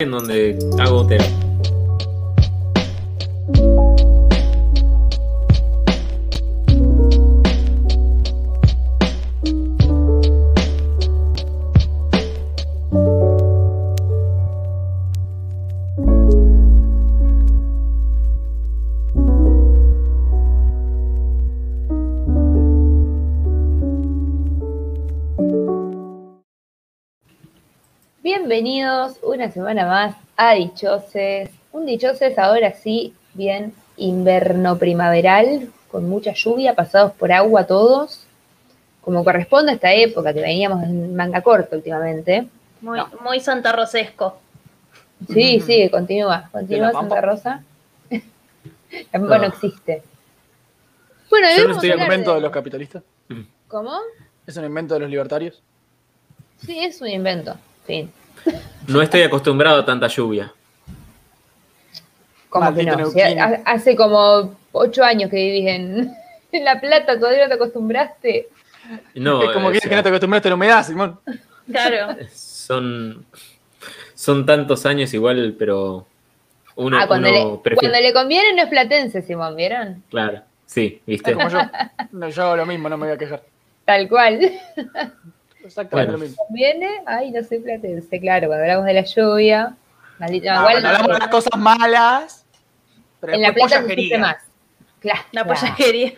en donde hago terapia. Bienvenidos una semana más a Dichoses. Un Dichoses ahora sí, bien inverno primaveral, con mucha lluvia, pasados por agua todos, como corresponde a esta época que veníamos en manga corta últimamente. Muy, muy Santa Rosesco. Sí, sí, continúa, continúa ¿De la Santa? Rosa. Tampoco no No. existe. Bueno, no ¿Es un invento de- de los capitalistas? ¿Cómo? ¿Es un invento de los libertarios? Sí, es un invento. Fin. No estoy acostumbrado a tanta lluvia. Como que no. Si hace como ocho años que vivís en, en La Plata, todavía no te acostumbraste. No, es como o que, sea, que no te acostumbraste a la humedad, Simón. Claro. son, son tantos años igual, pero uno, ah, cuando, uno le, prefiere. cuando le conviene no es platense, Simón, ¿vieron? Claro, sí, ¿viste? como yo. No, yo hago lo mismo, no me voy a quejar. Tal cual. Exactamente Bueno. Ay, no soy platense, claro. Cuando hablamos de la lluvia. Maldita, No, igual cuando hablamos de las cosas malas. Pero en La Plata se sufre más. Claro. La pollajería.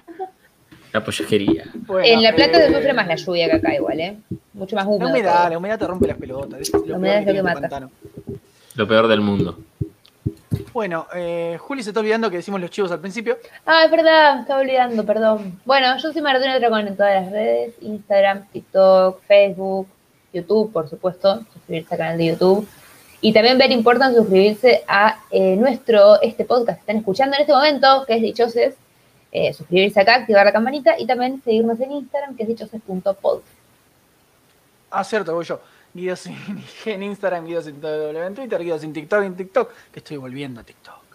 La pollajería. Bueno, En La Plata se eh, sufre más la lluvia que acá igual, ¿eh? Mucho más La húmedo. humedad, todo. la humedad te rompe las pelotas. es lo La humedad es lo que este mata. pantano. Lo peor del mundo. Bueno, eh, Juli se está olvidando que decimos los chivos al principio. Ah, es verdad, me estaba olvidando, perdón. Bueno, yo soy Maratona Dragón en todas las redes, Instagram, TikTok, Facebook, YouTube, por supuesto, suscribirse al canal de YouTube. Y también ver importan suscribirse a eh, nuestro, este podcast que están escuchando en este momento, que es Dichoses. Eh, suscribirse acá, activar la campanita y también seguirnos en Instagram, que es dichoses.pod. Ah, cierto, voy yo. Guido sin en Instagram, Guido sin en Twitter, Guido sin TikTok en TikTok. Que estoy volviendo a TikTok.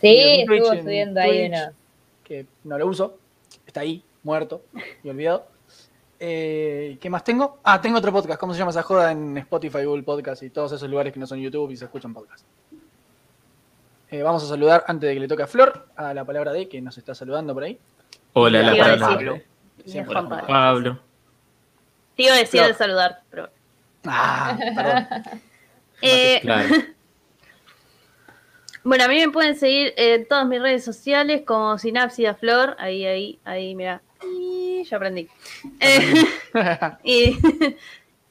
Sí, en Twitch, estuvo en subiendo ahí Twitch. una. que no lo uso, está ahí, muerto y olvidado. Eh, ¿Qué más tengo? Ah, tengo otro podcast, ¿cómo se llama esa joda? En Spotify, Google Podcast y todos esos lugares que no son YouTube y se escuchan podcast. Eh, vamos a saludar antes de que le toque a Flor, a la palabra D, que nos está saludando por ahí. Hola, la palabra. Pablo. Pablo. Pablo. Te iba a decir Flor. de saludar, pero. Ah, perdón. Eh, bueno, a mí me pueden seguir en todas mis redes sociales como Sinapsida Flor. Ahí, ahí, ahí, mira. Y ya aprendí. Eh, y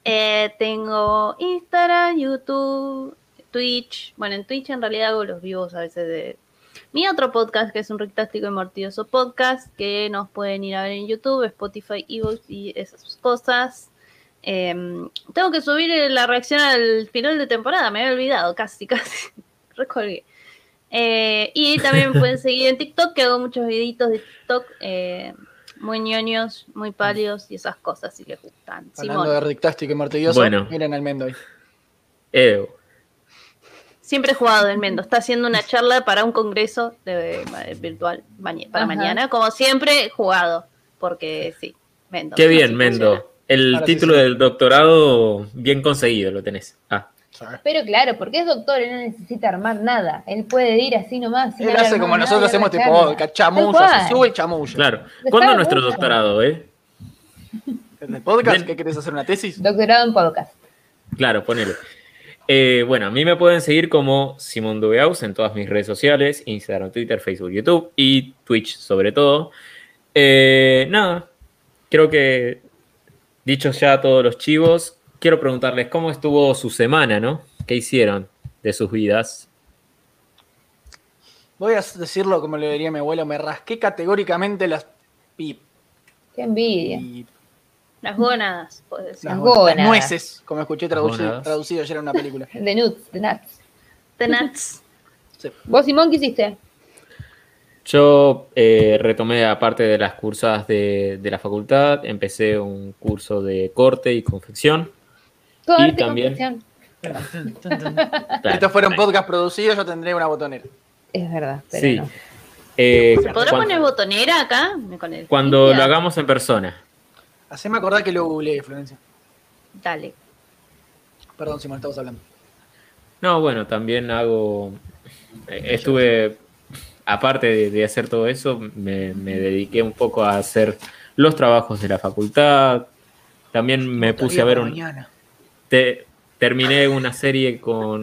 eh, tengo Instagram, YouTube, Twitch. Bueno, en Twitch en realidad hago los vivos a veces de mi otro podcast, que es un Rictástico y Mortioso Podcast, que nos pueden ir a ver en YouTube, Spotify, Evox y esas cosas. Em, tengo que subir eh, la reacción al final de temporada, me había olvidado, casi, casi. Recolgué. Eh, y también me pueden seguir en TikTok, que hago muchos videitos de TikTok, eh, muy ñoños, muy pálidos y esas cosas, si les gustan. Hablando Simón. de Rictástico y Martilloso, Bueno. miren al Mendo ahí. Ew. Siempre he jugado en Mendo. Está haciendo una charla para un congreso de, de- virtual para Ajá. mañana. Como siempre, he jugado. Porque sí, Mendo. Qué bien, funciona. El Ahora título sí. del doctorado bien conseguido lo tenés. Ah, Pero claro, porque es doctor, él no necesita armar nada. Él puede ir así nomás. Él hace como nosotros hacemos tipo cual. se sube y chamuyo. claro. ¿Cuándo nuestro mucho. doctorado, eh? ¿El del podcast? ¿Qué querés hacer una tesis? Doctorado en podcast. Claro, ponele. Eh, bueno, a mí me pueden seguir como Simón Dubeaus en todas mis redes sociales, Instagram, Twitter, Facebook, YouTube y Twitch sobre todo. Eh, nada, creo que dichos ya todos los chivos, quiero preguntarles cómo estuvo su semana, ¿no? ¿Qué hicieron de sus vidas? Voy a decirlo como le diría mi abuelo, me rasqué categóricamente las pip. Qué envidia. Las gónadas, puedes decir. las, gónadas. las nueces, como escuché traducido ayer en una película. De nuts, de nuts. The nuts. Sí. ¿Vos, Simón, qué hiciste? Yo eh, retomé, aparte de las cursadas de, de la facultad, empecé un curso de corte y confección. Todo Y también- confección. Claro. Estos fueron podcast producidos, yo tendré una botonera. Es verdad, pero Sí. no. Eh, ¿Se podrá poner botonera acá? Con el cuando lo hagamos en persona. Haceme acordar que lo googleé, Florencia. Dale. Perdón, Simón, estamos hablando. No, bueno, también hago. eh, Estuve. Aparte de, de hacer todo eso, me, me dediqué un poco a hacer los trabajos de la facultad. También me puse a ver un. Te- terminé una serie con,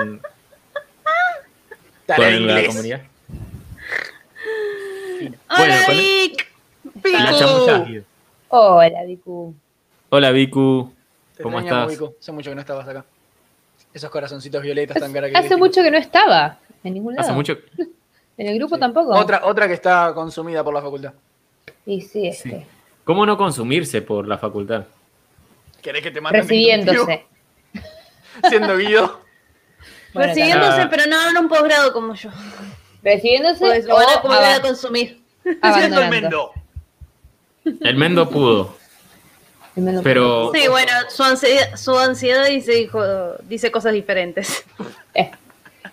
con la comunidad. ¡Hola, Bueno, Vic! Vicu. Hola, Vicu. Hola, Vicu. ¿Cómo estás? Vicu. Hace mucho que no estabas acá. Esos corazoncitos violetas tan Hace, característicos. hace mucho que no estaba en ningún lado. Hace mucho. En el grupo Sí. tampoco. Otra, otra que está consumida por la facultad. Y sí, Sí. este. ¿Cómo no consumirse por la facultad? ¿Querés que te mande Recibiéndose. Siendo Guido. Bueno, Recibiéndose, Ah. pero no en un posgrado como yo. Recibiéndose Pues lo o van a consumir. Siendo el. Mendo. El Mendo pudo, El Mendo. pero Sí, bueno, su ansiedad, su ansiedad dice, dijo- dice cosas diferentes. Eh,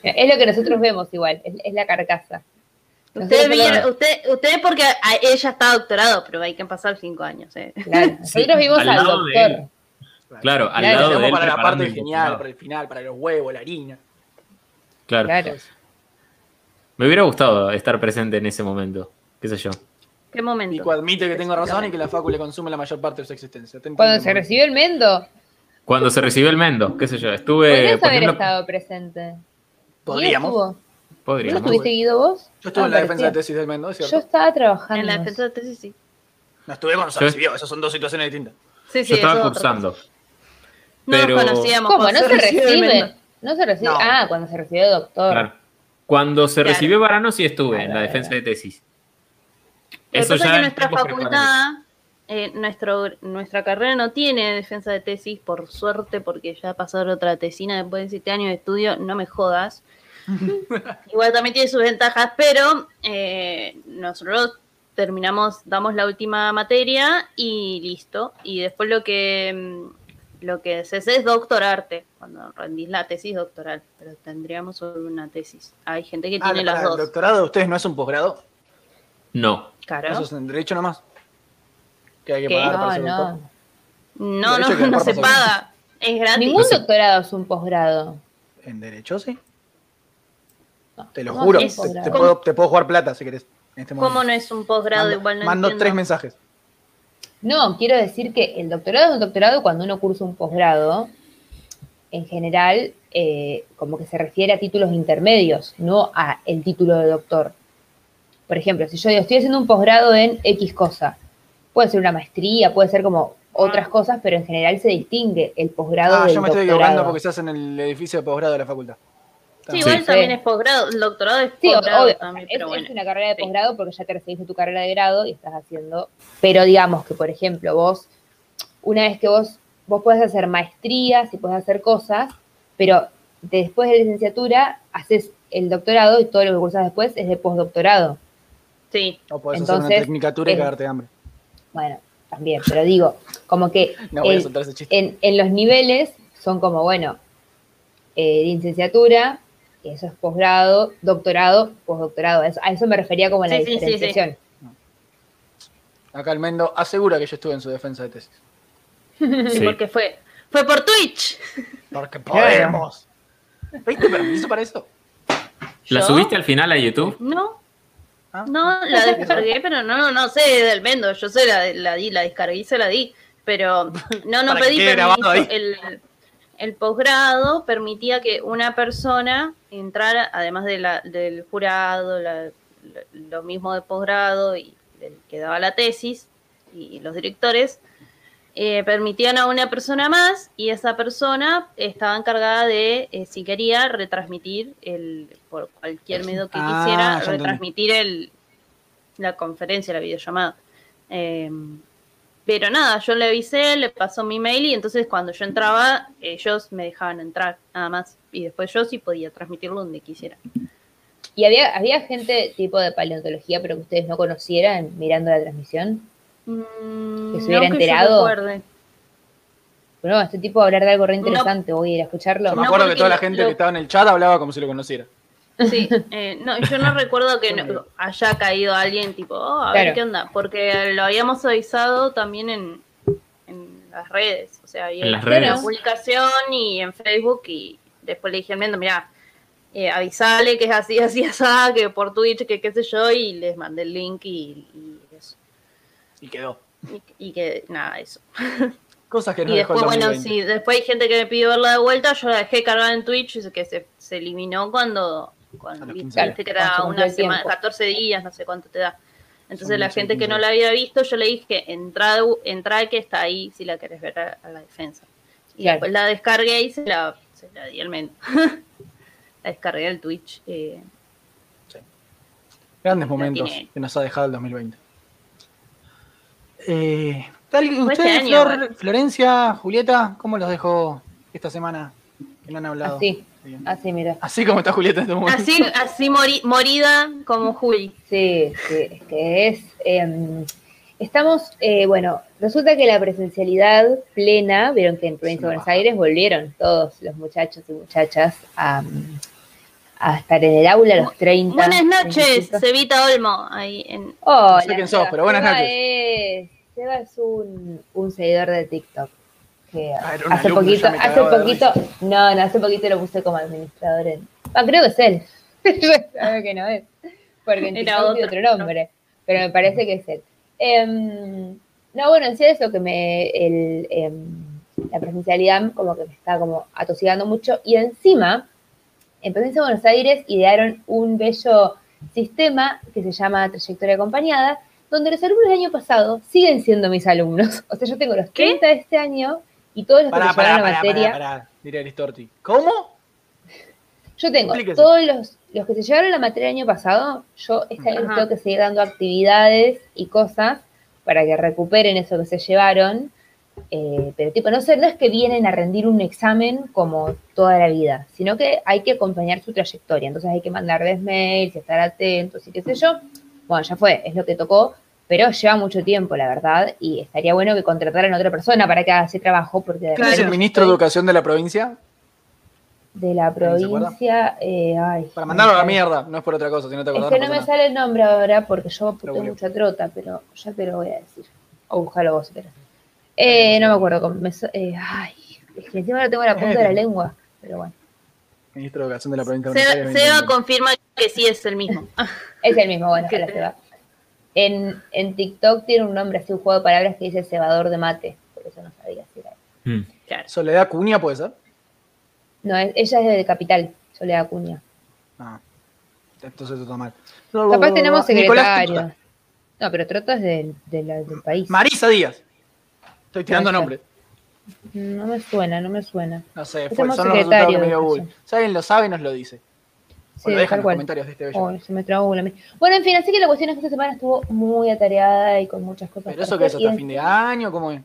es lo que nosotros vemos igual, es, es la carcasa. Ustedes vieron, usted, usted porque a- ella está doctorado, pero hay que pasar cinco años. ¿eh? Claro, nosotros vimos al al, lado de doctor. él. claro, al Claro, lado de él para la parte genial, para el final, para los huevos, la harina. Claro. Claro. Me hubiera gustado estar presente en ese momento. ¿Qué sé yo? ¿Qué momento? Pico admite que tengo razón y que la facu le consume la mayor parte de su existencia. Te Cuando se recibió el Mendo, Cuando se recibió el Mendo, qué sé yo, estuve podrías haber estado presente. Podríamos. ¿Guido estuvo? ¿No Podríamos. estuviste Guido vos? Yo estuve Ah, en la parecía. defensa de tesis del Mendo, es Yo estaba trabajando. En la defensa de tesis, sí. No estuve cuando se recibió, esas son dos situaciones distintas. Sí, sí, Yo estaba eso cursando. No nos conocíamos. ¿Cómo? ¿No se recibe? No se recibe. No. Ah, cuando se recibió doctor. Claro. Cuando se Claro. recibió Varano sí estuve en la defensa claro. de tesis. Lo que pasa es que nuestra facultad, eh, nuestro, nuestra carrera no tiene defensa de tesis, por suerte, porque ya pasaron otra tesina después de siete años de estudio, no me jodas. Igual también tiene sus ventajas, pero eh, nosotros terminamos, damos la última materia y listo. Y después lo que mm, lo que se hace es doctorarte, cuando rendís la tesis doctoral, pero tendríamos solo una tesis. Hay gente que Ah, tiene las ¿El dos. doctorado de ustedes no es un posgrado? No. Claro. Eso es en derecho nomás. Que hay que ¿Qué? pagar No, para no. No, no, que no aparte se paga. Es gratis. Ningún No doctorado es un posgrado. ¿En derecho sí? No. Te lo juro. te, puedo, te puedo jugar plata si querés. En este ¿Cómo no es un posgrado? Mando, Igual no mando entiendo. tres mensajes. No, quiero decir que el doctorado es un doctorado cuando uno cursa un posgrado, en general, eh, como que se refiere a títulos intermedios, no a el título de doctor. Por ejemplo, si yo digo, estoy haciendo un posgrado en X cosa, puede ser una maestría, puede ser como otras cosas, pero en general se distingue el posgrado Ah, del yo me estoy doctorado. equivocando porque estás en el edificio de posgrado de la facultad. Sí, igual Sí. también es posgrado. El doctorado es Sí, posgrado obvio, también, es, pero bueno. es una carrera de posgrado porque ya te recibiste tu carrera de grado y estás haciendo, pero digamos que, por ejemplo, vos, una vez que vos, vos podés hacer maestrías y podés hacer cosas, pero después de licenciatura haces el doctorado y todo lo que cursas después es de postdoctorado. Sí. O podés hacer Entonces, una tecnicatura y eh, cagarte de hambre. Bueno, también, pero digo, como que No voy a el- soltar ese chiste. en, en los niveles son como, bueno, eh, licenciatura, eso es posgrado, doctorado, postdoctorado. A eso, a eso me refería como la Sí, sí, sí, sí. diferenciación. Acá el Mendo asegura que yo estuve en su defensa de tesis. Sí. Porque fue, fue por Twitch. Porque podemos. ¿Viste permiso para eso? ¿La ¿Yo? subiste al final a YouTube? No, Ah. no, la descargué, pero no, no sé del Mendo. Yo sé, la, la di, la descargué y se la di. Pero no, no pedí permiso. El, el posgrado permitía que una persona entrara, además de la, del jurado, la- lo mismo de posgrado y del que daba la tesis y los directores, eh, permitían a una persona más y esa persona estaba encargada de, eh, si quería, retransmitir el, por cualquier medio que Ah, quisiera, retransmitir el, la conferencia, la videollamada. Eh, pero nada, yo le avisé, le pasó mi mail y entonces cuando yo entraba, ellos me dejaban entrar, nada más. Y después yo sí podía transmitirlo donde quisiera. ¿Y había, había gente tipo de paleontología, pero que ustedes no conocieran mirando la transmisión? Mm, ¿Que se hubiera no yo enterado? recuerde. Bueno, este tipo va a hablar de algo re interesante, voy a ir a escucharlo. Yo me No, acuerdo que toda la gente lo- que estaba en el chat hablaba como si lo conociera. Sí, eh, no, yo no recuerdo que no- haya caído alguien tipo, oh, a ver qué onda, porque lo habíamos avisado también en, en las redes, o sea, había En las redes. publicación y en Facebook y después le dije al Mendo, mirá, eh, avisale que es así, así, así, que por Twitch, que qué sé yo, y les mandé el link y, y eso. Y quedó. Y, y que, nada, eso. Cosas que no Y dejó el después, bueno, 2020. sí, después hay gente que me pidió verla de vuelta, yo la dejé cargar en Twitch, y que se, se eliminó cuando, los viste 15 que era una semana, tiempo. 14 días, no sé cuánto te da. Entonces Son la gente que 15 no la había visto, yo le dije, entra, entra que está ahí si la querés ver a, a la defensa. Y Claro. después la descargué y se la, se la di al Mendo. la descargué al Twitch. eh, Grandes La momentos que nos ha dejado el 2020. Eh, tal- este ¿Ustedes, año, Flor, igual. Florencia, Julieta, cómo los dejó esta semana que no han hablado? Así, Bien. así, mira. Así como está Julieta en este momento. así así mori- morida como Juli. Sí, sí, es que es. eh, estamos, eh, bueno, resulta que la presencialidad plena, vieron que en Provincia de Buenos. Aires volvieron todos los muchachos y muchachas a, a estar en el aula a los 30. Buenas noches, 35. Cevita Olmo. Ahí en, Hola, No sé quién sos, Seba. pero buenas Seba noches. Es, Seba es un, un seguidor de TikTok. Que Ah, hace poquito, hace poquito, no, no, hace poquito lo puse como administrador en. Ah, creo que es él. Sabe que no es. Porque en Era otro. otro nombre. Pero me parece que es él. Em, no, bueno, en sí eso que me. El, em, la presencialidad como que me está como atosigando mucho. Y encima, en Provincia de Buenos Aires idearon un bello sistema que se llama trayectoria acompañada, donde los alumnos del año pasado siguen siendo mis alumnos. O sea, yo tengo los ¿Qué? 30 de este año y todos los que Pará, se llevaron pará, la pará, materia. pará, pará, diría Aristorti. ¿Cómo? Yo tengo Explíquese. todos los, los que se llevaron la materia el año pasado, yo este año tengo que seguir dando actividades y cosas para que recuperen eso que se llevaron. Eh, pero tipo, no, sé, no es que vienen a rendir un examen como toda la vida, sino que hay que acompañar su trayectoria. Entonces hay que mandarles mails y estar atentos y qué sé yo. Bueno, ya fue, es lo que tocó, pero lleva mucho tiempo, la verdad, y estaría bueno que contrataran a otra persona para que haga ese trabajo, porque de ¿Quién es el ministro de Educación de la provincia? de la provincia, eh, ay, Para no mandarlo a la mierda, no es por otra cosa, si no te Es acordás. que no no me sale el nombre ahora porque yo Pero bueno. mucha trota, pero ya te lo voy a decir. O búscalo vos querés. Eh, no me acuerdo me eh, ay, es que encima lo tengo en la punta de la lengua. Pero bueno, Ministro de Educación de la provincia Seba. Seba 2020. confirma que sí es el mismo. es el mismo, bueno, ¿Qué ahora te- se va. En, en TikTok tiene un nombre así, un juego de palabras que dice cebador de mate. Por eso no sabía si era. él. Mm. Claro. Soledad Cuña puede ser. No, es- ella es de Capital, Soledad Acuña. Ah, entonces eso está mal. Capaz tenemos secretario. No, pero del, de la- del país. Marisa Díaz. Estoy tirando nombres. No me suena, no me suena. No sé, fue, son los resultados que me dio no Google. Si alguien lo sabe, nos lo dice. O Sí, lo deja en tal los cual. comentarios de este bello. Se me trabó la. Bueno, en fin, así que la cuestión es que esta semana estuvo muy atareada y con muchas cosas. Pero eso que es hasta fin de año, ¿cómo es?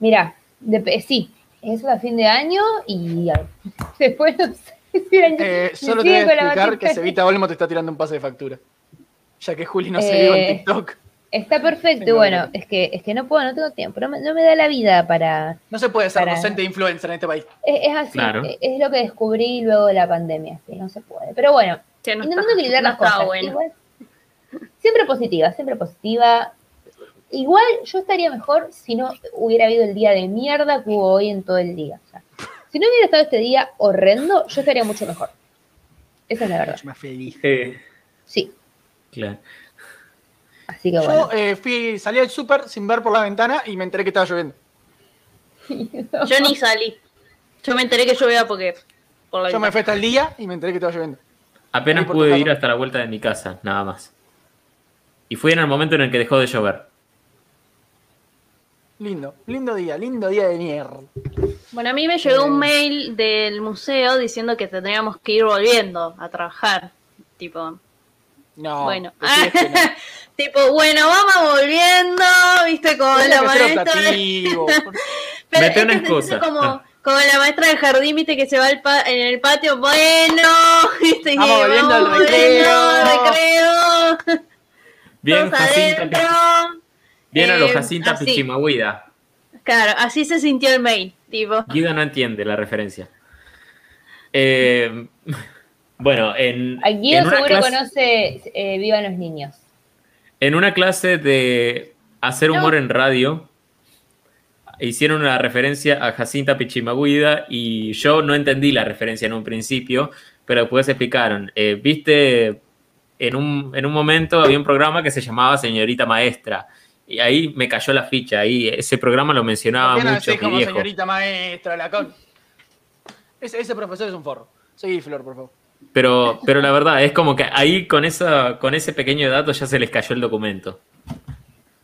Mira, dep- sí, eso a fin de año y después no sé Eh, solo te voy a explicar que. Cevita Olmo te está tirando un pase de factura. Ya que Juli no se Eh, vivo en TikTok. Está perfecto, y Tengo bueno, es que, es que no puedo, no tengo tiempo, no me, no me da la vida para... No se puede ser para- docente e influencer en este país. Es, es así, Claro. es, es lo que descubrí luego de la pandemia, que no se puede. Pero bueno, no intentando está- equilibrar no las cosas. bueno. Igual, siempre positiva, siempre positiva. Igual yo estaría mejor si no hubiera habido el día de mierda que hubo hoy en todo el día. O sea, si no hubiera estado este día horrendo, yo estaría mucho mejor. Esa es la verdad. Mucho más feliz. Eh, Sí, claro. Así que bueno. Yo eh, fui, salí al súper sin ver por la ventana y me enteré que estaba lloviendo. Yo ni salí. Yo me enteré que llovía porque. Por la Yo me fui hasta el día y me enteré que estaba lloviendo. Apenas pude ir hasta la vuelta de mi casa, nada más. Y fue en el momento en el que dejó de llover. Lindo, lindo día, lindo día de mierda. Bueno, a mí me llegó Eh. un mail del museo diciendo que tendríamos que ir volviendo a trabajar. Tipo, No, bueno. que no. tipo, bueno, vamos volviendo, viste, como la maestra. Pero Mete una excusa. Como, Ah. como la maestra del jardín, viste, que se va al pa- en el patio, bueno, viste, Vamos volviendo al volviendo recreo. al recreo, Bien, todos Jacinta. adentro. Bien a los Eh, Jacinta. Pichimahuida. Claro, así se sintió el mail, tipo. Guido no entiende la referencia. Eh, bueno, en, una seguro clase, conoce eh, Vivan los Niños. En una clase de hacer No. humor en radio, hicieron una referencia a Jacinta Pichimaguida y yo no entendí la referencia en un principio, pero después explicaron. Eh, Viste, en un, en un momento había un programa que se llamaba Señorita Maestra. Y ahí me cayó la ficha, ahí ese programa lo mencionaba ¿Por qué no mucho decís mi como viejo. señorita maestra, la con... Ese, ese profesor es un forro. Seguí, Flor, por favor. Pero, pero la verdad, es como que ahí con, esa, con ese pequeño dato ya se les cayó el documento.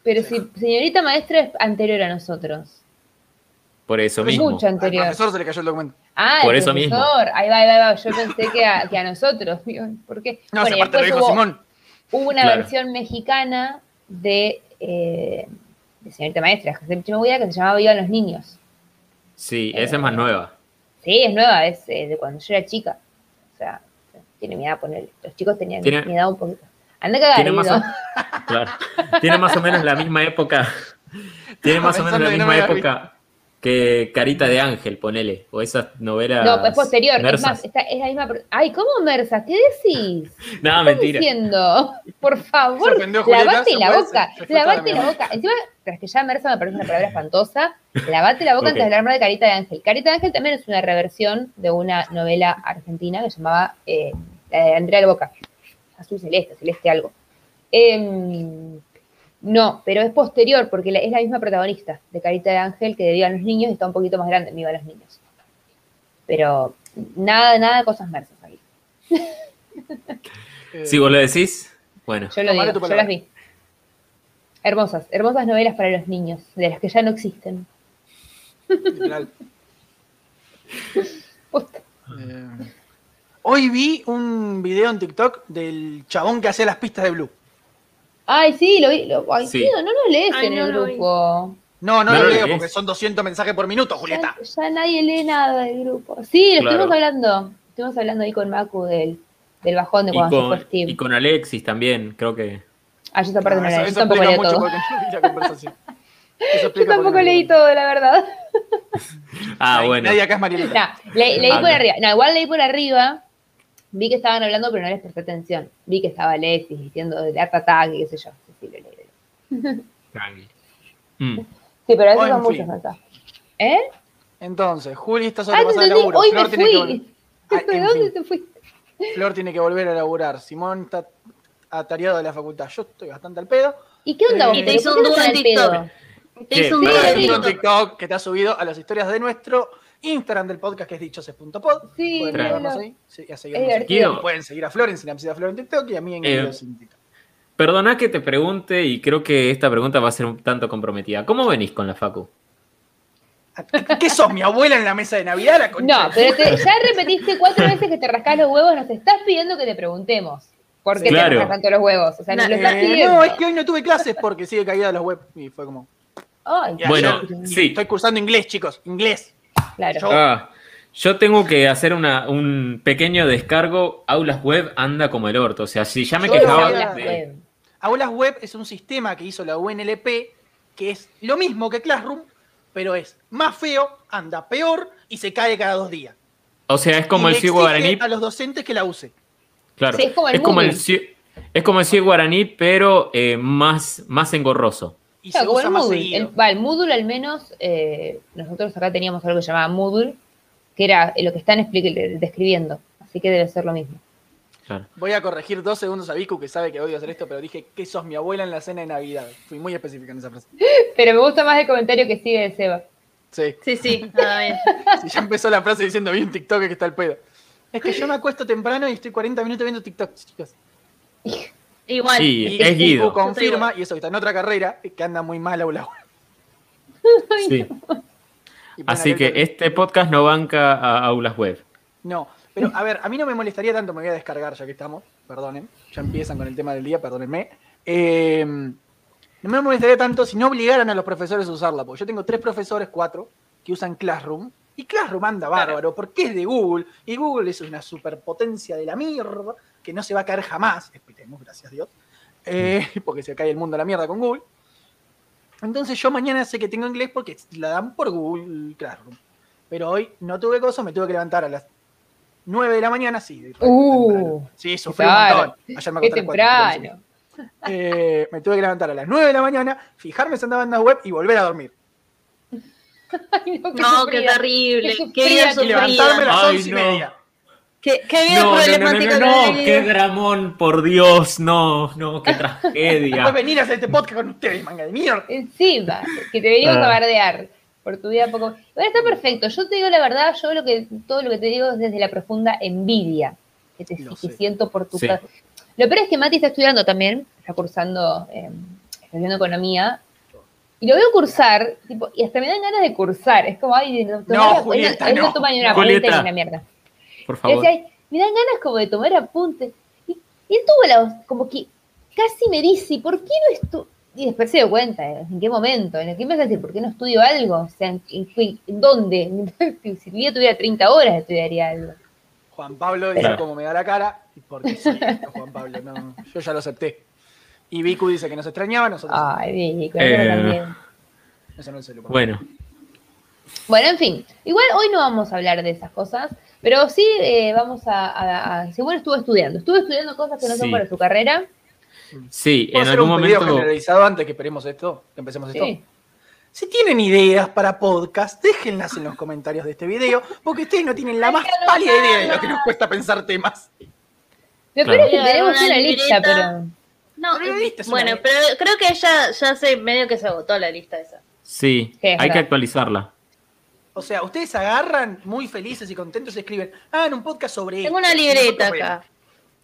Pero si señorita maestra es anterior a nosotros. Por eso Es mismo. mucho Al anterior. profesor se le cayó el documento. Ah, Por el eso mismo. Ahí va, ahí va, ahí va. Yo pensé que a, que a nosotros. ¿Por qué? No, Bueno, aparte lo después dijo hubo, Simón. hubo una Claro. versión mexicana de, eh, de señorita maestra, José que se llamaba Viva los Niños. Sí, esa es más nueva. Sí, es nueva, es eh, de cuando yo era chica. O sea, tiene mi edad, ponerle. Los chicos tenían Tiene- mi edad un poquito. Anda a cagar, Tiene más, Guido. o, claro. Tiene más o menos la misma época. Tiene más o menos la misma época que Carita de Ángel, ponele. O esas novelas. No, es posterior. Es más, está- es la misma. Ay, ¿cómo Mersa? ¿Qué decís? No, ¿Qué estás mentira. diciendo? Por favor, lavate la boca. Lavate la boca. Encima, tras que ya Mersa me parece una palabra espantosa, lavate la boca Ok. antes de hablar de Carita de Ángel. Carita de Ángel también es una reversión de una novela argentina que se llamaba eh, la de Andrea del Boca. Azul Celeste, Celeste algo. Em, no, pero es posterior porque la- es la misma protagonista de Carita de Ángel que de Viva los Niños y está un poquito más grande en Viva los Niños. Pero nada, nada de cosas mersas ahí. Si vos lo decís, bueno. Yo lo digo, yo las vi. Hermosas, hermosas novelas para los niños, de las que ya no existen. literal. Eh, hoy vi un video en TikTok del chabón que hacía las pistas de Blue. Ay, sí, lo vi. Lo, ay, Sí. tío, no lo lees Ay, en no el lo vi. grupo. No, no, No lo lo leo lees. porque son 200 mensajes por minuto, Julieta. Ya, ya nadie lee nada del grupo. Sí, lo Claro. estuvimos hablando. Estuvimos hablando ahí con Macu del, del bajón de Y cuando se con, fue Steve. y con Alexis también, creo que. Ah, yo esa parte no, No, la eso, leí. eso Yo tampoco explica leí mucho todo. porque no vi la conversación. Eso Yo explica tampoco no leí todo. la verdad. Ah, Nadie- bueno. Nadie acá es Marielita. Nah, le- leí Ah, por no. arriba. No, igual leí por arriba. Vi que estaban hablando, pero no les presté atención. Vi que estaba Alexis diciendo de Attack y qué sé yo. Sí, sí, lo leí, lo leí. Tranqui. Mm. Sí, pero esos son fin. muchos mensajes. ¿Eh? Entonces, Juli está Ah, sobrepasada de entendí. laburo. Hoy Flor me tiene, que fui. Ah, ¿De en dónde fin, te fuiste? Flor tiene que volver a laburar. Simón está atareado de la facultad. Yo estoy bastante al pedo. ¿y qué onda Eh, vos? Y te ¿Pero hizo un dúo en al TikTok. pedo? Te hizo un en. TikTok que te ha subido a las historias de nuestro Instagram del podcast que es dichoses.pod. Sí, Pueden Claro. ahí. Sí, a seguirnos. Guido. Pueden seguir a Flor en Sinapsis Flor en TikTok y a mí en Eh. Perdona que te pregunte, y creo que esta pregunta va a ser un tanto comprometida. ¿Cómo venís con la Facu? ¿Qué- ¿Qué sos, mi abuela en la mesa de Navidad? La concha No, pero te- ya repetiste cuatro veces que te rascás los huevos. Nos estás pidiendo que te preguntemos. ¿Por qué Claro. te rascas tanto los huevos? O sea, nos lo estás Eh, pidiendo. no, es que hoy no tuve clases porque sigue caída de los web. Y fue como. Ay, y Bueno, sí. Estoy cursando inglés, chicos. Inglés. Claro. Yo- Ah, yo tengo que hacer una- un pequeño descargo. Aulas Web anda como el orto. O sea, si ya me Yo quejaba. Aulas de- web. Aulas Web es un sistema que hizo la UNLP que es lo mismo que Classroom, pero es más feo, anda peor y se cae cada dos días. O sea, es como Y el exige guaraní. a los docentes que la use. Claro. Sí, es como el es como el, Moodle. cie- es como el ciego guaraní, pero eh, más, más engorroso. Y Claro, se usa el más Moodle. seguido. El, va, el Moodle al menos, eh, nosotros acá teníamos algo que se llamaba Moodle, que era lo que están describiendo. Así que debe ser lo mismo. Claro. Voy a corregir dos segundos a Vicu, que sabe que odio hacer esto, pero dije que sos mi abuela en la cena de Navidad. Fui muy específica en esa frase. Pero me gusta más el comentario que sigue de Seba. Sí. Sí, sí, nada bien. Si ya empezó la frase diciendo vi un TikTok que está el pedo. Es que yo me acuesto temprano y estoy 40 minutos viendo TikTok, chicos. Igual. Sí, Y es Guido. Confirma, y eso que está en otra carrera, que anda muy mal aula. Sí. Así que el- este podcast no banca a Aulas Web. No, pero a ver, a mí no me molestaría tanto, me voy a descargar ya que estamos, perdonen, ya empiezan con el tema del día, perdónenme. Eh, no me molestaría tanto si no obligaran a los profesores a usarla, porque yo tengo tres profesores, cuatro, que usan Classroom, y Classroom anda bárbaro, porque es de Google, y Google es una superpotencia de la mierda, que no se va a caer jamás, esperemos, gracias a Dios, eh, porque se cae el mundo a la mierda con Google. Entonces yo mañana sé que tengo inglés porque la dan por Google Classroom. Pero hoy no tuve cosas, me tuve que levantar a las 9 de la mañana, sí. de- Uh, temprano. sí, sufrí un claro. montón. Ayer me Qué las cuatro, temprano. Eh, me tuve que levantar a las 9 de la mañana, fijarme si andaba en la web y volver a dormir. Ay, no, qué No, qué sufrida. terrible. Qué Qué vida sufrida. Y levantarme a las Ay, once y no. media. Qué, qué vida No, no, no, no, qué dramón, por Dios, no, no, qué tragedia. venir a hacer este podcast con ustedes, manga de mierda. Encima, que te venimos Ah. a bardear por tu vida poco. Bueno, está perfecto. Yo te digo la verdad, yo lo que todo lo que te digo es desde la profunda envidia que te que siento por tu Sí. Lo peor es que Mati está estudiando también, está cursando, eh, está estudiando economía. Y lo veo cursar, tipo, y hasta me dan ganas de cursar. Es como, ay, no, Julieta, no, Julieta. una mierda. Por favor. decía, "Ay, me dan ganas como de tomar apuntes. Y, y él tuvo la, como que casi me dice, ¿por qué no estu Y después se dio cuenta, ¿eh? ¿en qué momento? ¿En qué me vas a decir? ¿Por qué no estudio algo? O sea, ¿en, en- en dónde? si el día tuviera 30 horas, estudiaría algo. Juan Pablo dice Claro. cómo me da la cara. Y porque sí, Juan Pablo, no, yo ya lo acepté. Y Vicu dice que nos extrañaba, nosotros. Ay, Vicky, Eh. también. Eso no es el. Bueno, Bueno, en fin, igual hoy no vamos a hablar de esas cosas, pero sí eh, vamos a, a, a- Simón estuvo estudiando, estuvo estudiando cosas que no son para su carrera. sí, ¿Puedo en hacer algún un momento. generalizado antes que esperemos esto? Que empecemos esto. Sí. Si tienen ideas para podcast, déjenlas en los comentarios de este video, porque ustedes no tienen la más pálida idea de lo que nos cuesta pensar temas. Lo Claro. peor es que tenemos una una lista, pero... No, Pero lista bueno, pero creo que ya, ya se medio que se agotó la lista esa. Sí, hay que actualizarla. O sea, ustedes agarran muy felices y contentos y escriben, hagan un podcast sobre Tengo esto". una libreta acá.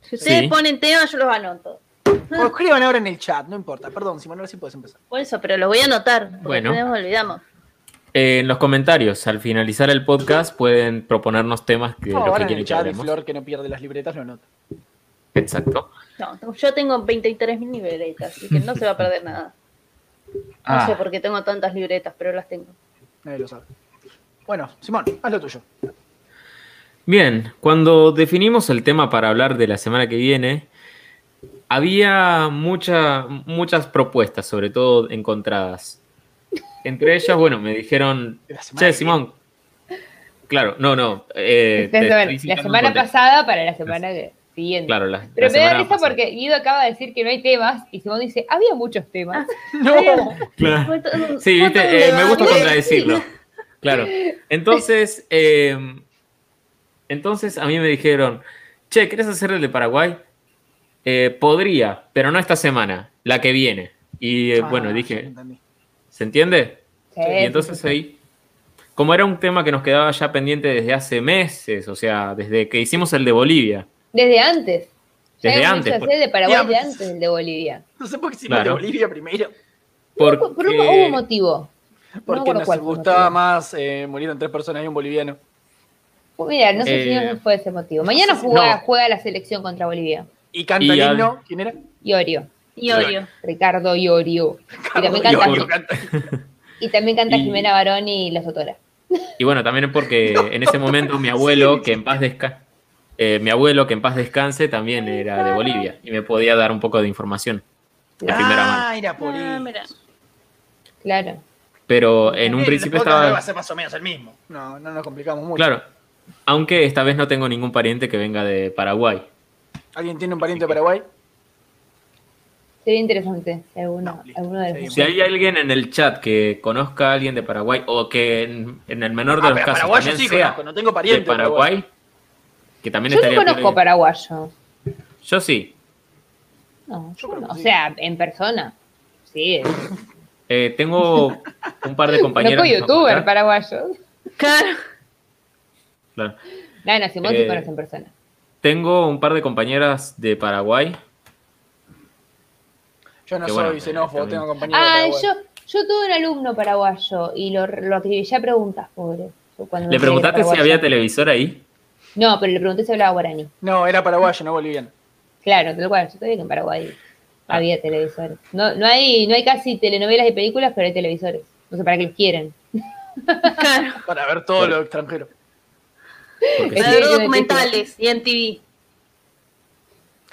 Si ustedes Sí. ponen temas, yo los anoto. O escriban ahora en el chat, no importa. Perdón, Simón, ahora sí puedes empezar. Por eso, pero los voy a anotar. Bueno. no nos olvidamos. Eh, en los comentarios, al finalizar el podcast, pueden proponernos temas que, No, los que en quieren el que chat hablemos. Flor, que no pierde las libretas, lo anota. Exacto. No, yo tengo 23.000 libretas, así que no se va a perder nada. No Ah. sé por qué tengo tantas libretas, pero las tengo. Nadie lo sabe. Bueno, Simón, haz lo tuyo. Bien, cuando definimos el tema para hablar de la semana que viene, había mucha- muchas propuestas, sobre todo encontradas. Entre ellas, bueno, me dijeron, che, Simón, claro, no, no, eh, Entonces, la semana pasada para la semana que- siguiente. Claro, la, Pero la me da risa pasada. porque Guido acaba de decir que no hay temas y Simón dice, había muchos temas. No, Claro. Sí, viste, Eh, me gusta contradecirlo. Claro. Entonces, eh, entonces a mí me dijeron, che, ¿querés hacer el de Paraguay? Eh, podría, pero no esta semana, la que viene. Y eh, Ah, bueno, ya dije. ¿se entiende? Sí, y entonces sí, ahí, como era un tema que nos quedaba ya pendiente desde hace meses, o sea, desde que hicimos el de Bolivia, Desde antes. Ya desde habíamos antes, hecho por- hacer el de Paraguay de antes del de Bolivia. No sé por qué hicimos Claro. de Bolivia primero. porque, Por un, hubo un motivo. Porque nos cuál gustaba más eh, murieron tres personas y un boliviano. Mira, no sé Eh, si no fue ese motivo. Mañana juega, no. juega la selección contra Bolivia. Y canta Y el himno. ¿Quién era? Iorio. Y odio. Ricardo Iorio. Y también canta, Iorio y también canta Y- Jimena Barón y Los Autoras. Y bueno, también porque en ese momento mi abuelo, que en paz descanse, mi abuelo, que en paz descanse, también era de Bolivia y me podía dar un poco de información de primera mano. Ah, era por Ah, eso. mira. Claro. Pero en un El principio podcast va a estaba... ser más o menos el mismo. No, no nos complicamos mucho. Claro, aunque esta vez no tengo ningún pariente que venga de Paraguay. ¿Alguien tiene un pariente de Paraguay? Sería interesante si alguno, No, alguno de los. Si hay alguien en el chat que conozca a alguien de Paraguay o que en, en el menor de Ah, los casos paraguayo también sí sea conozco, no tengo pariente de Paraguay, que también Yo no estaría conozco piola. paraguayo. Yo sí. No, Yo yo no. O sí. sea, en persona. Sí. Eh, tengo un par de compañeras. Conozco de youtuber paraguayo. Claro. Claro. Simón sí Eh, conoce en persona. Tengo un par de compañeras de Paraguay. Yo no Que soy bueno, xenófobo, tengo compañeros de Ah, Paraguay. yo, yo tuve un alumno paraguayo y lo, lo acribillé a preguntas, pobre. ¿Le preguntaste si había televisor ahí? No, pero le pregunté si hablaba guaraní. No, era paraguayo, no boliviano. Claro, tal cual. Yo que en Paraguay Ah. había televisores. No, no, hay, no hay casi telenovelas y películas, pero hay televisores. No sé para qué los quieren. Claro. Para ver todo lo extranjero. Para ver que- documentales y en TV.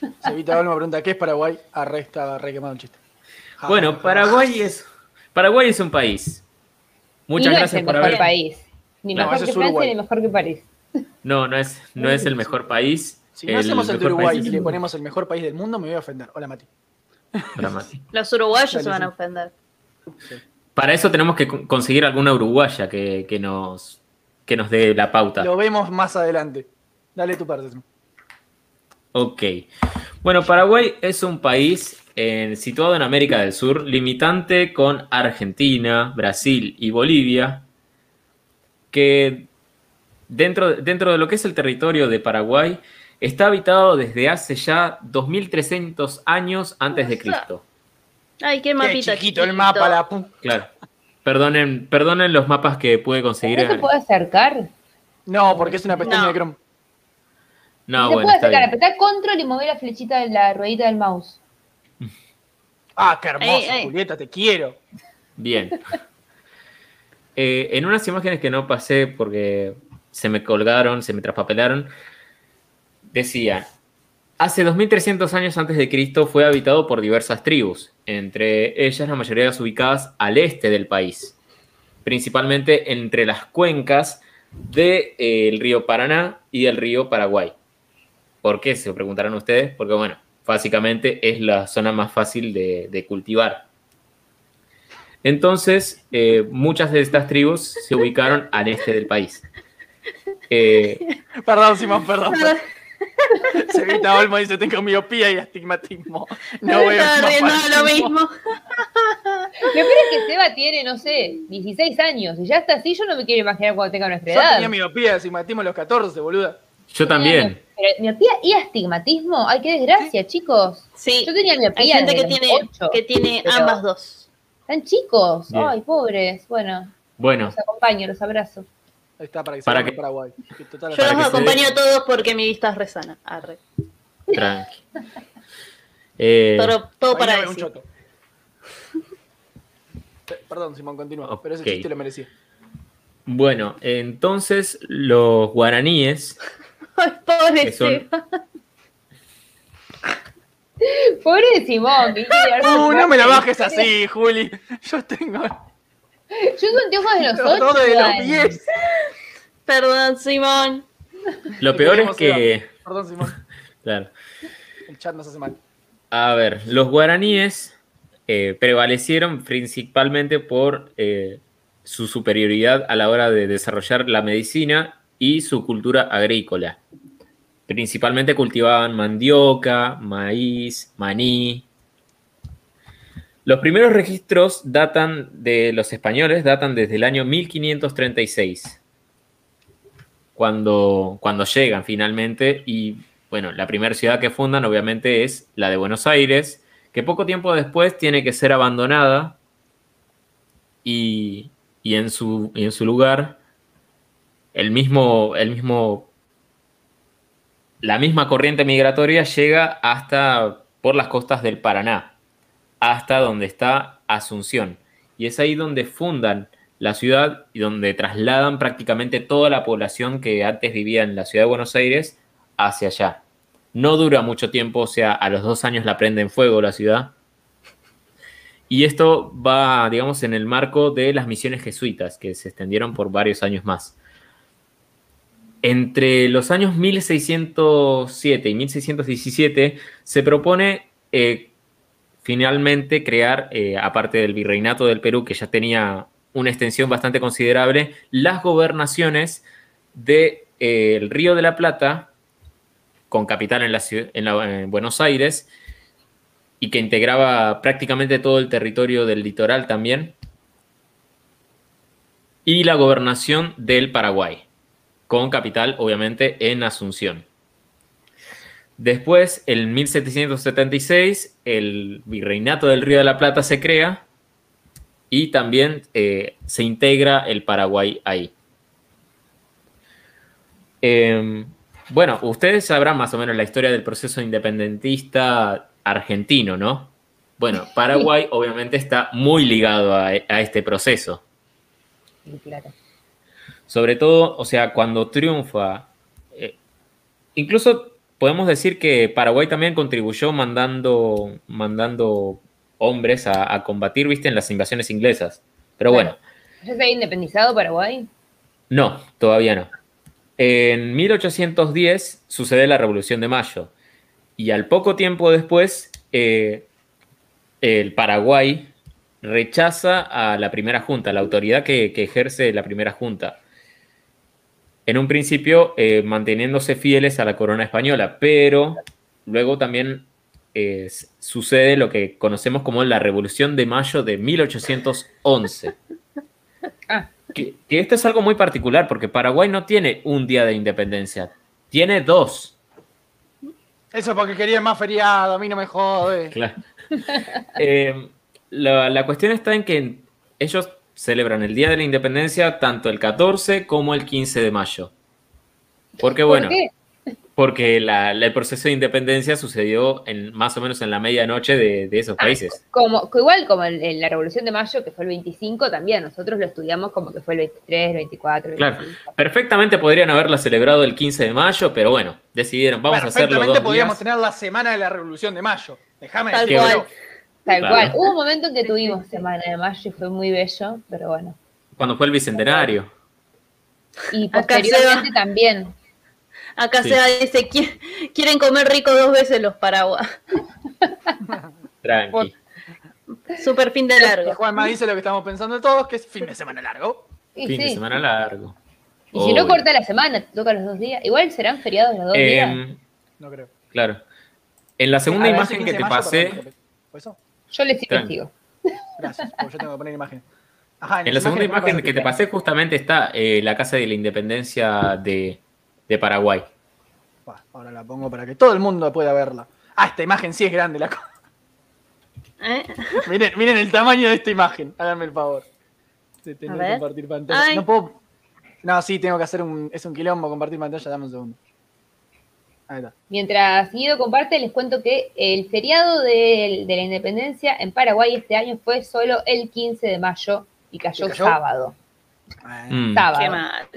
Sevita Balma pregunta, ¿qué es Paraguay? Arre, está re quemado el chiste. Ja, Bueno, ja, ja. Paraguay es, Paraguay es un país. Muchas y no gracias es por el mejor haber. país. Ni No, mejor que es Francia Uruguay. ni mejor que París. No, no es, no es el mejor país. Si no hacemos el de Uruguay país y le ponemos el mejor país del mundo, me voy a ofender. Hola, Mati. Los uruguayos se van a sí. ofender. Para eso tenemos que con- conseguir alguna uruguaya que, que nos, que nos dé la pauta. Lo vemos más adelante. Dale tu parte. Ok. Bueno, Paraguay es un país eh, situado en América del Sur, limitante con Argentina, Brasil y Bolivia, que dentro, dentro de lo que es el territorio de Paraguay está habitado desde hace ya 2300 años antes de Cristo. Ay, qué Qué mapita. chiquito el mapa, la pu- Claro. Perdonen, perdonen los mapas que pude conseguir. ¿No se puede acercar? No, porque es una pestaña No. de Chrome. No, se bueno, puede acercar, apretar control y mover la flechita de la ruedita del mouse. Ah, qué hermoso, Ey, ey. Julieta, te quiero. Bien. Eh, en unas imágenes que no pasé porque se me colgaron, se me traspapelaron, decía, hace 2300 años antes de Cristo fue habitado por diversas tribus, entre ellas la mayoría de las ubicadas al este del país, principalmente entre las cuencas del río Paraná y del río Paraguay. ¿Por qué? Se preguntarán ustedes, porque bueno, básicamente es la zona más fácil de, de cultivar. Entonces, eh, muchas de estas tribus se ubicaron al este del país. Eh, Perdón, Simón, perdón. perdón. Sevita Olmo dice: Tengo miopía y astigmatismo. No veo de lo mismo. Lo peor es que Seba tiene, no sé, 16 años y ya está así. Yo no me quiero imaginar cuando tenga nuestra Yo edad. tenía miopía y astigmatismo a los 14, boluda. yo también. Pero miopía y astigmatismo, ay, qué desgracia, chicos. Sí, Yo tenía hay miopía. gente que tiene, que tiene pero- ambas dos. Están chicos, Bien. ay, pobres. Bueno, Bueno, los acompaño, los abrazo. Ahí está, para que se Para vaya que- Paraguay. Que total- Yo Para los que se acompaño a todos porque mi vista es resana. Arre. tranqui. Eh, Todo, para no decir. Perdón, Simón, continúa. Pero ese chiste lo merecía. bueno, entonces los guaraníes, Ay, pobre son-. Pobre de Simón, que Uh, no me la bajes así, Juli. Yo tengo Yo uso anteojos de los de los igual. 10. Perdón, Simón. lo peor es que. Perdón, Simón. claro, El chat nos hace mal. a ver, los guaraníes eh, prevalecieron principalmente por eh, su superioridad a la hora de desarrollar la medicina y su cultura agrícola. Principalmente cultivaban mandioca, maíz, maní. Los primeros registros datan de los españoles, datan desde el año 1536, cuando, cuando llegan finalmente y bueno, la primera ciudad que fundan obviamente es la de Buenos Aires, que poco tiempo después tiene que ser abandonada y, y en, su, en su lugar el mismo, el mismo, la misma corriente migratoria llega hasta por las costas del Paraná, hasta donde está Asunción. Y es ahí donde fundan la ciudad y donde trasladan prácticamente toda la población que antes vivía en la ciudad de Buenos Aires hacia allá. No dura mucho tiempo, o sea, a los dos años la prende en fuego la ciudad. Y esto va, digamos, en el marco de las misiones jesuitas, que se extendieron por varios años más. Entre los años 1607 y 1617 se propone eh, finalmente crear, eh, aparte del virreinato del Perú, que ya tenía una extensión bastante considerable, las gobernaciones del Río de la Plata, con capital en Buenos Aires, y que integraba prácticamente todo el territorio del litoral también, y la gobernación del Paraguay, con capital obviamente en Asunción. Después, en 1776, el Virreinato del Río de la Plata se crea y también eh, se integra el Paraguay ahí. Eh, bueno, ustedes sabrán más o menos la historia del proceso independentista argentino, ¿no? Bueno, Paraguay obviamente está muy ligado a, a este proceso. Sí, claro. Sobre todo, o sea, cuando triunfa, eh, incluso podemos decir que Paraguay también contribuyó mandando, mandando hombres a, a combatir, viste, en las invasiones inglesas. Pero bueno, ¿Ya se había independizado Paraguay? no, todavía no. En 1810 sucede la Revolución de Mayo y al poco tiempo después eh, el Paraguay rechaza a la primera junta, la autoridad que, que ejerce la primera junta. En un principio eh, manteniéndose fieles a la corona española, pero luego también eh, sucede lo que conocemos como la Revolución de Mayo de 1811. Ah. Que, que esto es algo muy particular porque Paraguay no tiene un día de independencia, tiene dos. Eso es porque quería más feriado, a mí no me jode. Claro. Eh, la, la cuestión está en que ellos celebran el Día de la Independencia tanto el 14 como el 15 de mayo. Porque bueno, ¿Por qué? porque la- la- el proceso de independencia sucedió en, más o menos en la medianoche de, de esos países. Como, igual como en, en la Revolución de Mayo, que fue el 25, también nosotros lo estudiamos como que fue el 23, el 24, el Claro. 25. Perfectamente podrían haberla celebrado el 15 de mayo, pero bueno, decidieron, vamos a hacerlo Perfectamente podríamos días. tener la semana de la Revolución de Mayo. Déjame decirlo. Tal Claro. cual. Hubo un momento en que tuvimos Semana de Mayo y fue muy bello, pero bueno. Cuando fue el bicentenario. Y Acá posteriormente Seba. también. Sí. Acá se dice, "Qui- quieren comer rico dos veces los paraguas. Tranqui. Super fin de largo. Juanma dice lo que estamos pensando todos, que es fin de semana largo. Y, Fin de sí. semana largo. y si no corta la semana, te toca los dos días. Igual serán feriados los dos días. Em, No creo. claro. En la segunda ver, imagen que 15 te pasé, perdón, ¿Fue eso? Yo les investigo. Gracias, porque yo tengo que poner imagen. Ajá, en la segunda imagen que te pasé justamente está eh, la Casa de la Independencia de, de Paraguay. Ahora la pongo para que todo el mundo pueda verla. Ah, esta imagen sí es grande. La... co- ¿Eh? miren, miren el tamaño de esta imagen. Háganme el favor. De tener que compartir pantalla. Ay. No puedo. No, sí, tengo que hacer un. Es un quilombo compartir pantalla. Dame un segundo. Ahí está. Mientras Guido comparte, les cuento que el feriado de, la independencia en Paraguay este año fue solo el 15 de mayo y cayó, ¿Y cayó? sábado. Mm, Sábado. Qué mal.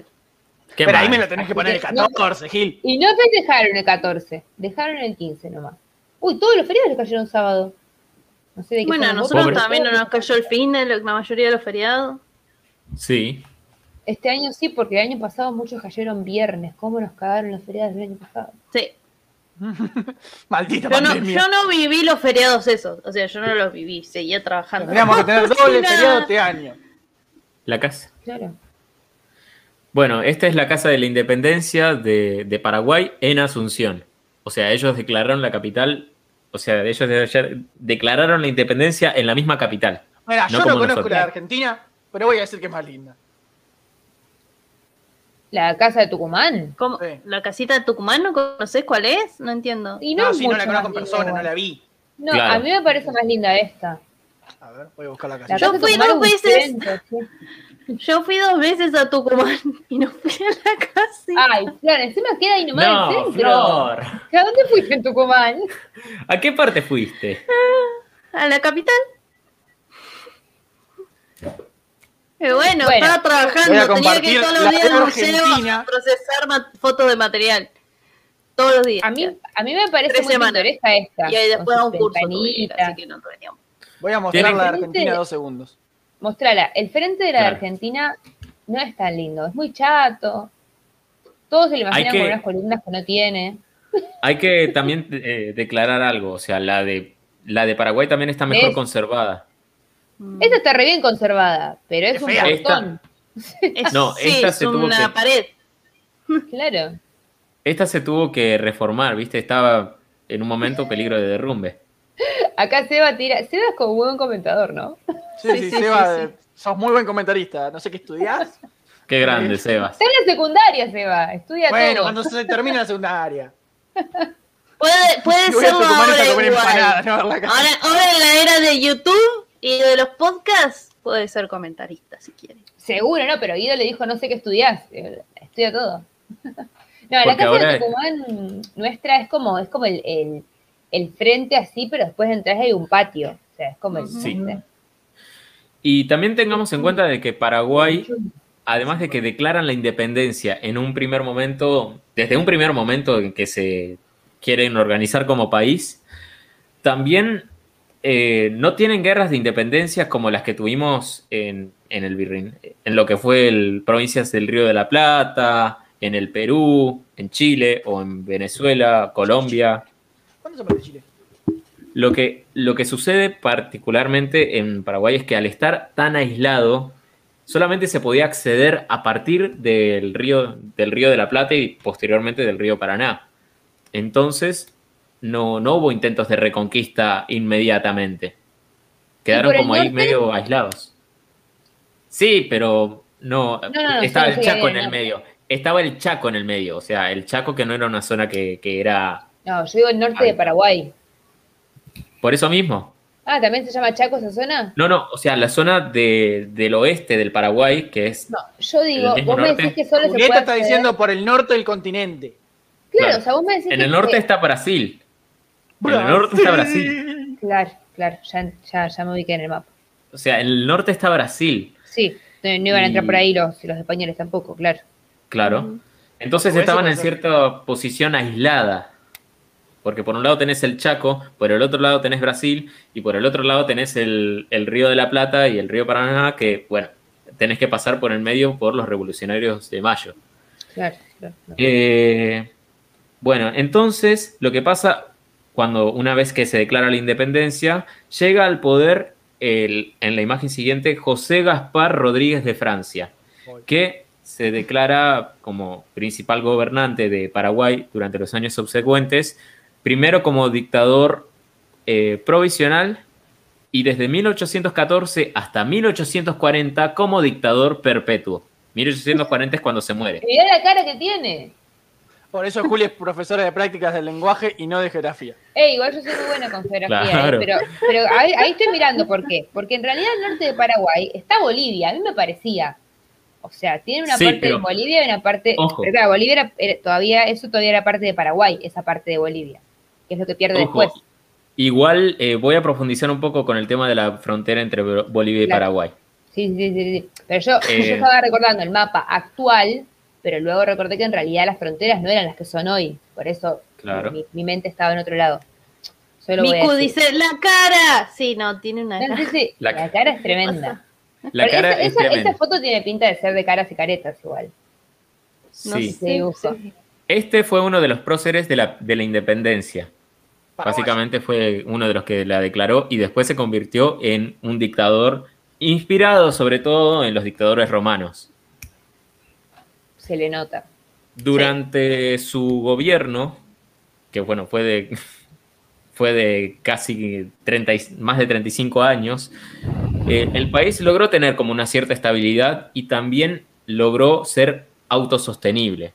qué Pero ahí me lo tenés que poner el Así que no- 14, Gil. Y no festejaron el 14, dejaron el 15 nomás. Uy, todos los feriados les cayeron sábado. No sé de qué Bueno, a nosotros también no nos cayó el fin de la mayoría de los feriados. Sí. Este año sí, porque el año pasado muchos cayeron viernes. ¿Cómo nos cagaron los feriados del año pasado? Sí. Maldita Yo no, pandemia. yo no viví los feriados esos. O sea, yo no los viví. Seguía trabajando. Tendríamos que tener doble feriado este año. La casa. Claro. Bueno, esta es la Casa de la Independencia de, de Paraguay en Asunción. O sea, ellos declararon la capital, o sea, ellos de ayer declararon la independencia en la misma capital. Mira, No yo no conozco nosotros. la de Argentina, pero voy a decir que es más linda. La casa de Tucumán. ¿Cómo? Sí. ¿La casita de Tucumán no conoces cuál es? No entiendo. Y No, no, es no la conozco en persona, no la vi. No, Claro. a mí me parece más linda esta. A ver, voy a buscar la La casilla. Yo fui Tucumán dos veces. Yo fui dos veces a Tucumán y no fui a la casa. Ay, Flor, encima queda ahí nomás No, el centro. Flor. ¿A dónde fuiste en Tucumán? ¿A qué parte fuiste? ¿A la capital? Pero bueno, Bueno, estaba trabajando, tenía que ir todos los días al museo a procesar fotos de material. Todos los días. A mí, a mí me parece muy pintoresca esta. y ahí después un curso así que no tiempo. Voy a mostrar la de Argentina dos segundos. Mostrala. El frente de la de. Argentina no es tan lindo, es muy chato. Todos se lo imaginan que- con unas columnas que no tiene. Hay que también eh, declarar algo, o sea, la de, la de Paraguay también está mejor Es- conservada. Mm. Esta está re bien conservada, pero es Qué un fea. No, sí, esta es se tuvo una que- pared. Claro. Esta se tuvo que reformar, ¿viste? Estaba en un momento peligro de derrumbe. Acá Seba tira. Seba es como buen comentador, ¿no? Sí, Sí, Seba, sí, sos muy buen comentarista. No sé qué estudiás. Qué grande, Sebas. Está en la secundaria, Seba. Estudia bueno, todo. cuando se termina la secundaria. Puede, puede ahora igual. Ahora, ahora en la era de YouTube y de los podcasts, puede ser comentarista si quiere. Seguro, no, pero Guido le dijo, no sé qué estudias. Estudia todo. No, la Porque casa ahora- de Tucumán nuestra es como, es como el, el, el frente así, pero después entras y hay un patio. O sea, es como el Sí. Y también tengamos en cuenta de que Paraguay, además de que declaran la independencia en un primer momento, desde un primer momento en que se quieren organizar como país, también eh, no tienen guerras de independencia como las que tuvimos en, en el Virrein, en lo que fue el provincias del Río de la Plata, en el Perú, en Chile o en Venezuela, Colombia. ¿Cuándo se parte Chile? Lo que, lo que sucede particularmente en Paraguay es que al estar tan aislado, solamente se podía acceder a partir del río, del río de la Plata y posteriormente del río Paraná. Entonces, no, no hubo intentos de reconquista inmediatamente. Quedaron como ahí medio aislados. Sí, pero no, No, no, estaba sí, el Chaco en el no. medio. Estaba el Chaco en el medio, o sea, el Chaco que no era una zona que, que era No, yo digo el norte Ahí. de Paraguay. por eso mismo. Ah, ¿también se llama Chaco esa zona? No, no, o sea, la zona de- del oeste del Paraguay, que es No, yo digo, vos me norte? decís que solo se puede está acceder- diciendo por el norte del continente. Claro, Claro. o sea, vos me decís en que- el norte está Brasil. En el norte está Brasil. Claro, claro, ya, ya, ya me ubiqué en el mapa. O sea, en el norte está Brasil, Sí, no, no iban a entrar por ahí los, los españoles tampoco, claro. claro. Entonces Por eso estaban en cierta posición aislada. Porque por un lado tenés el Chaco, por el otro lado tenés Brasil y por el otro lado tenés el, el Río de la Plata y el Río Paraná, que, bueno, tenés que pasar por el medio por los revolucionarios de Mayo. Claro, claro. claro. Eh, bueno, entonces lo que pasa cuando una vez que se declara la independencia, llega al poder el- en la imagen siguiente José Gaspar Rodríguez de Francia, que se declara como principal gobernante de Paraguay durante los años subsecuentes, primero como dictador eh, provisional y desde 1814 hasta 1840 como dictador perpetuo. 1840 es cuando se muere. Mirá la cara que tiene. Por eso Juli es profesora de prácticas del lenguaje y no de geografía. Eh, igual yo soy muy buena con geografía, Claro. eh, pero, pero ahí, ahí estoy mirando por qué. Porque en realidad el norte de Paraguay está Bolivia, a mí me parecía. O sea, tiene una Sí, parte pero- de Bolivia y una parte. Ojo. Pero claro, Bolivia era, era todavía, eso todavía era parte de Paraguay, esa parte de Bolivia, que es lo que pierde Ojo, después. Igual eh, voy a profundizar un poco con el tema de la frontera entre Bolivia y Claro. Paraguay. Sí, sí, sí, sí. Pero yo, Eh. yo estaba recordando el mapa actual, pero luego recordé que en realidad las fronteras no eran las que son hoy. Por eso Claro. mi, mi mente estaba en otro lado. Solo Miku dice, la cara. Sí, no, tiene una No, cara. sí, sí, La- La, cara es tremenda. La cara esa, es esa- tremenda. esa foto tiene pinta de ser de caras y caretas igual. No Sí. sé. sí. Este fue uno de los próceres de la, de la independencia. Paraguay. Básicamente fue uno de los que la declaró y después se convirtió en un dictador inspirado sobre todo en los dictadores romanos. Se le nota. Durante su gobierno, que bueno, fue de, fue de casi 30, y- más de 35 años, eh, el país logró tener como una cierta estabilidad y también logró ser autosostenible.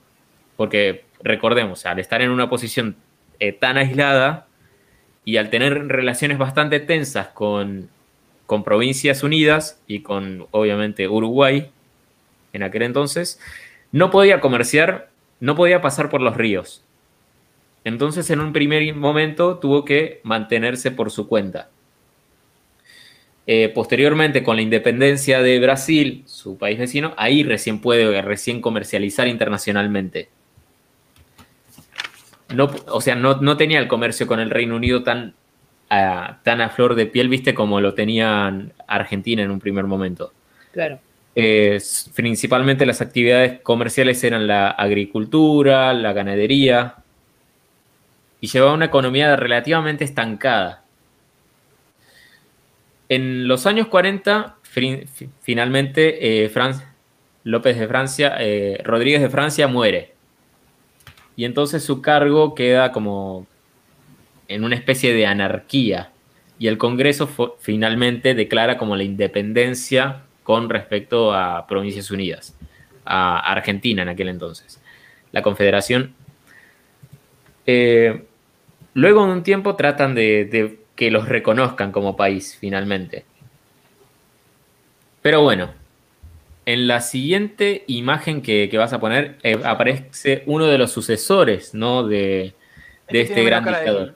Porque recordemos, al estar en una posición eh, tan aislada y al tener relaciones bastante tensas con, con Provincias Unidas y con, obviamente, Uruguay, en aquel entonces, no podía comerciar, no podía pasar por los ríos. Entonces, en un primer momento, tuvo que mantenerse por su cuenta. Eh, posteriormente, con la independencia de Brasil, su país vecino, ahí recién puede recién comercializar internacionalmente. No, o sea, no, no tenía el comercio con el Reino Unido tan, a- tan a flor de piel, viste, como lo tenían Argentina en un primer momento. Claro. Eh, principalmente las actividades comerciales eran la agricultura, la ganadería, y llevaba una economía relativamente estancada. En los años 40, fri- fi- finalmente, eh, López de Francia, eh, Rodríguez de Francia muere. Y entonces su cargo queda como en una especie de anarquía. Y el Congreso finalmente declara como la independencia con respecto a Provincias Unidas, a Argentina en aquel entonces. La Confederación. Eh, luego de un tiempo tratan de, de que los reconozcan como país finalmente. Pero bueno, en la siguiente imagen que, que vas a poner eh, aparece uno de los sucesores ¿no? de, de Este este gran de dictador.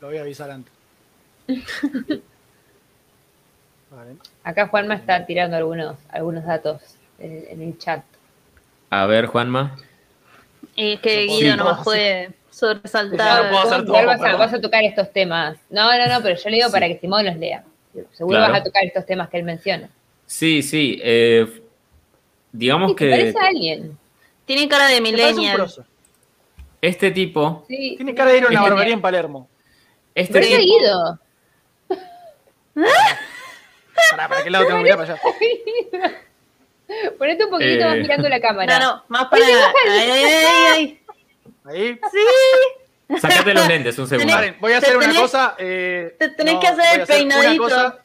Lo voy a avisar antes. Vale. Acá Juanma está tirando algunos, algunos datos en, en el chat. A ver, Juanma. Es que No Guido no me sí. puede Claro, sobresaltar. puedo hacer todo, vas, a, perdón. vas a tocar estos temas. No, no, no, pero yo le digo para que Simón los lea. Seguro Claro. vas a tocar estos temas que él menciona. Sí, sí. eh, digamos Sí, ¿Te que parece a alguien? Tiene cara de millennial. este tipo Sí. Tiene cara de ir a una Es barbería en Palermo. Este Pero es tipo- seguido. ¿Para, qué lado tengo que mirar para allá? Ponete un poquito Eh. más mirando la cámara. No, no, más para. Ay, ay, ay. Ahí. Sí. Sacate los lentes un segundo. Voy a Te hacer una cosa. eh, te tenés no, que hacer el peinadito.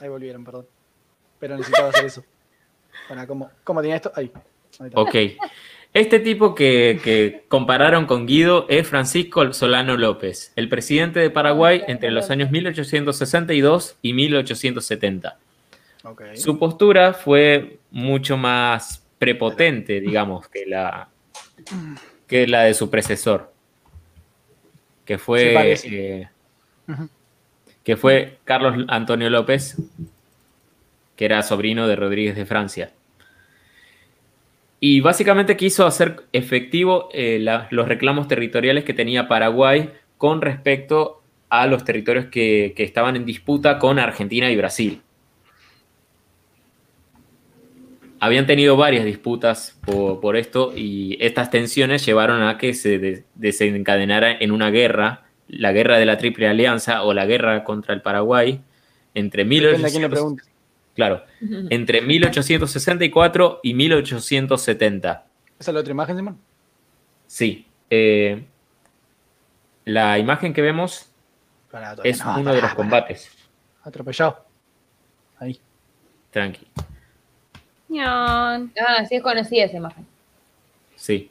Ahí volvieron, perdón. Pero necesitaba hacer eso. Bueno, ¿cómo, cómo tenía esto? Ahí. Ahí. Ok. Este tipo que, que compararon con Guido es Francisco Solano López, el presidente de Paraguay entre los años 1862 y 1870. Ok. Su postura fue mucho más prepotente, digamos, que la, que la de su predecesor, que fue, eh, que fue Carlos Antonio López, que era sobrino de Rodríguez de Francia. Y básicamente quiso hacer efectivo eh, la- los reclamos territoriales que tenía Paraguay con respecto a los territorios que, que estaban en disputa con Argentina y Brasil. Habían tenido varias disputas por, por esto y estas tensiones llevaron a que se de- desencadenara en una guerra, la guerra de la Triple Alianza o la guerra contra el Paraguay, entre Depende a quién le 1800 pregunte. Claro, entre 1864 y 1870. ¿Esa es la otra imagen, Simón? Sí. eh, la imagen que vemos es no, uno de los combates. Atropellado. Ahí. Tranqui. Ah, sí es conocida esa imagen. Sí.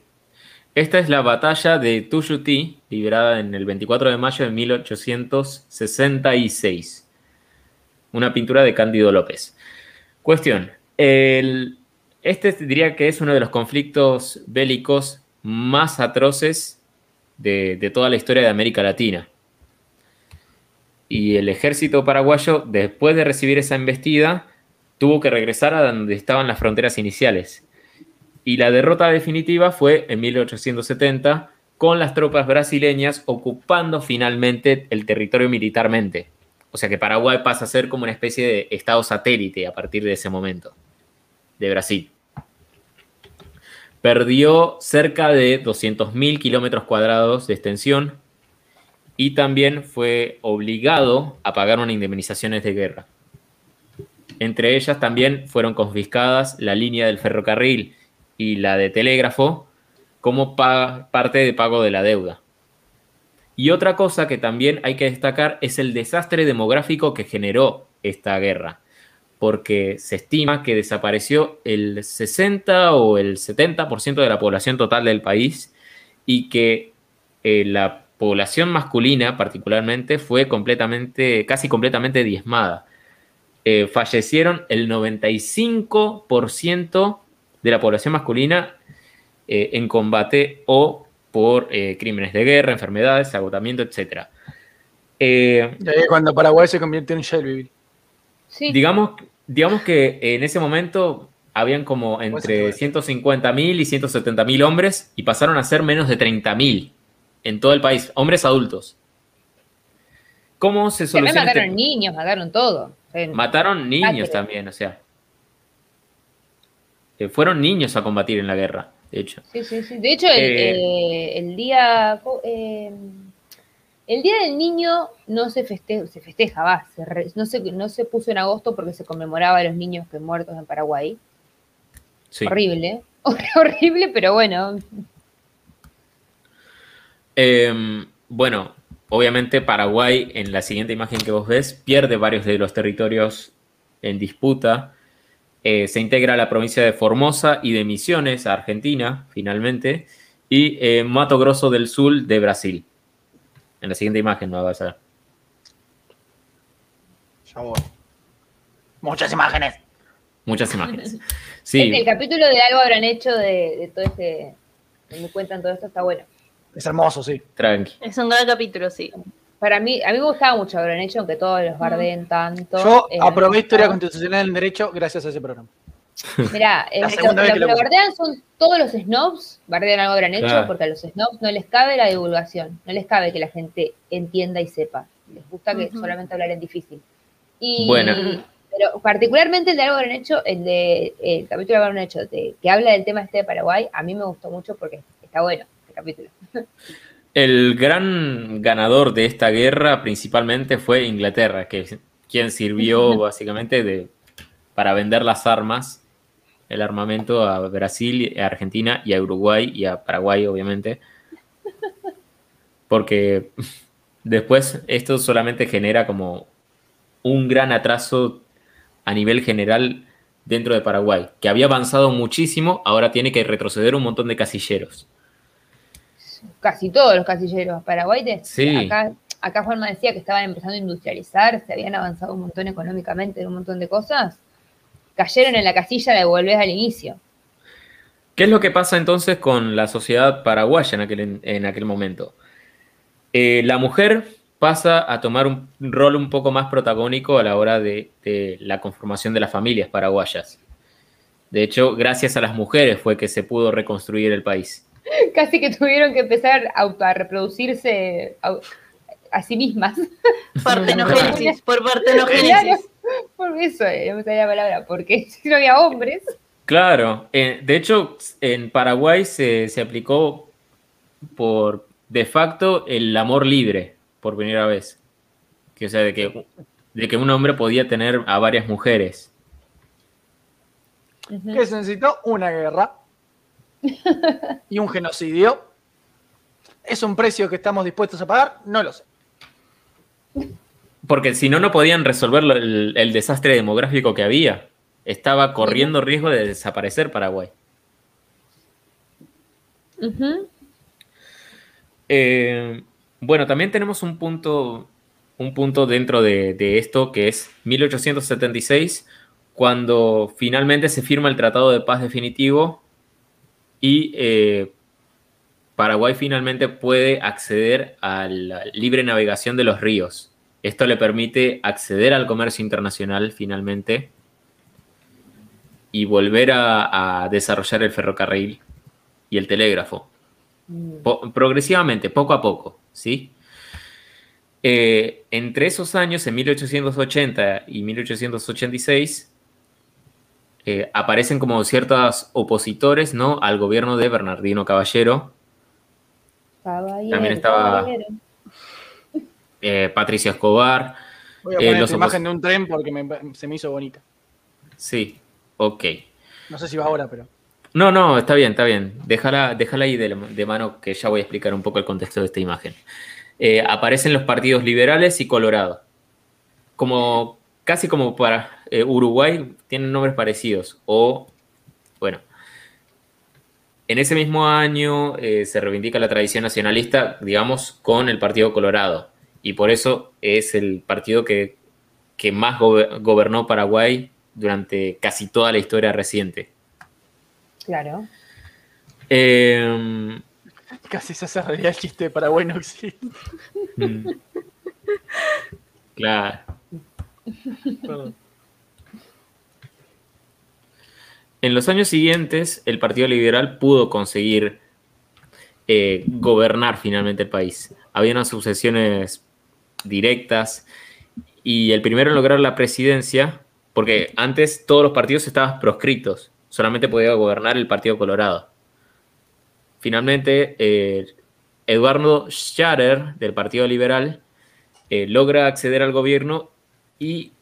Esta es la batalla de Tuyutí, librada en el 24 de mayo de 1866. Una pintura de Cándido López. Cuestión. el- este diría que es uno de los conflictos bélicos más atroces de, de toda la historia de América Latina. Y el ejército paraguayo, después de recibir esa embestida, tuvo que regresar a donde estaban las fronteras iniciales. Y la derrota definitiva fue en 1870 con las tropas brasileñas ocupando finalmente el territorio militarmente. O sea que Paraguay pasa a ser como una especie de estado satélite a partir de ese momento de Brasil. Perdió cerca de 200.000 kilómetros cuadrados de extensión y también fue obligado a pagar unas indemnizaciones de guerra. Entre ellas también fueron confiscadas la línea del ferrocarril y la de telégrafo como pa- parte de pago de la deuda. Y otra cosa que también hay que destacar es el desastre demográfico que generó esta guerra, porque se estima que desapareció el 60 o el 70% de la población total del país y que eh, la población masculina particularmente fue completamente, casi completamente diezmada. Eh, fallecieron el 95% de la población masculina eh, en combate o por eh, crímenes de guerra, enfermedades, agotamiento, etc. Eh, Y ahí es cuando Paraguay se convierte en Shelbyville. Sí. digamos, digamos que en ese momento habían como entre Pues, 150.000 y 170.000 hombres y pasaron a ser menos de 30.000 en todo el país, hombres adultos. ¿Cómo se También soluciona? mataron este- niños, mataron todo. Mataron niños también, o sea. Eh, fueron niños a combatir en la guerra, de hecho. Sí, sí, sí. De hecho, el, Eh, eh, el día. eh, el día del niño no se festeja, se festeja, va, se re- no, se, no se puso en agosto porque se conmemoraba a los niños que muertos en Paraguay. Sí. Horrible, horrible, pero bueno. Eh, bueno, obviamente Paraguay, en la siguiente imagen que vos ves, pierde varios de los territorios en disputa. Eh, se integra a la provincia de Formosa y de Misiones, a Argentina, finalmente, y eh, Mato Grosso del Sur de Brasil. En la siguiente imagen no vas a ver. Ya voy. Muchas imágenes. Muchas imágenes. El, Sí, el capítulo de algo habrán hecho de, de todo este. donde cuentan todo esto está bueno. Es hermoso, sí. tranqui. Es un gran capítulo, sí. Para mí, a mí me gustaba mucho habrán hecho, aunque todos los bardeen tanto. Yo eh, aprobé historia constitucional del derecho gracias a ese programa. Mirá, eh, lo, que lo bardean son todos los snobs, bardean algo habrán hecho, Claro. porque a los snobs no les cabe la divulgación, no les cabe que la gente entienda y sepa. Les gusta que solamente hablar en difícil. Y Bueno. Pero particularmente el de algo gran hecho, el de el capítulo de algo gran hecho, de, que habla del tema este de Paraguay, a mí me gustó mucho porque está bueno el capítulo. El gran ganador de esta guerra principalmente fue Inglaterra, que quien sirvió básicamente de, para vender las armas, el armamento a Brasil, a Argentina y a Uruguay y a Paraguay, obviamente. Porque después esto solamente genera como un gran atraso a nivel general dentro de Paraguay, que había avanzado muchísimo, ahora tiene que retroceder un montón de casilleros. Casi todos los casilleros. Paraguay, de- Sí. acá, acá Juanma decía que estaban empezando a industrializar, se habían avanzado un montón económicamente en un montón de cosas. Cayeron en la casilla de volver al inicio. ¿Qué es lo que pasa entonces con la sociedad paraguaya en aquel, en aquel momento? Eh, la mujer pasa a tomar un rol un poco más protagónico a la hora de, de la conformación de las familias paraguayas. De hecho, gracias a las mujeres fue que se pudo reconstruir el país. Casi que tuvieron que empezar a, a reproducirse a, a sí mismas. Partenogénesis, por Claro, partenogénesis. por eso eh, no me salía la palabra, porque si no había hombres. Claro, eh, de hecho, en Paraguay se, se aplicó por de facto el amor libre por primera vez. Que, o sea, de que, de que un hombre podía tener a varias mujeres. Que se necesitó una guerra y un genocidio. ¿Es un precio que estamos dispuestos a pagar? No lo sé. Porque si no, no podían resolver el, el desastre demográfico que había. Estaba corriendo riesgo de desaparecer Paraguay. Eh, bueno, también tenemos un punto, un punto dentro de, de esto que es 1876, cuando finalmente se firma el Tratado de Paz Definitivo y eh, Paraguay finalmente puede acceder a la libre navegación de los ríos. Esto le permite acceder al comercio internacional finalmente y volver a, a desarrollar el ferrocarril y el telégrafo po- progresivamente, poco a poco, ¿sí? Eh, entre esos años, en 1880 y 1886, eh, aparecen como ciertos opositores, ¿no? Al gobierno de Bernardino Caballero, Caballero, También estaba- caballero. eh, Patricio Escobar, Voy a Eh, poner los opos- imagen de un tren porque me- se me hizo bonita. sí, ok. No sé si va ahora, pero. No, no, está bien, está bien. Déjala, déjala ahí de, la- de mano que ya voy a explicar un poco el contexto de esta imagen. Eh, aparecen los partidos liberales y Colorado. Como, casi como para eh, Uruguay, tienen nombres parecidos. O, bueno, en ese mismo año eh, se reivindica la tradición nacionalista, digamos, con el Partido Colorado. Y por eso es el partido que, que más gobe- gobernó Paraguay durante casi toda la historia reciente. Claro. Eh, Casi se hace realidad el chiste de Paraguay no existe. mm. claro. Perdón. En los años siguientes, el Partido Liberal pudo conseguir eh, gobernar finalmente el país. Había unas sucesiones directas y el primero en lograr la presidencia, porque antes todos los partidos estaban proscritos, solamente podía gobernar el Partido Colorado. Finalmente, eh, Eduardo Scharer, del Partido Liberal, eh, logra acceder al gobierno y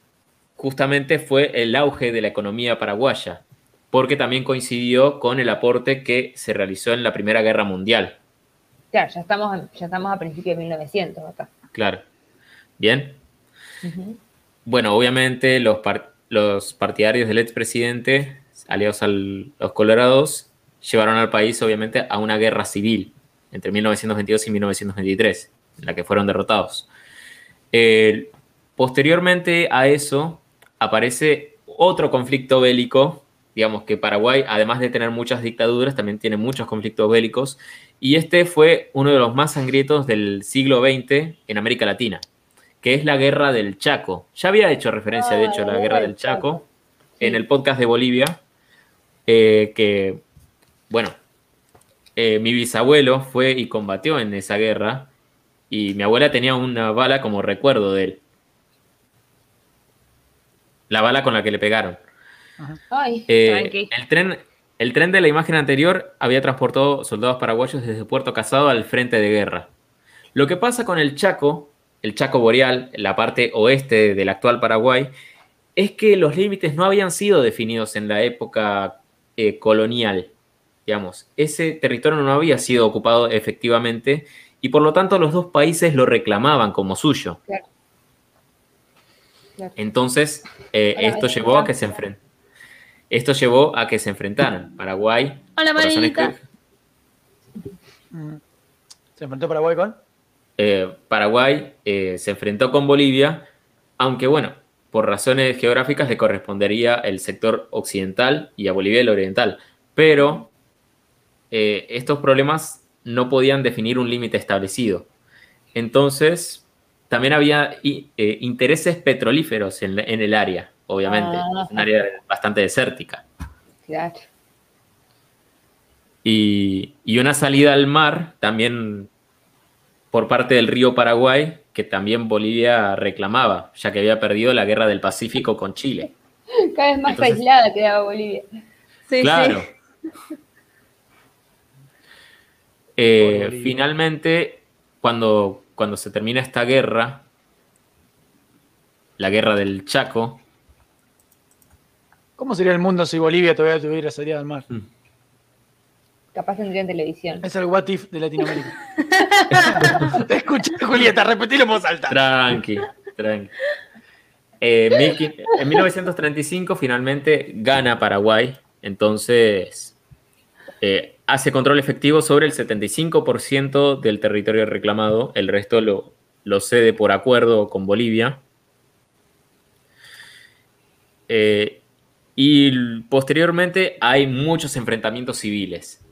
justamente fue el auge de la economía paraguaya, porque también coincidió con el aporte que se realizó en la Primera Guerra Mundial. Claro, ya estamos, ya estamos a principios de 1900 acá. Claro. Bien. Bueno, obviamente los, par- los partidarios del expresidente, aliados a los colorados, llevaron al país obviamente a una guerra civil entre 1922 y 1923, en la que fueron derrotados. Eh, posteriormente a eso aparece otro conflicto bélico, digamos que Paraguay, además de tener muchas dictaduras, también tiene muchos conflictos bélicos, y este fue uno de los más sangrientos del siglo XX en América Latina, que es la Guerra del Chaco. Ya había hecho referencia, de Ah, hecho, a la Guerra del Chaco en el podcast de Bolivia, eh, que, bueno, eh, mi bisabuelo fue y combatió en esa guerra, y mi abuela tenía una bala como recuerdo de él. la bala con la que le pegaron. Ay, Eh, el, tren, el tren de la imagen anterior había transportado soldados paraguayos desde Puerto Casado al frente de guerra. Lo que pasa con el Chaco, el Chaco Boreal, la parte oeste del actual Paraguay, es que los límites no habían sido definidos en la época eh, colonial. Digamos, ese territorio no había sido ocupado efectivamente y por lo tanto los dos países lo reclamaban como suyo. Claro. Claro. Entonces, eh, esto llevó a que se enfren- Esto llevó a que se enfrentaran Paraguay. Hola, Marinita. Mm. Se enfrentó Paraguay con. eh, Paraguay eh, se enfrentó con Bolivia, aunque bueno, por razones geográficas le correspondería el sector occidental y a Bolivia el oriental. Pero eh, estos problemas no podían definir un límite establecido. Entonces, también había eh, intereses petrolíferos en el área, obviamente. Ah. Es un área bastante desértica. claro. Y, y una salida al mar también por parte del río Paraguay, que también Bolivia reclamaba, ya que había perdido la guerra del Pacífico con Chile. Cada vez más Entonces- aislada quedaba Bolivia. Sí, claro. sí. Eh, finalmente, cuando, cuando se termina esta guerra, la guerra del Chaco, ¿Cómo sería el mundo si Bolivia todavía tuviera salida al mar? Capaz tendría en televisión. Es el what if de Latinoamérica. Te escuché, Julieta, repetilo en voz alta. Tranqui, tranqui. Eh, en 1935 finalmente gana Paraguay, entonces eh, hace control efectivo sobre el 75% del territorio reclamado, el resto lo, lo cede por acuerdo con Bolivia. Eh, y posteriormente hay muchos enfrentamientos civiles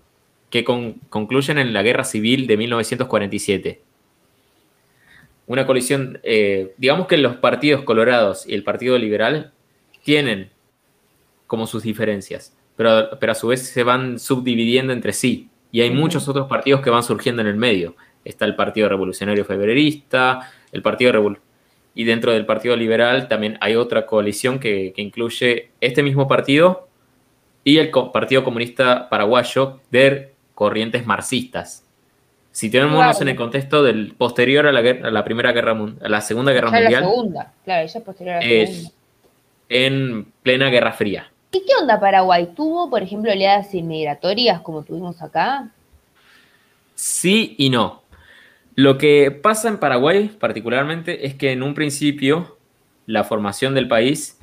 que con- concluyen en la Guerra Civil de 1947 una colisión, eh, digamos que los partidos colorados y el Partido Liberal tienen como sus diferencias, pero, pero a su vez se van subdividiendo entre sí. Y hay muchos otros partidos que van surgiendo en el medio. Está el Partido Revolucionario Febrerista, el Partido Revol y dentro del Partido Liberal también hay otra coalición que, que incluye este mismo partido y el Co- Partido Comunista Paraguayo de corrientes marxistas. Si tenemos Claro. en el contexto del posterior a la, guerra- a la Primera Guerra Mundial, a la Segunda Guerra Ya la Mundial, segunda, claro, ella es posterior a la es segunda. en plena Guerra Fría. ¿Y qué onda Paraguay? ¿Tuvo, por ejemplo, oleadas inmigratorias como tuvimos acá? Sí y no. Lo que pasa en Paraguay particularmente es que en un principio la formación del país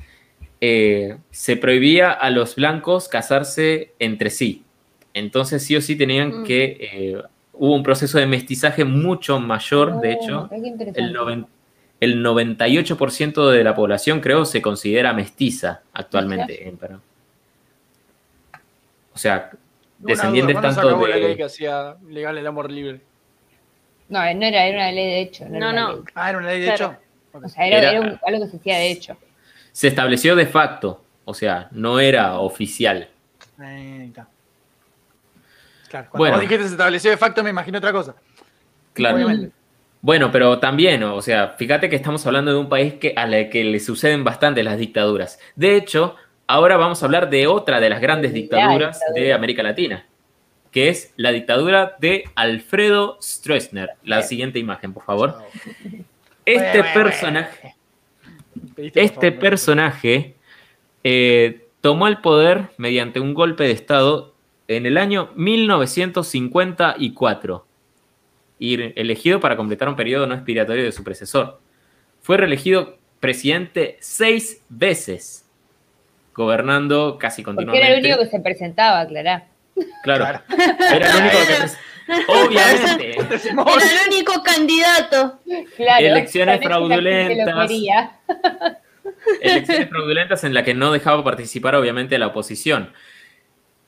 eh, se prohibía a los blancos casarse entre sí. Entonces sí o sí tenían Mm. que... eh, hubo un proceso de mestizaje mucho mayor, de Oh, hecho. El, noven- el 98% de la población creo se considera mestiza actualmente en Paraguay. O sea, descendientes duda, ¿cuándo se tanto acabó la ley de... que hacía legal el amor libre? No, no era, era una ley de hecho. No, No, era una no. ley. Ah, era una ley de Claro. hecho. O sea, era, Era- era un- algo que se hacía de hecho. se estableció de facto, o sea, no era oficial. Ahí está. Claro, cuando Bueno. vos dijiste se estableció de facto, me imagino otra cosa. Claro. Obviamente. Bueno, pero también, o sea, fíjate que estamos hablando de un país que, a la que le suceden bastante las dictaduras. De hecho, ahora vamos a hablar de otra de las grandes La dictaduras de. América Latina, que es la dictadura de Alfredo Stroessner. La siguiente imagen, por favor. Este personaje, este personaje eh, tomó el poder mediante un golpe de Estado en el año 1954 y elegido para completar un periodo no expiratorio de su predecesor. Fue reelegido presidente seis veces, gobernando casi Porque era continuamente. el único que se presentaba, Clara. Claro, Claro. era el único que... Obviamente. Era el único candidato. Claro. Elecciones fraudulentas. elecciones fraudulentas en la que no dejaba participar obviamente la oposición.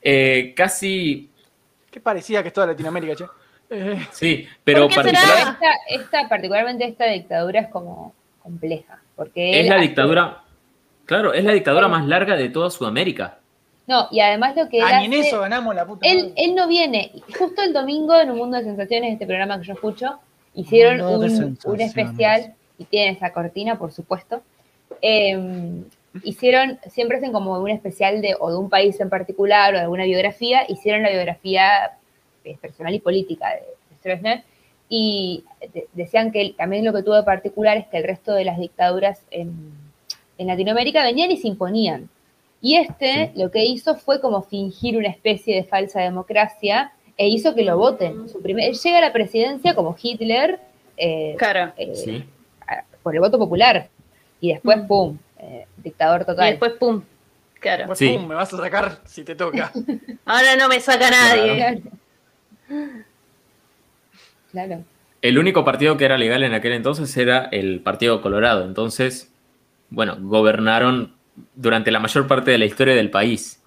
Eh, casi, Qué parecía que es toda Latinoamérica, che. Eh, sí, pero ¿Por qué será? particular Esta, esta, particularmente esta dictadura es como compleja. Porque es la hace- dictadura, claro, es la dictadura más larga de toda Sudamérica. No, y además lo que él ah, ni en hace- eso ganamos la puta. él, madre. él no viene. Justo el domingo en Un Mundo de Sensaciones, este programa que yo escucho, hicieron un, especial y tiene esa cortina, por supuesto. eh, hicieron, siempre hacen como un especial de o de un país en particular o de alguna biografía, hicieron la biografía eh, personal y política de Stroessner y de- decían que también lo que tuvo de particular es que el resto de las dictaduras en, en Latinoamérica venían y se imponían. Y este lo que hizo fue como fingir una especie de falsa democracia e hizo que lo voten. Su primer, él llega a la presidencia como Hitler eh, Claro. eh, Sí. por el voto popular y después, Mm. ¡pum!, eh, dictador Y total. después, pum. Claro. Pues, Sí. pum, me vas a sacar si te toca. Ahora no me saca nadie. Claro. Claro. El único partido que era legal en aquel entonces era el Partido Colorado. Entonces, bueno, gobernaron durante la mayor parte de la historia del país.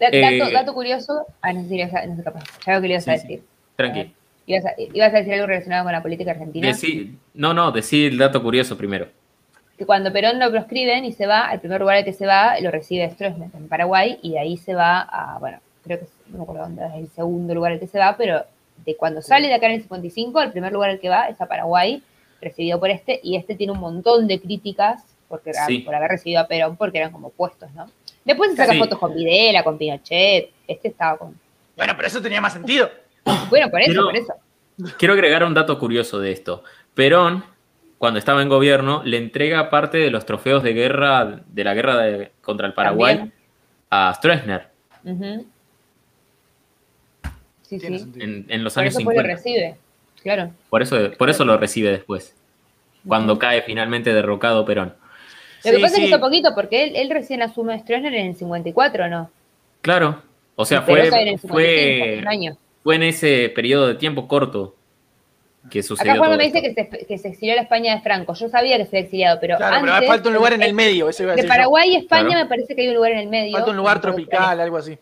Eh, dato, curioso. Ah, no sé si no sé capaz. Ya veo que le ibas a Sí, sí. decir. Tranquilo. Ibas a, ibas a decir algo relacionado con la política argentina. Decí- no, no, decí el dato curioso primero. Que cuando Perón lo proscriben y se va, al primer lugar al que se va, lo recibe Stroessner en Paraguay y de ahí se va a, bueno, creo que no me acuerdo dónde es el segundo lugar al que se va, pero de cuando sale de acá en el 55, el primer lugar al que va es a Paraguay, recibido por este, y este tiene un montón de críticas porque, Sí. por haber recibido a Perón, porque eran como puestos, ¿no? Después se saca Sí. fotos con Videla, con Pinochet, este estaba con... Bueno, pero eso tenía más sentido. Bueno, por eso, Pero- por eso. Quiero agregar un dato curioso de esto. Perón, cuando estaba en gobierno, le entrega parte de los trofeos de guerra de la guerra de- contra el Paraguay También. a Stroessner. Sí, sí. en, en los Por años eso pues lo 50. recibe, claro. Por eso, por eso lo recibe después, cuando cae finalmente derrocado Perón. Lo que Sí, pasa es que hizo poquito, porque él, él recién asume Stroessner en el 54, ¿no? Claro, o sea, fue, en el 55, fue, un año. fue en ese periodo de tiempo corto que sucedió Acá Juan todo me dice que se, que se exilió a la España de Franco. Yo sabía que se había exiliado, pero Claro, pero antes, falta un lugar en el medio, eso iba a De. Paraguay y España Claro. me parece que hay un lugar en el medio. Falta un lugar tropical, algo así.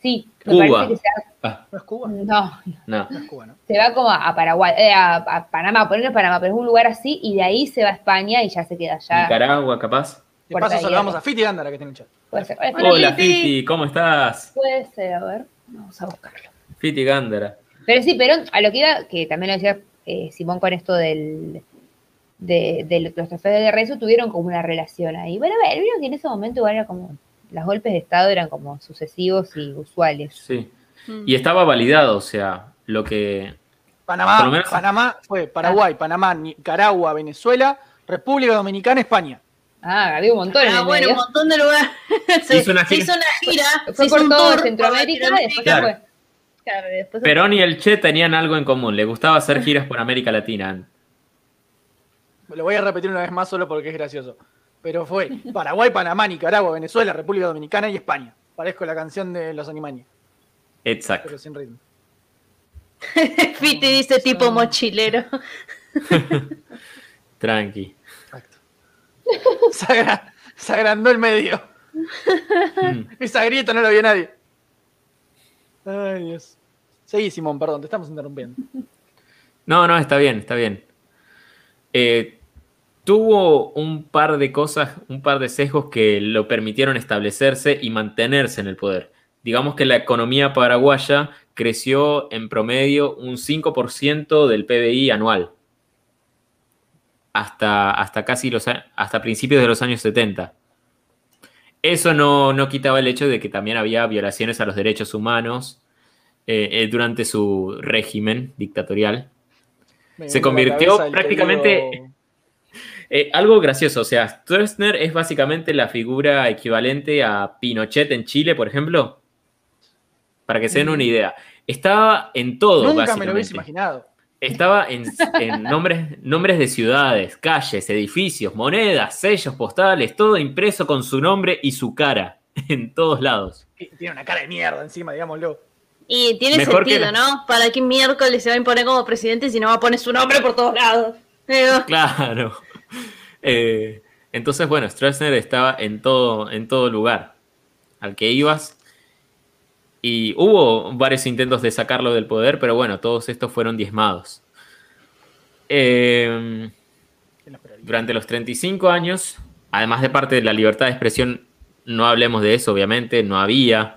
Sí, me Cuba. parece que se, Ah, ¿No es Cuba? no, no. No es Cuba, ¿no? se va como a Paraguay, eh, a, a Panamá, ponerle Panamá, pero es un lugar así y de ahí se va a España y ya se queda allá. Nicaragua, capaz. De paso saludamos a Fiti Gándara que en el chat. Puede ser. Hola, Hola, Fiti. Fiti, ¿cómo estás? Puede ser, a ver, vamos a buscarlo. Fiti Gándara. Pero sí, Perón, a lo que iba, que también lo decía eh, Simón con esto del, de, de los trofeos de guerra, eso tuvieron como una relación ahí. Bueno, a ver, vieron que en ese momento igual era como, los golpes de Estado eran como sucesivos y usuales. Sí. Mm. Y estaba validado, o sea, lo que. Panamá, Por lo menos- Panamá fue Paraguay, Panamá, Nicaragua, Venezuela, República Dominicana, España. Ah, había un montón Ah, bueno, un montón de lugares. se, Hizo una se gira. hizo una gira. se Fue hizo por todo tour Centroamérica y después se Claro. fue. Claro, después- Perón y el Che tenían algo en común. Le gustaba hacer giras por América Latina. Lo voy a repetir una vez más solo porque es gracioso. Pero fue Paraguay, Panamá, Nicaragua, Venezuela, República Dominicana y España. Parezco la canción de los Animani, Exacto. pero sin ritmo. Fiti dice tipo mochilero. Tranqui. Exacto. Se, agra- se agrandó el medio. Mm. Esa grieta no la vio nadie. Ay, Dios. Seguí, Simón, perdón, te estamos interrumpiendo. No, no, está bien, está bien. Eh, tuvo un par de cosas, un par de sesgos que lo permitieron establecerse y mantenerse en el poder. Digamos que la economía paraguaya creció en promedio un 5% del PBI anual. Hasta, hasta casi los, hasta principios de los años 70. Eso no, no quitaba el hecho de que también había violaciones a los derechos humanos eh, eh, durante su régimen dictatorial. Me Se convirtió prácticamente- Eh, algo gracioso, o sea, Stroessner es básicamente la figura equivalente a Pinochet en Chile, por ejemplo. Para que se den una idea. Estaba en todo, Nunca me básicamente. lo hubiese imaginado. Estaba en, en nombres, nombres de ciudades, calles, edificios, monedas, sellos postales, todo impreso con su nombre y su cara, en todos lados. Tiene una cara de mierda encima, digámoslo. Y tiene Mejor que sentido, la- ¿no? ¿Para qué miércoles se va a imponer como presidente si no va a poner su nombre por todos lados? Claro. Eh, entonces, bueno, Stroessner estaba en todo, en todo lugar al que ibas. Y hubo varios intentos de sacarlo del poder, pero bueno, todos estos fueron diezmados. Eh, durante los 35 años, además de parte de la libertad de expresión, no hablemos de eso, obviamente, no había.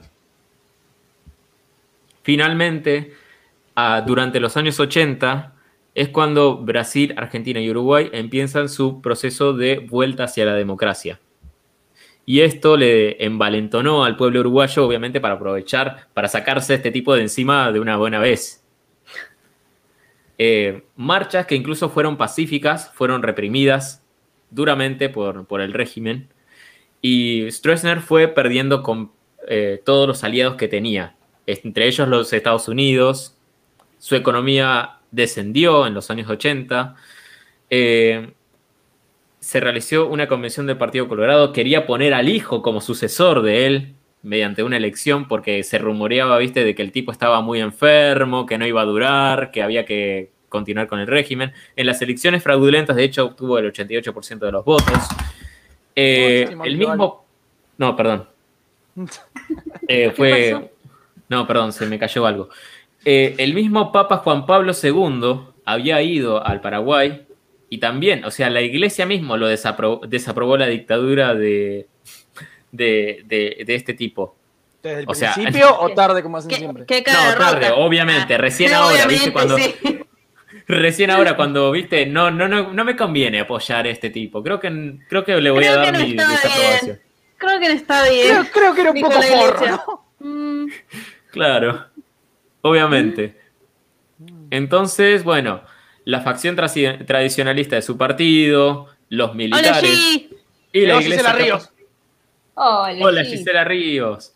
Finalmente, ah, durante los años 80, es cuando Brasil, Argentina y Uruguay empiezan su proceso de vuelta hacia la democracia. y esto le envalentonó al pueblo uruguayo, obviamente, para aprovechar, para sacarse este tipo de encima de una buena vez. Eh, marchas que incluso fueron pacíficas, fueron reprimidas duramente por, por el régimen, y Stroessner fue perdiendo con eh, todos los aliados que tenía, entre ellos los Estados Unidos, su economía descendió en los años 80, eh, se realizó una convención del Partido Colorado, quería poner al hijo como sucesor de él mediante una elección porque se rumoreaba, viste, de que el tipo estaba muy enfermo, que no iba a durar, que había que continuar con el régimen. En las elecciones fraudulentas, de hecho, obtuvo el 88% de los votos. Eh, el mismo... No, perdón. Eh, fue... No, perdón, se me cayó algo. Eh, el mismo Papa Juan Pablo II había ido al Paraguay y también, o sea, la iglesia mismo lo desaprobó, desaprobó la dictadura de, de, de- de este tipo. ¿Desde el O sea, principio o tarde como hacen ¿Qué, siempre? qué No, de tarde, rata? obviamente, Ah, recién ahora, ¿viste? Cuando- sí. Recién ahora cuando, viste, no, no, no, no me conviene apoyar a este tipo. Creo que, creo que le voy Creo a dar no mi desaprobación. Creo que no está bien. Creo, creo que era un poco. ¿no? Mm, Claro, obviamente. Entonces, bueno, la facción tradicionalista de su partido, los Hola, militares G. y la iglesia. Gisela Ríos. Hola, Hola. Gisela Ríos.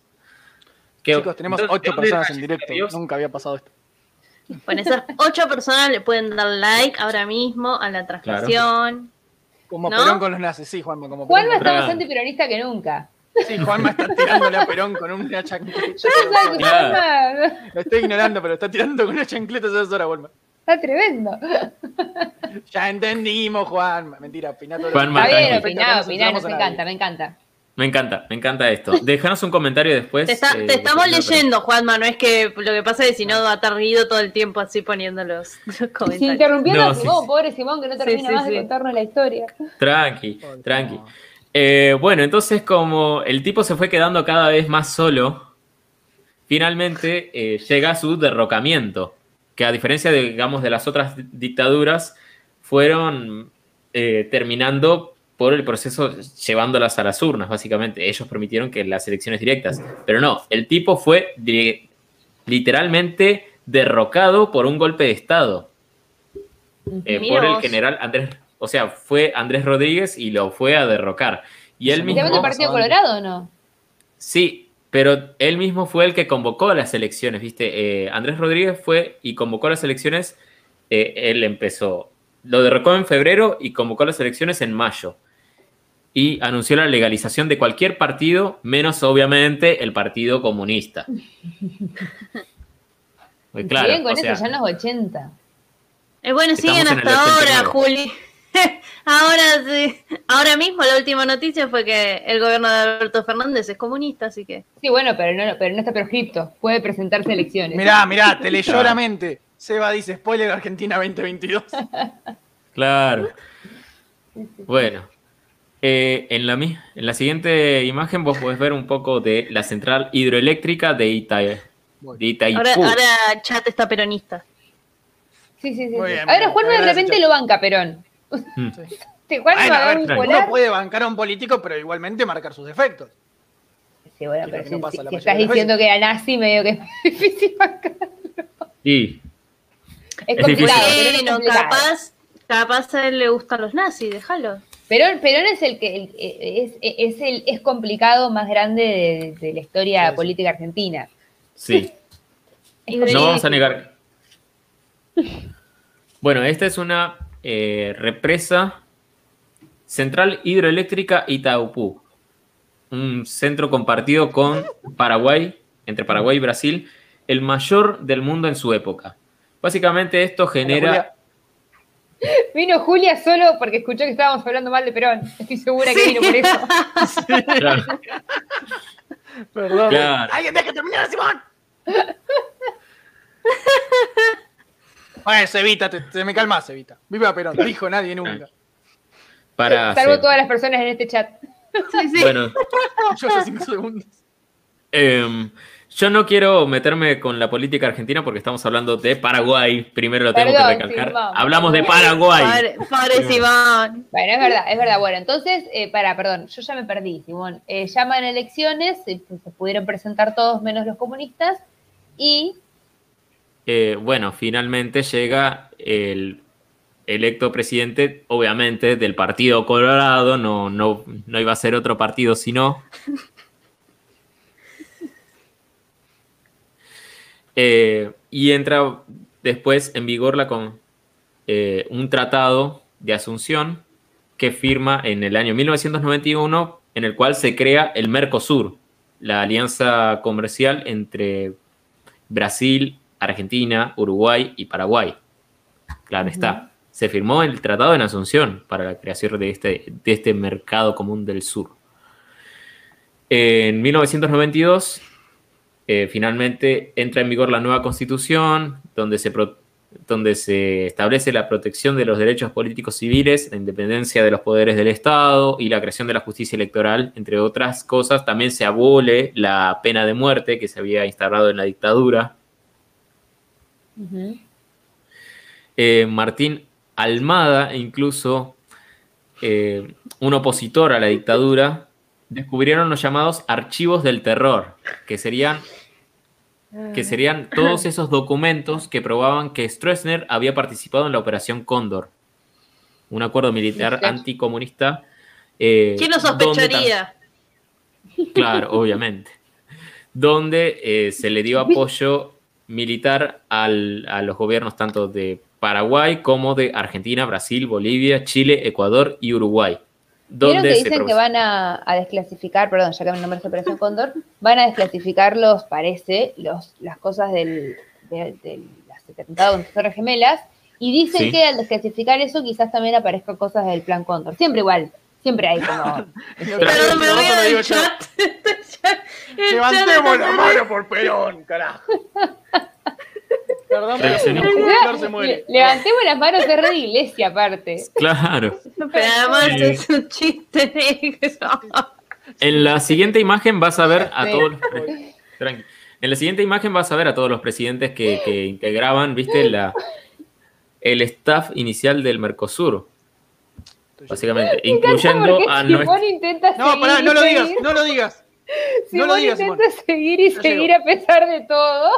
Que- Chicos, tenemos entonces, ocho ¿de dónde personas en directo. Ríos? Nunca había pasado esto. Bueno, esas ocho personas le pueden dar like ahora mismo a la transmisión. Como ¿No? Perón con los nazis, sí, Juanma. Como Juanma está Claro. más antiperonista que nunca. Sí, Juanma está tirándole a Perón con una chancleta. Claro. Juanma Lo estoy ignorando, pero está tirando con una chancleta esas horas, Juanma. está tremendo. Ya entendimos, Juanma. Mentira, lo Juanma, Está bien, opiná, no nos a encanta, me encanta. Me encanta, me encanta esto. Déjanos un comentario después. Te, está- eh, te estamos leyendo, Juanma, no es que lo que pasa es que si no va a estar Guido todo el tiempo así poniendo los, los Si comentarios. interrumpiendo No, a Simón, sí. pobre Simón, que no termina sí, más sí. de contarnos la historia. Tranqui, tranqui. Eh, bueno, entonces como el tipo se fue quedando cada vez más solo, finalmente eh, llega su derrocamiento, que a diferencia de, digamos, de las otras di- dictaduras, fueron eh, terminando por el proceso llevándolas a las urnas, básicamente. Ellos permitieron que las elecciones directas, pero no, el tipo fue literalmente derrocado por un golpe de Estado eh, por el general Andrés, o sea, fue Andrés Rodríguez y lo fue a derrocar. Y él Sí, ¿Te mismo, del Partido Colorado o no? sí, pero él mismo fue el que convocó las elecciones, ¿viste? Eh, Andrés Rodríguez fue y convocó las elecciones, eh, él empezó, lo derrocó en febrero y convocó las elecciones en mayo. Y anunció la legalización de cualquier partido, menos obviamente el Partido Comunista. Muy claro, Siguen con o eso ya en los 80. Eh, bueno, siguen hasta ahora, 89. Juli. ahora sí. Ahora mismo la última noticia fue que el gobierno de Alberto Fernández es comunista, así que. Sí, bueno, pero no, pero no está proscripto. Puede presentarse a elecciones. Mirá, mirá, te leyó la mente. Seba dice spoiler Argentina 2022. Claro. Bueno, eh, en, la, mi- en la siguiente imagen vos podés ver un poco de la central hidroeléctrica de, Ita- de Itaipú. Ahora, ahora chat está peronista. Sí, sí, sí. Sí. bien, Ahora bien. de repente lo banca Perón. Mm. Sí. Te Juanma Bueno, a va a ver, un tranqui. polar. Uno puede bancar a un político, pero igualmente marcar sus efectos. Sí, bueno, que pero lo que no si, estás diciendo que era nazi, medio que es difícil bancar. Sí, Es complicado. Capaz, capaz a él le gustan los nazis, déjalo. Perón, Perón es el que el- es, es el es complicado más grande de, de la historia Sí, sí. política argentina. sí. No vamos a negar. Bueno, esta es una eh, represa central hidroeléctrica Itaupú. Un centro compartido con Paraguay, entre Paraguay y Brasil, el mayor del mundo en su época. Básicamente esto genera... Vino Julia solo porque escuchó que estábamos hablando mal de Perón. Estoy segura que vino por eso. Claro. Perdón. Claro. ¡Alguien deja terminar, Simón! Bueno, Evita, te, te me calmas, Evita. Viva Perón, dijo nadie nunca. Para Salvo hacer- todas las personas en este chat. Sí, sí. Bueno, Yo hace cinco segundos. Em, Yo no quiero meterme con la política argentina porque estamos hablando de Paraguay. Primero lo tengo Perdón, que recalcar. Hablamos de Paraguay. Padre, padre Iván. Bueno, es verdad, es verdad. Bueno, entonces, eh, para, perdón, yo ya me perdí, Simón. Eh, llaman elecciones, se pudieron presentar todos menos los comunistas y Eh, bueno, finalmente llega el electo presidente, obviamente, del Partido Colorado. No, no, no iba a ser otro partido sino. Eh, y entra después en vigor la con, eh, un tratado de asunción que firma en el año 1991 en el cual se crea el Mercosur, la alianza comercial entre Brasil, Argentina, Uruguay y Paraguay. Claro está. Se firmó el Tratado de Asunción para la creación de este, de este mercado común del sur. En 1992, eh, finalmente entra en vigor la nueva constitución, donde se, pro- donde se establece la protección de los derechos políticos civiles, la independencia de los poderes del Estado y la creación de la justicia electoral, entre otras cosas. También se abole la pena de muerte que se había instaurado en la dictadura. Eh, Martín Almada, incluso eh, un opositor a la dictadura, descubrieron los llamados archivos del terror, que serían, que serían todos esos documentos que probaban que Stroessner había participado en la Operación Cóndor, un acuerdo militar anticomunista. eh, ¿Quién lo donde sospecharía? Claro, obviamente. Donde eh, se le dio apoyo militar al- a los gobiernos tanto de Paraguay como de Argentina, Brasil, Bolivia, Chile, Ecuador y Uruguay. Donde que se dicen que van a, a desclasificar, perdón, ya que mi nombre es Operación Cóndor, van a desclasificar los, parece, los, las cosas del, de, de las atentados en las Torres Gemelas, y dicen Sí. que al desclasificar eso quizás también aparezcan cosas del plan Cóndor. Siempre igual, siempre hay como... Perdón, me voy no chat. El Levantemos la mano por Perón, carajo. Perdón, pero Pero se no- Flor se muere. Le- levantemos las manos, de iglesia aparte. Claro. Pero además Sí. es un chiste negro. En la siguiente imagen vas a ver a todos los Tranqui. En la siguiente imagen vas a ver a todos los presidentes que, que integraban, viste, la, el staff inicial del Mercosur, básicamente, incluyendo a Simón nuestro... intenta No, pará, no lo digas, no lo digas. Simón no lo digas, intenta seguir y Ya seguir llego. a pesar de todo.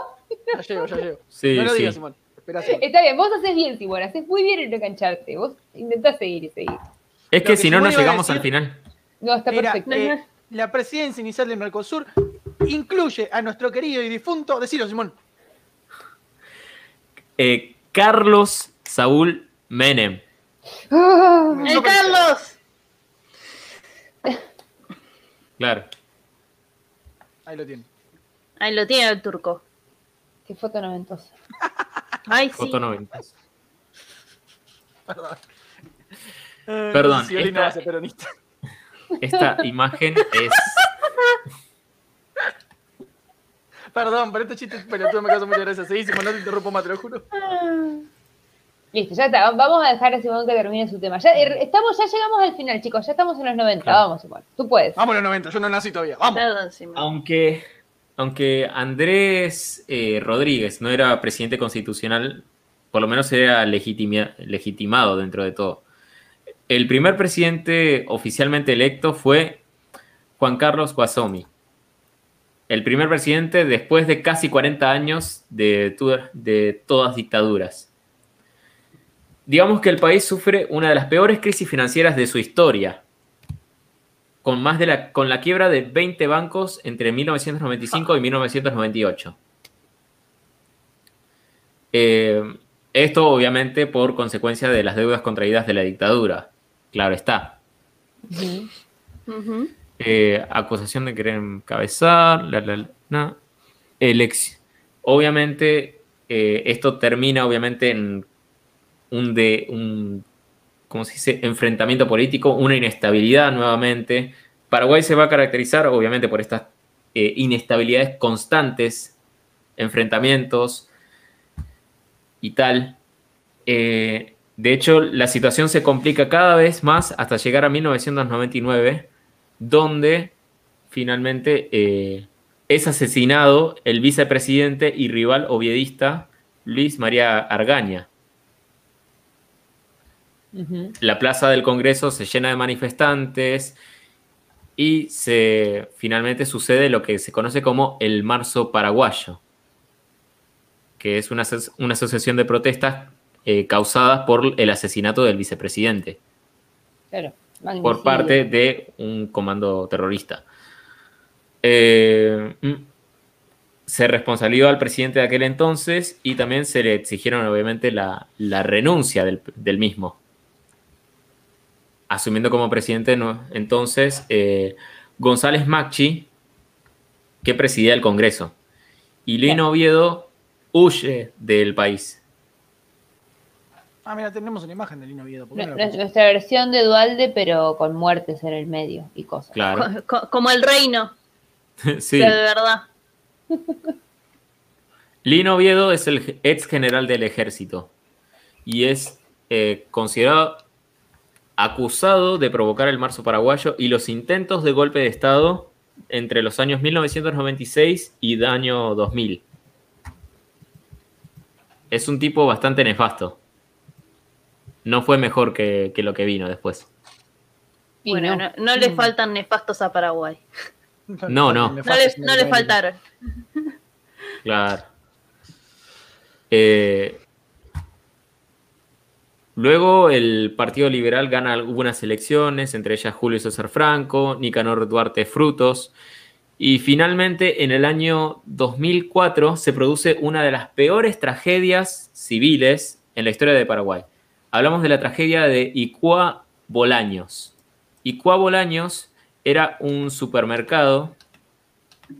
Ya llego, ya llego. Sí, no lo sí. digas, Simón. Espera, Simón. Está bien, vos haces bien, Simón, haces muy bien en engancharte. Vos intentás seguir y seguir. Es que que si no, Simón no llegamos al final. No, está Era, perfecto. eh, la presidencia inicial del Mercosur incluye a nuestro querido y difunto, decilo, Simón. Eh, Carlos Saúl Menem. Ah, ¡El Carlos! Claro. Ahí lo tiene. Ahí lo tiene el turco. qué foto noventosa. Ay, sí. Foto 90. Perdón. Perdón, esta- imagen es. Perdón, pero este chiste pelotudo me causa muchas gracias. Seguí, Simón, no te interrumpo más, te lo juro. Listo, ya está. Vamos a dejar a Simón que termine su tema. Ya, eh, estamos, ya llegamos al final, chicos. Ya estamos en los 90. Claro. Vamos, Simón. Tú puedes. Vamos a los 90, yo no nací todavía. Vamos. Perdón, Simón. Aunque, aunque Andrés eh, Rodríguez no era presidente constitucional, por lo menos era legitimado dentro de todo. El primer presidente oficialmente electo fue Juan Carlos Guasomi. El primer presidente después de casi 40 años de, de todas dictaduras. Digamos que el país sufre una de las peores crisis financieras de su historia, con más de la, con la quiebra de 20 bancos entre 1995 y 1998. Eh, esto obviamente por consecuencia de las deudas contraídas de la dictadura. Claro está. Eh, acusación de querer encabezar, la, la, la, na. Elec- Obviamente, eh, esto termina obviamente en un, de, un ¿cómo se dice? enfrentamiento político, una inestabilidad nuevamente. Paraguay se va a caracterizar obviamente por estas eh, inestabilidades constantes, enfrentamientos y tal. Eh, de hecho, la situación se complica cada vez más hasta llegar a 1999, donde finalmente eh, es asesinado el vicepresidente y rival oviedista Luis María Argaña. La plaza del Congreso se llena de manifestantes y se, finalmente sucede lo que se conoce como el Marzo Paraguayo, que es una, aso- una asociación de protestas eh, causadas por el asesinato del vicepresidente Claro. por parte de un comando terrorista. Eh, mm, se responsabilizó al presidente de aquel entonces y también se le exigieron obviamente la, la renuncia del, del mismo. Asumiendo como presidente no- entonces eh, González Macchi, que presidía el Congreso. Y Lino Oviedo huye del país. Ah, mira, tenemos una imagen de Lino Oviedo. Nuestra versión de Dualde, pero con muertes en el medio y cosas. Claro. Co- co- como el reino, Sí. pero de verdad. Lino Oviedo es el ex general del ejército y es eh, considerado acusado de provocar el marzo paraguayo y los intentos de golpe de Estado entre los años 1996 y el año 2000. Es un tipo bastante nefasto. No fue mejor que, que lo que vino después. Y Bueno, no. no, no le faltan nefastos a Paraguay. No, no. No no le faltaron. Claro. Eh, luego el Partido Liberal gana algunas elecciones, entre ellas Julio César Franco, Nicanor Duarte Frutos, y finalmente en el año 2004 se produce una de las peores tragedias civiles en la historia de Paraguay. Hablamos de la tragedia de Icua Bolaños. Icua Bolaños era un supermercado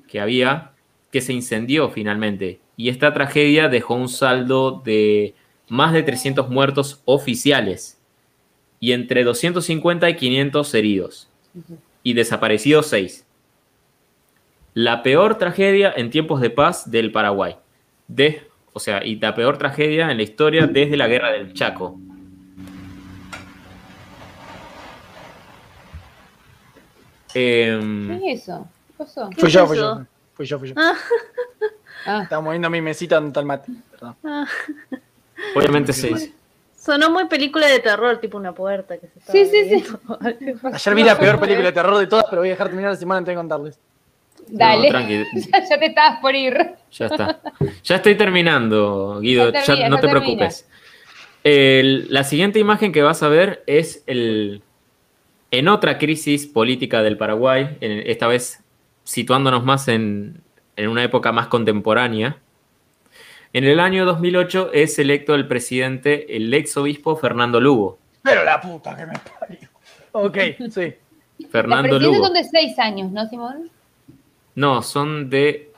que había que se incendió finalmente. Y esta tragedia dejó un saldo de más de 300 muertos oficiales y entre 250 y 500 heridos y desaparecidos 6. La peor tragedia en tiempos de paz del Paraguay. De, o sea, y la peor tragedia en la historia desde la guerra del Chaco. Em, ¿Qué es eso? ¿Qué pasó? ¿Qué Fui yo, fui yo. Fui yo, fui yo. Ah. Ah, Estaba moviendo mi mesita en tal mate. Perdón. Ah, obviamente 6. sonó muy película de terror, tipo una puerta que se Sí, sí, sí. Ayer vi la peor película de terror de todas, pero voy a dejar terminar la semana antes de contarles. dale. No, tranqui. ya, ya te estabas por ir. Ya está. Ya estoy terminando, Guido. Ya no te termina. preocupes. El- la siguiente imagen que vas a ver es el, en otra crisis política del Paraguay, en- esta vez situándonos más en, en una época más contemporánea. En el año 2008 es electo el presidente, el ex obispo Fernando Lugo. Pero la puta que me parió. Ok, sí. Fernando Lugo. son de seis años, ¿no, Simón? No, son de.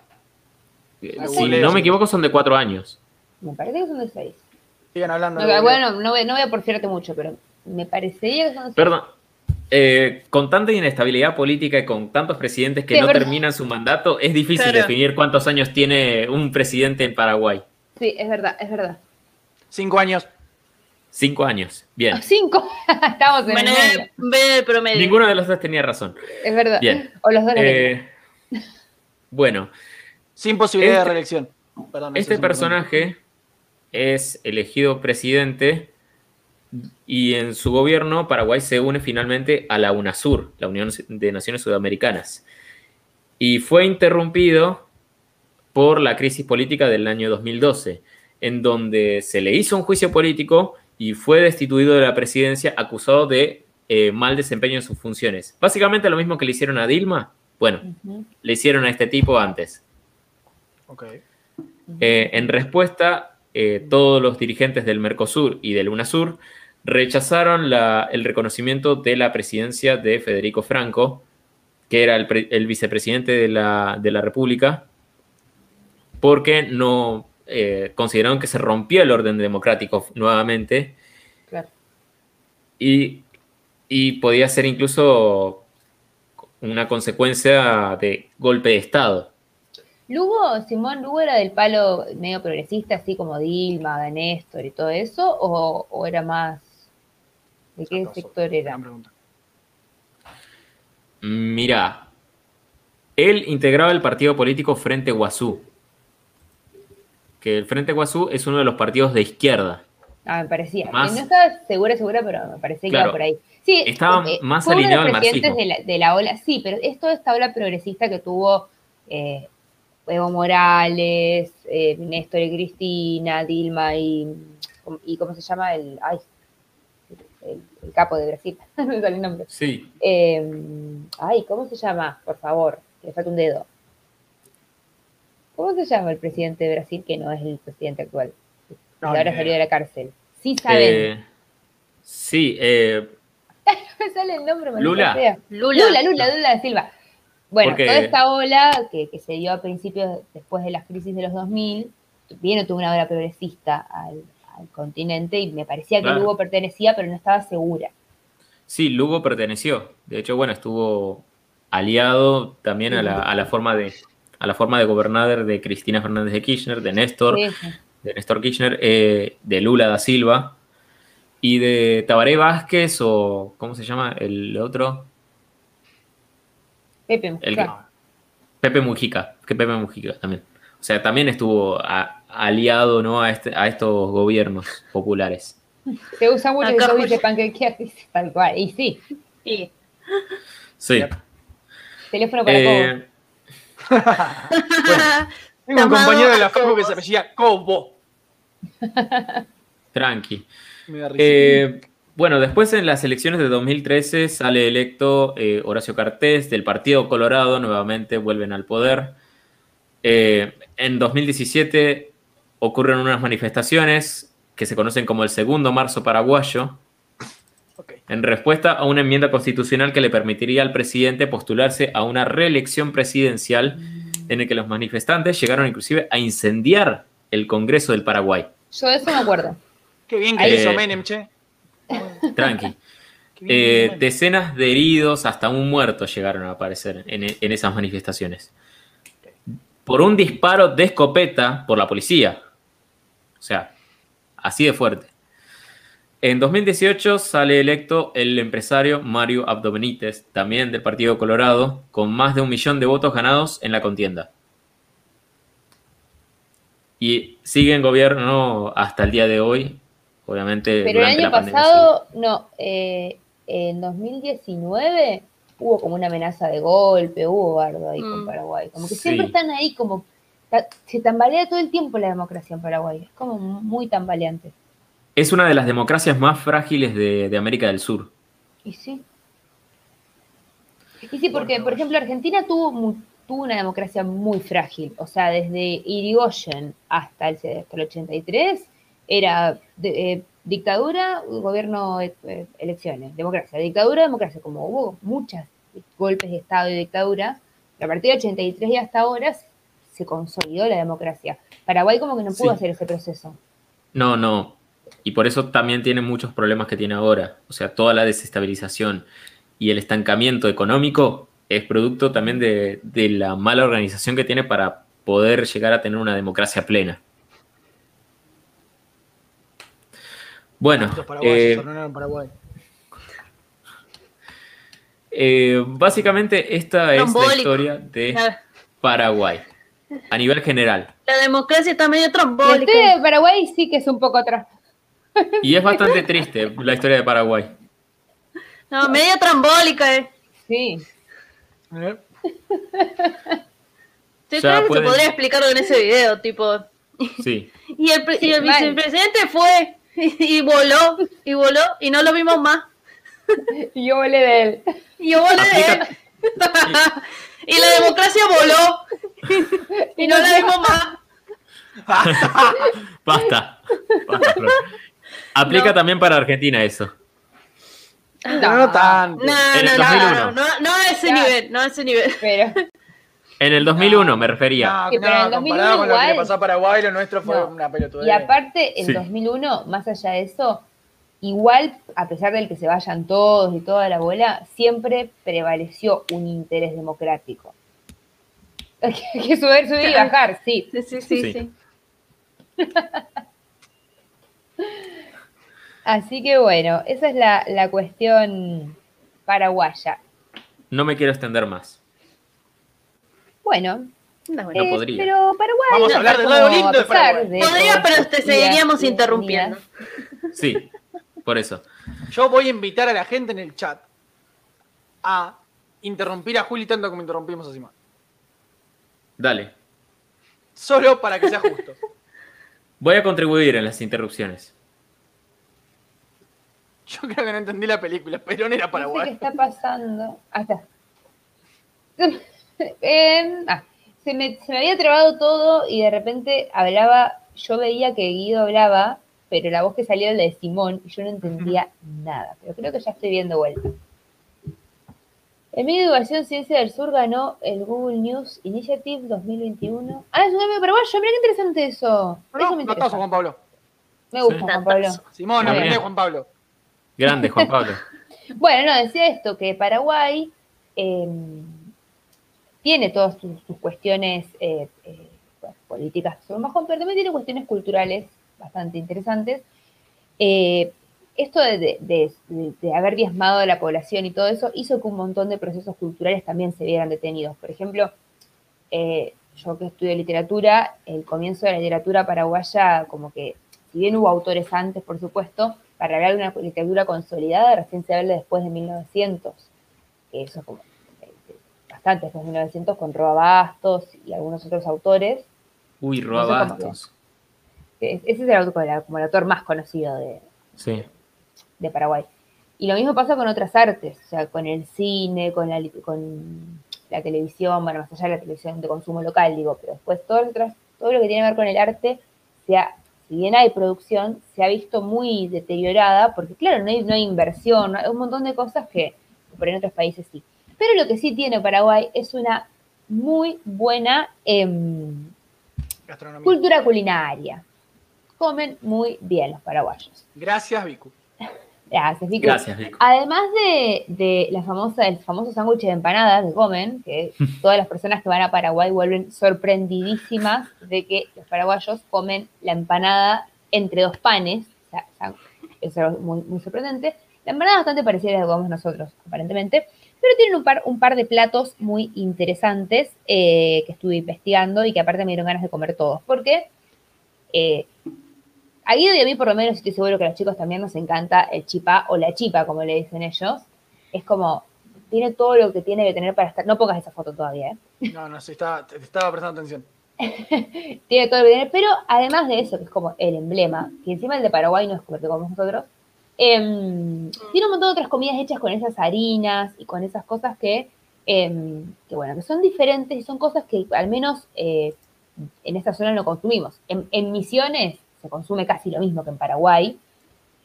eh, Si no me equivoco, son de cuatro años. Me parece que son de seis. Sigan hablando. No, lo bueno, no voy, no voy a porfiarte mucho, pero me parecería que son de seis. Perdón. Eh, con tanta inestabilidad política y con tantos presidentes que Sí, no verdad. terminan su mandato, es difícil Claro. definir cuántos años tiene un presidente en Paraguay. Sí, es verdad, es verdad. Cinco años. Cinco años. Bien. Cinco. Estamos en Bueno, el promedio. Ninguno de los dos tenía razón. Es verdad. Bien. O los dos. Eh, bueno, Sin posibilidad Este- de reelección. Perdón, este es personaje es elegido presidente y en su gobierno Paraguay se une finalmente a la UNASUR, la Unión de Naciones Sudamericanas, y fue interrumpido por la crisis política del año 2012, en donde se le hizo un juicio político y fue destituido de la presidencia acusado de eh, mal desempeño en sus funciones. Básicamente lo mismo que le hicieron a Dilma, bueno, le hicieron a este tipo antes. Ok. Eh, en respuesta, eh, todos los dirigentes del Mercosur y del UNASUR rechazaron la- el reconocimiento de la presidencia de Federico Franco, que era el, pre- el vicepresidente de la, de la República, porque no eh, consideraron que se rompió el orden democrático nuevamente Claro. y, y podía ser incluso una consecuencia de golpe de Estado. Lugo, Simón Lugo era del palo medio progresista, así como Dilma, Néstor y todo eso, o, o era más. ¿De qué sector era? Mira, Él integraba el partido político Frente Guazú. Que el Frente Guazú es uno de los partidos de izquierda. Ah, me parecía. Más- No estaba segura, segura, pero me parecía que Claro. iba por ahí. Sí, Estaba eh, más fue uno de alineado los al presidentes de marxismo. la, de la ola, sí, pero es toda esta ola progresista que tuvo eh, Evo Morales, eh, Néstor y Cristina, Dilma y, y ¿cómo se llama? El, ay, el, el capo de Brasil, no me sale el nombre. Sí. Eh, ay, ¿cómo se llama? Por favor, que le falta un dedo. ¿Cómo se llama el presidente de Brasil que no es el presidente actual? Que No, ahora salió de la cárcel. Sí saben. Eh, sí, eh, me sale el nombre, Lula. sea. Lula. Lula, Lula, Lula da Silva. Bueno, Porque- toda esta ola que, que se dio a principios, después de las crisis de los 2000, vino tuvo una ola progresista al, al continente y me parecía que Claro. Lugo pertenecía, pero no estaba segura. sí, Lugo perteneció. De hecho, bueno, estuvo aliado también a la, a la forma de a la forma de gobernar de Cristina Fernández de Kirchner, de Néstor, Sí, de Néstor Kirchner, eh, de Lula da Silva y de Tabaré Vázquez o ¿cómo se llama el otro? Pepe El Mujica. Pepe Mujica, que Pepe Mujica también. O sea, también estuvo a- aliado ¿no? a, este- a estos gobiernos populares. Se usa mucho Acá dice panquequear, dice tal cual. Y sí, Sí. Sí. teléfono para Eh, Tengo un compañero de la facu que se apellía Cobo. tranqui. Eh, bueno, después en las elecciones de 2013 sale electo eh, Horacio Cartés del Partido Colorado, nuevamente vuelven al poder. Eh, en 2017 ocurren unas manifestaciones que se conocen como el Segundo Marzo Paraguayo, en respuesta a una enmienda constitucional que le permitiría al presidente postularse a una reelección presidencial en el que los manifestantes llegaron inclusive a incendiar el Congreso del Paraguay. Yo de eso me acuerdo. Qué bien que Ahí- hizo Eh, Menem, che. Tranqui. Eh, decenas de heridos, hasta un muerto llegaron a aparecer en, en esas manifestaciones. Por un disparo de escopeta por la policía. O sea, así de fuerte. En 2018 sale electo el empresario Mario Abdo Benítez, también del Partido Colorado, con más de un millón de votos ganados en la contienda. Y sigue en gobierno hasta el día de hoy, obviamente. Pero el año la pandemia, pasado, no, eh, en 2019 hubo como una amenaza de golpe, hubo bardo ahí con Mm. Paraguay. Como que Sí. siempre están ahí como... Se tambalea todo el tiempo la democracia en Paraguay. Es como muy tambaleante. Es una de las democracias más frágiles de, de América del Sur. Y sí. Y sí, porque, por ejemplo, Argentina tuvo, mu- tuvo una democracia muy frágil. O sea, desde Irigoyen hasta el, hasta el 83 era de- eh, dictadura, gobierno, eh, eh, elecciones, democracia, dictadura, democracia. Como hubo muchos golpes de Estado y dictadura, a partir del 83 y hasta ahora se consolidó la democracia. Paraguay como que no pudo Sí. hacer ese proceso. No, no. Y por eso también tiene muchos problemas que tiene ahora. O sea, toda la desestabilización y el estancamiento económico es producto también de, de la mala organización que tiene para poder llegar a tener una democracia plena. Bueno, eh, eh, básicamente esta es la historia de Paraguay a nivel general. la democracia está medio La trombólica. historia de Paraguay sí que es un poco atrás. Y es bastante triste la historia de Paraguay. No, medio trambólica, eh. Sí. Eh, Yo O sea, creo que pueden- se podría explicar en ese video, tipo. Sí. Y el, y vicepresidente fue y voló, y voló, y no lo vimos más. Y yo volé de él. Y yo volé de él. Y la democracia voló, y no la vimos más. Basta. Basta. Aplica No. también para Argentina eso. Pero no tanto. No, En el no, no, 2001. no, no, no a ese Ya. nivel, no a ese nivel. Pero En el 2001 me refería. No, pero en no, el 2001 comparado con lo que le igual- pasó a Paraguay, lo nuestro fue No. una pelotudez. Y aparte, en Sí. 2001, más allá de eso, igual, a pesar del que se vayan todos y toda la bola, siempre prevaleció un interés democrático. Hay que hay que subir, subir y bajar, sí. Sí, sí, sí, Sí. sí. Así que bueno, esa es la, la cuestión paraguaya. No me quiero extender más. Bueno, No, bueno. No eh, podría. pero Paraguay. Vamos a no hablar está del lado lindo a de Paraguay. de Podría, pero te seguiríamos interrumpiendo. Sí, por eso. Yo voy a invitar a la gente en el chat a interrumpir a Juli tanto como interrumpimos a Simón. Dale. Solo para que sea justo. Voy a contribuir en las interrupciones. Yo creo que no entendí la película. Perón era No sé qué está pasando. Ah, está. Ah, se, me, se me había trabado todo y de repente hablaba, yo veía que Guido hablaba, pero la voz que salía era la de Simón y yo no entendía nada. Pero creo que ya estoy viendo vuelta. El medio de educación Ciencia del Sur ganó el Google News Initiative 2021. Ah, es un premio paraguayo. Mira qué interesante eso. Eso No, me no, interesa. Juan Pablo. Me gusta, Sí. Juan Pablo. Simón, aprende. Juan Pablo. Grande, Juan Pablo. Bueno, no, decía esto, que Paraguay eh, tiene todas sus, sus cuestiones eh, eh, políticas que son bajón, pero también tiene cuestiones culturales bastante interesantes. Eh, esto de, de- de- de- haber diezmado a la población y todo eso hizo que un montón de procesos culturales también se vieran detenidos. Por ejemplo, eh, yo que estudio literatura, el comienzo de la literatura paraguaya, como que, si bien hubo autores antes, por supuesto, para hablar de una literatura consolidada, recién se habla después de 1900. que Eso es como eh, bastante después de 1900, con Roa Bastos y algunos otros autores. Uy, Roa Bastos. Ese es el, autor, como el- como el autor más conocido de, Sí. de Paraguay. Y lo mismo pasa con otras artes, o sea, con el cine, con la, con la televisión, bueno, más allá de la televisión de consumo local, digo, pero después todo, lo otras- todo lo que tiene que ver con el arte, se ha- si bien hay producción, se ha visto muy deteriorada, porque claro, no hay, no hay inversión, no hay un montón de cosas que por en otros países sí. Pero lo que sí tiene Paraguay es una muy buena em, cultura culinaria. Comen muy bien los paraguayos. Gracias, Vicu. Gracias, Vicu. Gracias, Vico. Además de, de la famosa, el famoso sándwich de empanadas que comen, que todas las personas que van a Paraguay vuelven sorprendidísimas de que los paraguayos comen la empanada entre dos panes. O sea, o sea, es algo muy, muy sorprendente. La empanada es bastante parecida a la que comemos nosotros, aparentemente. Pero tienen un par, un par de platos muy interesantes eh, que estuve investigando y que aparte me dieron ganas de comer todos. Porque eh, a Guido y a mí, por lo menos, estoy seguro que a los chicos también nos encanta el chipá o la chipa, como le dicen ellos. Es como, tiene todo lo que tiene que tener para estar. No pongas esa foto todavía, ¿eh? No, no, sí, estaba, prestando atención. Tiene todo lo que tiene, pero además de eso, que es como el emblema, que encima el de Paraguay no es como nosotros, em, tiene un montón de otras comidas hechas con esas harinas y con esas cosas que, em, que bueno, que son diferentes y son cosas que al menos eh, en esta zona no consumimos. En, en Misiones se consume casi lo mismo que en Paraguay.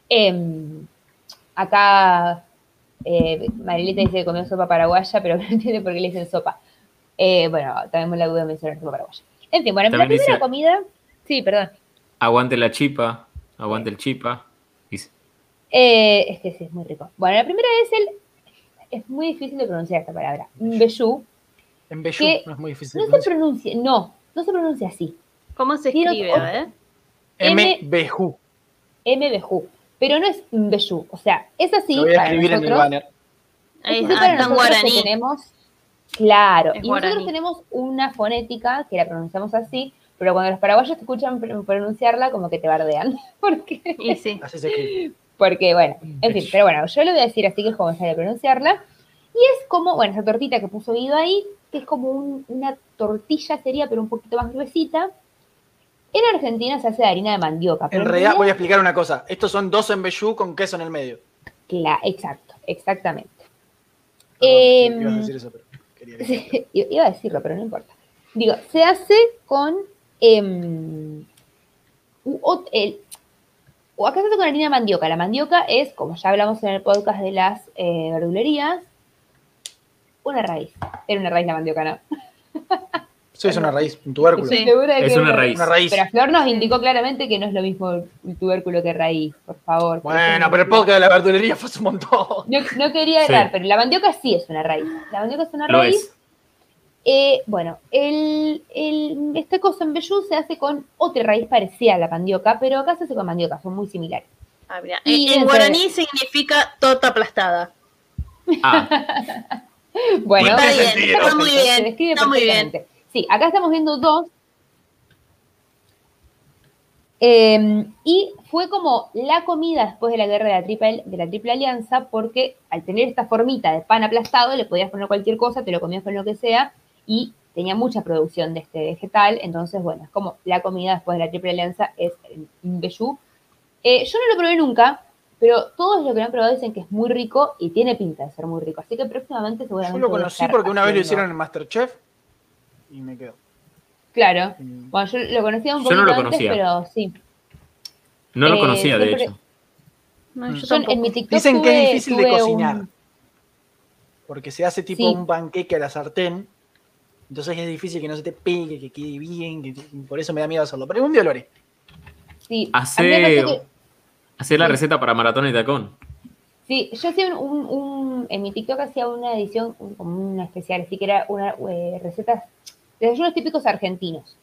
Em, acá eh, Marilita dice que comió sopa paraguaya, pero no entiende por qué le dicen sopa. Eh, bueno, también me la duda de mencionar sopa paraguaya. En fin, bueno, la primera dice- comida. Sí, perdón. Aguante la chipa, aguante el chipa. Dice, Eh, es que sí, es muy rico. Bueno, la primera es el. Es muy difícil de pronunciar esta palabra. Mbeyú. En no es muy difícil. No de se pronuncia, no, no se pronuncia así. ¿Cómo se escribe? A ver. M. Bejú. Mbejú. Pero no es Mbeyú. O sea, es así. Lo voy a para escribir en mi nosotros. banner. Ahí está, así para en nosotros que tenemos. Claro, Es y nosotros tenemos una fonética que la pronunciamos así, pero cuando los paraguayos te escuchan pr- pronunciarla, como que te bardean. Porque, Y sí. Así se escribe. porque bueno, en fin, pero bueno, yo lo voy a decir así que es como sale pronunciarla. Y es como, bueno, esa tortita que puso Guido ahí, que es como un- una tortilla sería, pero un poquito más gruesita. En Argentina se hace de harina de mandioca. pero En realidad, voy a explicar una cosa. Estos son dos en Bellú con queso en el medio. Cla- exacto, exactamente. Sí, Em, ibas a decir eso, pero quería que- Sí, iba a decirlo, pero no importa. Digo, se hace con. u- o- el- o acá se hace con harina de mandioca. La mandioca es, como ya hablamos en el podcast de las eh, verdulerías, una raíz. Era una raíz la mandioca, ¿no? Sí, es una raíz, un tubérculo. Sí. Que Es una raíz. Una raíz. Pero Flor nos indicó claramente que no es lo mismo el tubérculo que raíz, por favor. Bueno, pero el podcast de la verdulería fue un montón. No, no quería Sí. errar, pero la mandioca sí es una raíz. La mandioca es una lo raíz. es. Eh, bueno, el, el- este cosa en Bellú se hace con otra raíz parecida a la mandioca, pero acá se hace con mandioca, son muy similares. Ah, mira. Y En, en guaraní significa tota aplastada. Ah, Bueno, Está bien, está muy Se bien. describe Está muy bien. Sí, acá estamos viendo dos. Eh, y fue como la comida después de la guerra de la, triple, de la Triple Alianza, porque al tener esta formita de pan aplastado, le podías poner cualquier cosa, te lo comías con lo que sea, y tenía mucha producción de este vegetal. Entonces, bueno, es como la comida después de la Triple Alianza es el mbejú. Eh, yo no lo probé nunca, pero todos los que lo han probado dicen que es muy rico y tiene pinta de ser muy rico. Así que próximamente Yo seguramente. lo voy a conocí porque una vez lo hicieron en Masterchef y me quedó. Claro. Mm. Bueno, yo lo conocía un Yo poquito no lo antes, conocía. pero sí. No lo Eh, conocía, de hecho. No, yo Yo en mi TikTok Dicen que es difícil de cocinar. un- Porque se hace tipo Sí. un panqueque a la sartén. Entonces es difícil que no se te pegue, que quede bien. que- por eso me da miedo hacerlo. Pero un día lo haré. Sí, que- Hacer la Sí. receta para maratón y tacón. Sí, yo hacía un, un- un- en mi TikTok hacía una edición, un- como una especial, así que era una eh, recetas, desayunos típicos argentinos.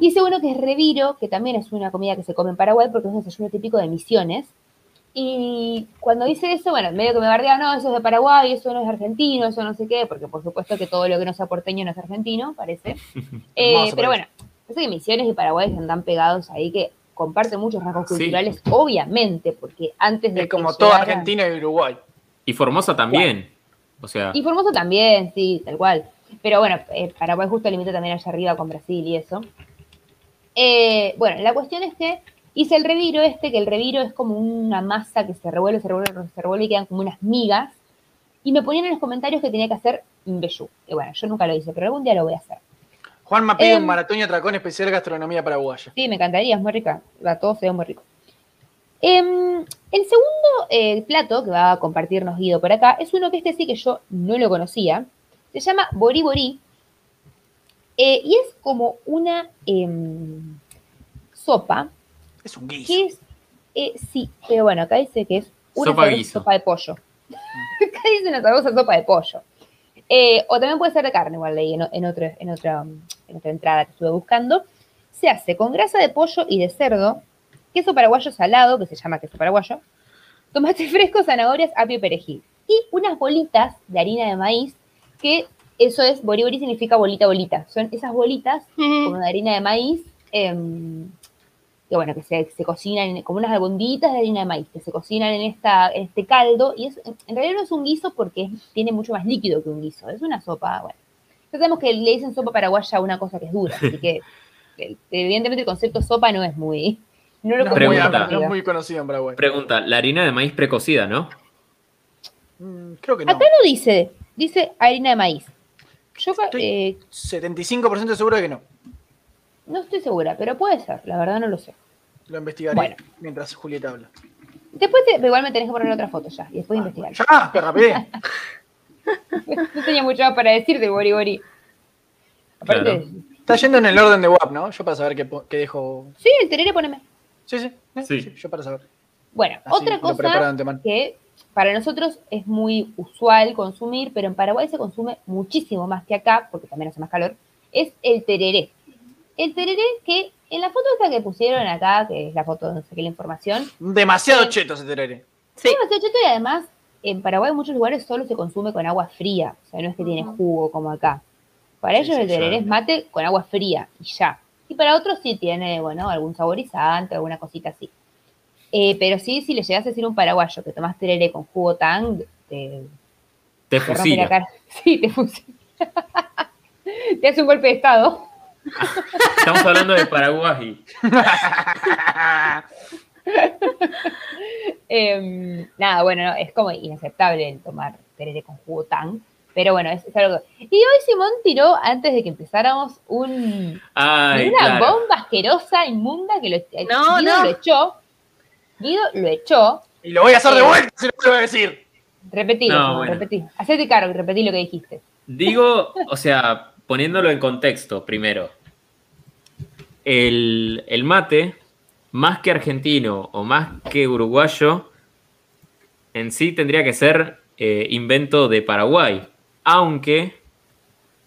Hice uno que es reviro, que también es una comida que se come en Paraguay porque es un desayuno típico de Misiones. Y cuando hice eso, bueno, medio que me bardeaba, no, eso es de Paraguay, eso no es argentino, eso no sé qué, porque por supuesto que todo lo que no sea porteño no es argentino, parece. Eh, pero parece. bueno, parece que Misiones y Paraguay están tan pegados ahí que comparten muchos rasgos Sí. culturales, obviamente, porque antes de Es como que toda llegara- Argentina y Uruguay. Y Formosa también. O sea, y Formosa también, sí, tal cual. Pero bueno, eh, Paraguay justo limita también allá arriba con Brasil y eso. Eh, bueno, la cuestión es que hice el reviro este, que el reviro es como una masa que se revuelve, se revuelve, se revuelve y quedan como unas migas. Y me ponían en los comentarios que tenía que hacer mbeyú. Y bueno, yo nunca lo hice, pero algún día lo voy a hacer. Juanma pide Em. un maratón y atracón especial gastronomía paraguaya. Sí, me encantaría, es muy rica. Va, todo se ve muy rico. Em, el segundo eh, plato que va a compartirnos Guido por acá es uno que este sí que yo no lo conocía. Se llama Bori Bori. eh, y es como una em, sopa Es un guiso. que es. eh, sí, pero bueno, acá dice que es una Sopa sopa de pollo. acá dice una sabrosa sopa de pollo. Eh, o también puede ser de carne, igual leí en, en, otro- en, otra, en otra entrada que estuve buscando. Se hace con grasa de pollo y de cerdo, queso paraguayo salado, que se llama queso paraguayo, tomate fresco, zanahorias, apio y perejil. Y unas bolitas de harina de maíz, que eso es, boribori significa bolita, bolita. Son esas bolitas como de harina de maíz, em, que bueno, que se, se cocinan en- como unas albondiguitas de harina de maíz, que se cocinan en, esta, en este caldo, y es, en realidad no es un guiso porque es- tiene mucho más líquido que un guiso, es una sopa, bueno. Ya sabemos que le dicen sopa paraguaya a una cosa que es dura, así que evidentemente el concepto sopa no es muy... No lo No Pregunta. no es muy conocido en Paraguay. pregunta, la harina de maíz precocida, ¿no? Mm, creo que no. Acá no dice, dice harina de maíz. Yo ca- Estoy- eh, 75% seguro de que no. no estoy segura, pero puede ser, la verdad no lo sé. Lo investigaré Bueno. mientras Julieta habla. Después, te- igual me tenés que poner otra foto ya, y después investigar. ¡Ya! ¡Qué rapidez! No tenía mucho más para decirte, Bori Bori. Aparte, Claro. Está yendo en el orden de WAP, ¿no? Yo para saber qué, qué dejo. sí, el tereré poneme. Sí, sí, eh, Sí. sí, Yo para saber. Bueno, Así otra cosa que para nosotros es muy usual consumir, pero en Paraguay se consume muchísimo más que acá, porque también hace más calor, es el tereré. El tereré que en la foto esta que pusieron acá, que es la foto donde saqué la información, Demasiado cheto ese terere. Sí. es demasiado cheto y además en Paraguay en muchos lugares solo se consume con agua fría, o sea, no es que tiene jugo como acá. Para Sí, ellos sí, el tereré es mate con agua fría y ya. Y para otros sí tiene, bueno, algún saborizante, alguna cosita así. Eh, pero sí, si le llegas a decir a un paraguayo que tomás tereré con jugo tang, te, Te te rompe la fusila. cara. Sí, te fusila. te hace un golpe de estado. Estamos hablando de Paraguay. Em, nada, bueno, no, es como inaceptable el tomar tereré con jugo tang. Pero bueno, es, es algo que... Y hoy Simón tiró, antes de que empezáramos, un, Ay, una claro. bomba asquerosa, inmunda, que lo, No, no. lo echó. Guido lo echó. Y lo voy a hacer de Eh. vuelta, si lo vuelvo a decir. Repetilo, No, bueno. repetí. Hacete cargo y repetí lo que dijiste. Digo, o sea, poniéndolo en contexto primero. El, el mate, más que argentino o más que uruguayo, en sí tendría que ser eh, invento de Paraguay. Aunque,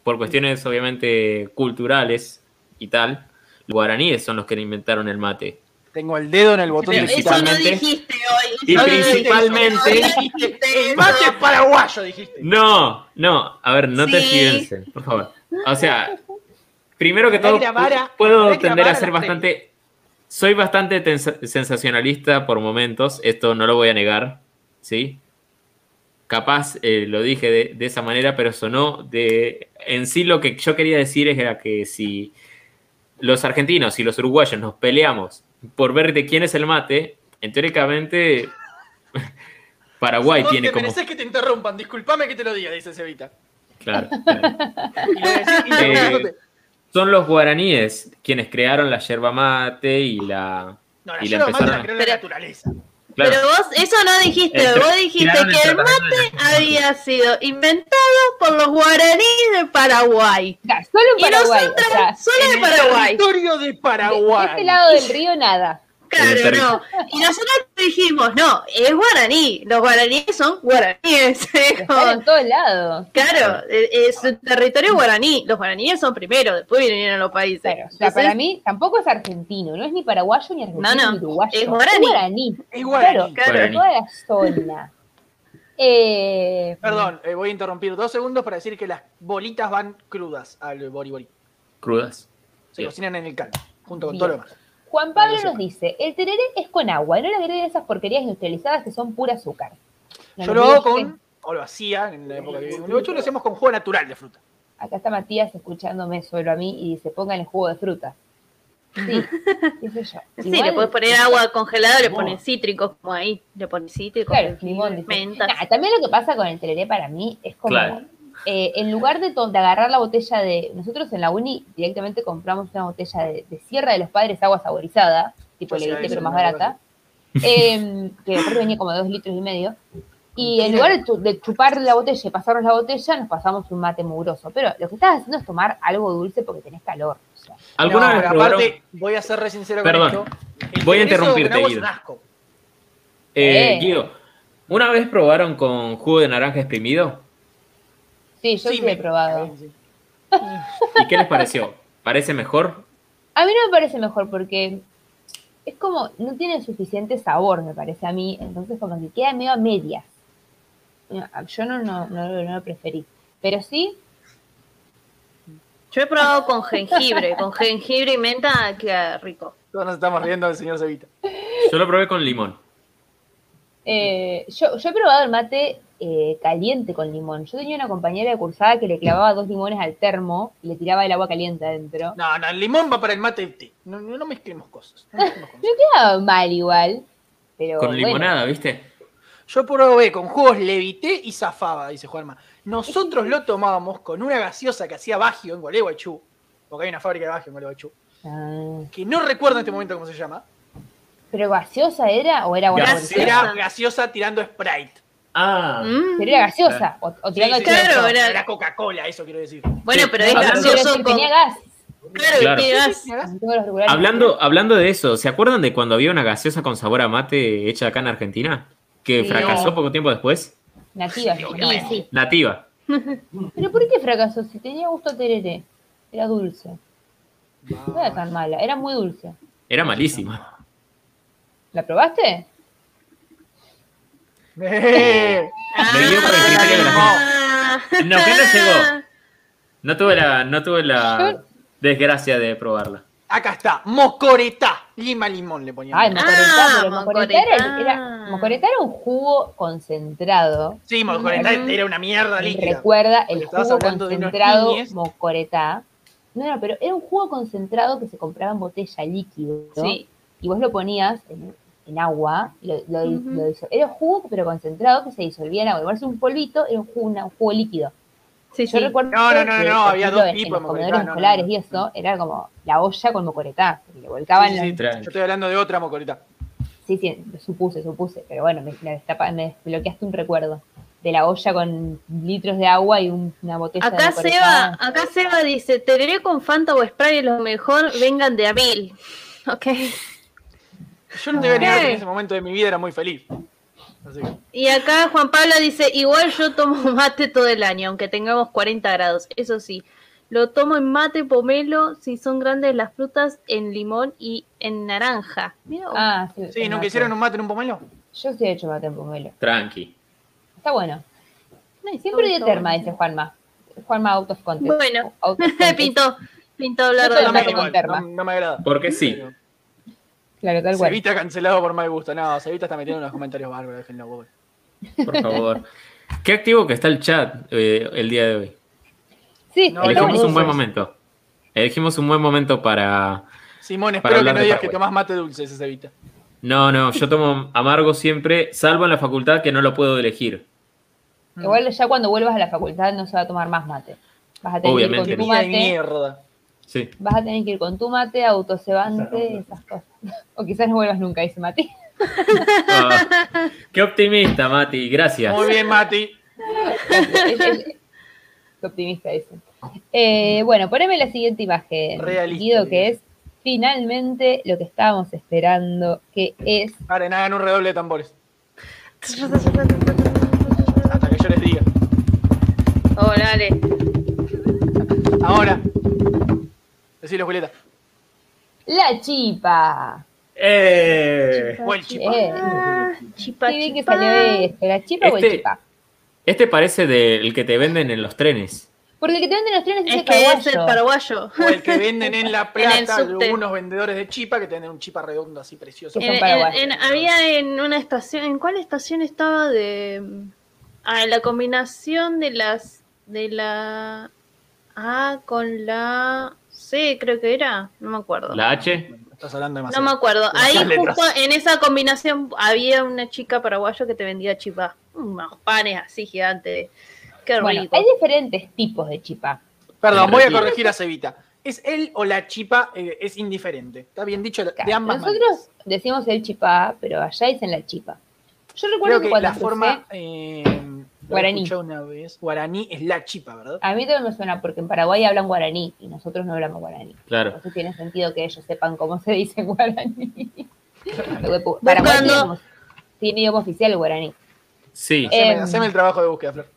por cuestiones obviamente culturales y tal, los guaraníes son los que inventaron el mate. Tengo el dedo en el botón Pero de eso no principalmente- dijiste hoy. y no principalmente- dijiste. El mate es paraguayo, dijiste. No, no, a ver, no te fíjense, por favor. O sea, primero que todo, Hay que grabar a- puedo tender a ser bastante. Soy bastante sensacionalista por momentos, esto no lo voy a negar, ¿sí? Capaz eh, lo dije de, de esa manera, pero sonó de. En sí, lo que yo quería decir era que si los argentinos y los uruguayos nos peleamos por ver de quién es el mate, en teóricamente. Paraguay Vos tiene te como. que te interrumpan, disculpame que te lo diga, dice Cevita. Claro, claro. Interrumpiéndote. son los guaraníes quienes crearon la yerba mate y la. No, la y la yerba mate la creó la naturaleza. Claro, Pero vos, eso no dijiste, El- vos dijiste que el mate de había sido inventado por los guaraníes de Paraguay. Ya, solo en Y Paraguay. nosotros, o sea, solo En de el Paraguay. territorio de de, Paraguay. de este lado del río, nada. Claro, no. Y nosotros dijimos, no, es guaraní. Los guaraníes son guaraníes. Es Están en todos lados. Claro, eh, es un territorio guaraní. Los guaraníes son primero, después vinieron los países. Claro, o sea, Entonces, para mí tampoco es argentino, no es ni paraguayo ni argentino No, no, ni uruguayo. es guaraní. Es guaraní. Claro, Claro. de toda la zona. Eh, Perdón, eh, voy a interrumpir dos segundos para decir que las bolitas van crudas al bori bori. crudas. Se Bien. cocinan en el caldo, junto con Bien. todo lo demás. Juan Pablo nos dice, el tereré es con agua, no le agreguen esas porquerías industrializadas que son pura azúcar. No, Yo lo hago con, o lo hacía en la época que Uruguay, lo hacemos con jugo natural de fruta. Acá está Matías escuchándome solo a mí y dice, pongan el jugo de fruta. Sí, qué sé yo. Sí, Igual- le puedes poner agua congelada, le pones cítricos como ahí, le pones cítricos, Claro, limón. menta. Nah, también lo que pasa con el tereré para mí es como, Claro. Eh, en lugar de, agarrar la botella de, nosotros en la uni directamente compramos una botella de, de Sierra de los Padres agua saborizada, tipo Yo eso, pero más barata, eh, que aparte venía como de dos litros y medio, y en lugar de, chu- de chupar la botella y pasarnos la botella, nos pasamos un mate mugroso, pero lo que estás haciendo es tomar algo dulce porque tenés calor. o sea. ¿Alguna No, vez aparte, voy a ser re sincero Perdón. con esto. El Voy a interrumpirte, Guido. Eh, Eh. Guido, ¿una vez probaron con jugo de naranja exprimido? Sí, yo sí, me- he probado. sí. ¿Y qué les pareció? ¿Parece mejor? A mí no me parece mejor porque es como, no tiene suficiente sabor, me parece a mí, entonces como que queda medio a medias. Yo no, no, no, lo- no lo preferí. Pero sí, Yo he probado con jengibre, con jengibre y menta queda rico. Todos nos estamos riendo del señor Cevita. Yo lo probé con limón. eh, yo, yo he probado el mate eh, caliente con limón. Yo tenía una compañera de cursada que le clavaba dos limones al termo y le tiraba el agua caliente adentro. No, no, el limón va para el mate de té. No, no, no mezclemos cosas. no mezclemos cosas. No quedaba mal igual, pero Con bueno. limonada, ¿viste? Yo probé con jugos levité y zafaba, dice Juanma. Nosotros lo tomábamos con una gaseosa que hacía Bagio en Gualeguaychú, porque hay una fábrica de Bagio en Gualeguaychú, Ah, que no recuerdo en este momento cómo se llama. ¿Pero gaseosa era o era Gaseosa. saborizada? Era gaseosa tirando Sprite. Ah, Mm. Pero era gaseosa, o, o tirando Sí, sí, claro, era, era- Coca-Cola, eso quiero decir. Bueno, Sí, pero es gaseoso con... tenía gas. Claro, Claro. tiene gas. Tengo los regulares. hablando, hablando de eso, ¿se acuerdan de cuando había una gaseosa con sabor a mate hecha acá en Argentina? Que Sí. fracasó poco tiempo después. Nativa. Sí. Nativa. Pero ¿por qué fracasó? Si tenía gusto a tereré. Era dulce. No era tan mala, era muy dulce. Era malísima. ¿La probaste? Eh, Me guió por el criterio de la Ah. No, que no llegó. No tuve la, no tuve la desgracia de probarla. Acá está, mocoretá. Lima limón le poníamos. Ay, mocoretá, Ah, pero mocoretá era, mocoretá. era- un jugo concentrado. Sí, mocoretá Mm. era una mierda líquida. recuerda el jugo concentrado niñes. mocoretá. No, no, pero era un jugo concentrado que se compraba en botella líquido. Sí. Y vos lo ponías en, en agua. Lo, lo- era jugo, pero concentrado que se disolvía en agua. Igual un polvito, era un jugo, una- un jugo líquido. Sí, Yo sí. recuerdo No, no, no, que, no, había dos tipos en de los comedores no, no, escolares no. y eso, era como la olla con mocoretá. que Le volcaban Sí, sí, las- sí. Tra- Yo estoy hablando de otra mocoretá. Sí, sí, lo supuse, supuse, pero bueno, me, me, destapa- me desbloqueaste un recuerdo de la olla con litros de agua y un- una botella de Acá mocoretá. Seba, acá Seba dice, tereré con Fanta o Sprite lo mejor, vengan de abril. Ok. Yo no te voy a negar que en ese momento de mi vida era muy feliz. Así que, Y acá Juan Pablo dice, igual yo tomo mate todo el año, aunque tengamos 40 grados. Eso sí, Lo tomo en mate, pomelo, si son grandes las frutas, en limón y en naranja. Mirá. Ah, sí. Sí, es ¿nunca mate. hicieron un mate en un pomelo? Yo sí he hecho mate en pomelo. Tranqui. Está bueno. Siempre de terma, dice Juanma. Juanma out of context. Bueno, Out of context. pintó, pintó hablar de No terma. no, no me agrada. Porque sí. Claro, tal cual. Cevita cancelado por mal gusto. No, Cevita está metiendo unos comentarios bárbaros, déjenlo, bobo. Por favor. Qué activo que está el chat eh, el día de hoy. Sí, No, Elegimos un buen momento. Elegimos un buen momento para. Simón, Para espero que no digas que tomás mate dulce, ese Cevita. No, no, yo tomo amargo siempre, salvo en la facultad que no lo puedo elegir. Igual ya cuando vuelvas a la facultad no se va a tomar más mate. Vas a tener Obviamente que ir con tu Mía de mate. mierda. Sí. Vas a tener que ir con tu mate, autocebante, esas cosas. O quizás no vuelvas nunca, dice Mati. Ah, qué optimista, Mati. Gracias. Muy bien, Mati. Qué optimista dice. Eh, bueno, poneme la siguiente imagen. Realista, Guido, que es finalmente lo que estábamos esperando, que es Ahora, hagan un redoble de tambores. Hasta que yo les diga. Oh, dale. Ahora. Decilo, Julieta. la chipa. Eh, O el chipa. Eh, Ah, chipa, qué bien que chipa. salió esto. ¿La chipa o el Este- chipa? este parece del que te venden en los trenes. Porque el que te venden los trenes es, Es el que es el paraguayo. paraguayo. O el que venden en La En Plata, subte. unos vendedores de chipa que tienen un chipa redondo así precioso. En- en- en- había en una estación, ¿en cuál estación estaba de ah, la combinación de las de la A con la C, creo que era, no me acuerdo. La H. Estás hablando No demasiado. me acuerdo. Ahí justo letras. en esa combinación había una chica paraguayo que te vendía chipa. Unos panes así gigantes. Qué Bueno, rico. hay diferentes tipos de chipa. Perdón, voy a corregir a Cevita. ¿Es él o la chipa? eh, es indiferente. Está bien dicho de ambas Nosotros maneras. decimos el chipá, pero allá dicen la chipa. Yo recuerdo Creo que, que cuando la crucé- forma. Eh, Guaraní. escuché una vez. Guaraní es la chipa, ¿verdad? A mí también me suena porque en Paraguay hablan guaraní y nosotros no hablamos guaraní. Claro. Entonces tiene sentido que ellos sepan cómo se dice guaraní. Paraguay tiene, idioma oficial el guaraní. Sí. Eh, Haceme, haceme el trabajo de búsqueda, Flor.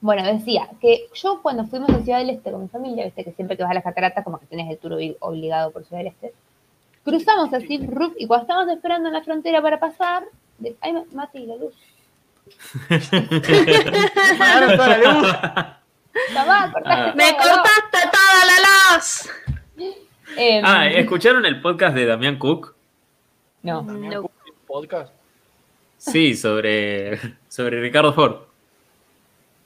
Bueno, decía que yo cuando fuimos a Ciudad del Este con mi familia, viste que siempre que vas a las cataratas como que tenés el tour obli- obligado por Ciudad del Este, cruzamos así, y cuando estábamos esperando en la frontera para pasar, de, ay, Ma- Mati, la luz. Apagaron toda la luz. Mamá, cortaste Ah. Me cortaste toda la luz. Em, Ah, ¿escucharon el podcast de Damián Cook? no. También No. el podcast. Sí, sobre, sobre Ricardo Ford.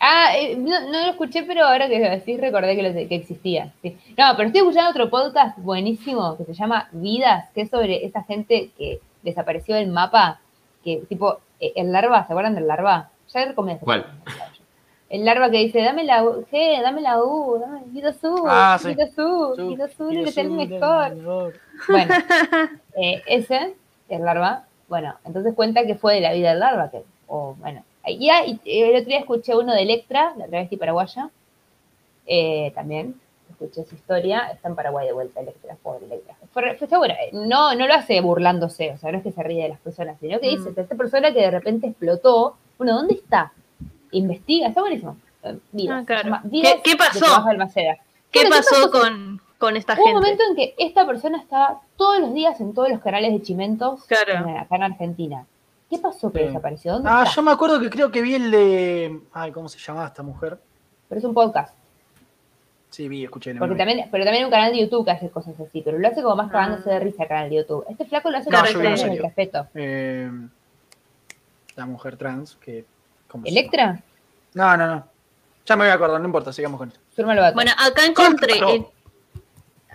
Ah, eh, no, no lo escuché, pero ahora que lo decís recordé que, lo- que existía. sí. No, pero estoy escuchando otro podcast buenísimo que se llama Vidas, que es sobre esa gente que desapareció del mapa, que tipo, el larva, ¿se acuerdan del larva? Ya recomendé. ¿Cuál? El larva que dice, dame la U, G, dame la U, dame Guido Sur, Ah, sí. Su- Guido que es el mejor. Bueno, eh, ese, el larva, bueno, entonces cuenta que fue de la vida del larva, que, o bueno, y, y el otro día escuché uno de Electra, la travesti paraguaya, eh, también, escuché su historia, está en Paraguay de vuelta Electra, pobre Electra. Bueno, eh, no, no lo hace burlándose, o sea, no es que se ríe de las personas, sino que dice, Mm. esta persona que de repente explotó, bueno, ¿dónde está? Investiga, está buenísimo. Eh, Vidas, Ah, claro. ¿Qué- pasó? ¿Qué pasó con, con esta Hubo un gente? momento en que esta persona estaba todos los días en todos los canales de Chimentos Claro. en- acá en Argentina. ¿Qué pasó que Sí. desapareció? ¿Dónde Ah, está? yo me acuerdo que creo que vi el de. Ay, ¿cómo se llamaba esta mujer? Pero es un podcast. Sí, vi, escuché. no Porque también, pero también un canal de YouTube que hace cosas así, pero lo hace como más Ah. cagándose de risa el canal de YouTube. Este flaco lo hace Claro, con serio. respeto. Eh, la mujer trans, que. ¿cómo se ¿Electra? No, no, no. Ya me voy a acordar, no importa, sigamos con esto. Lobato. Bueno, acá encontré.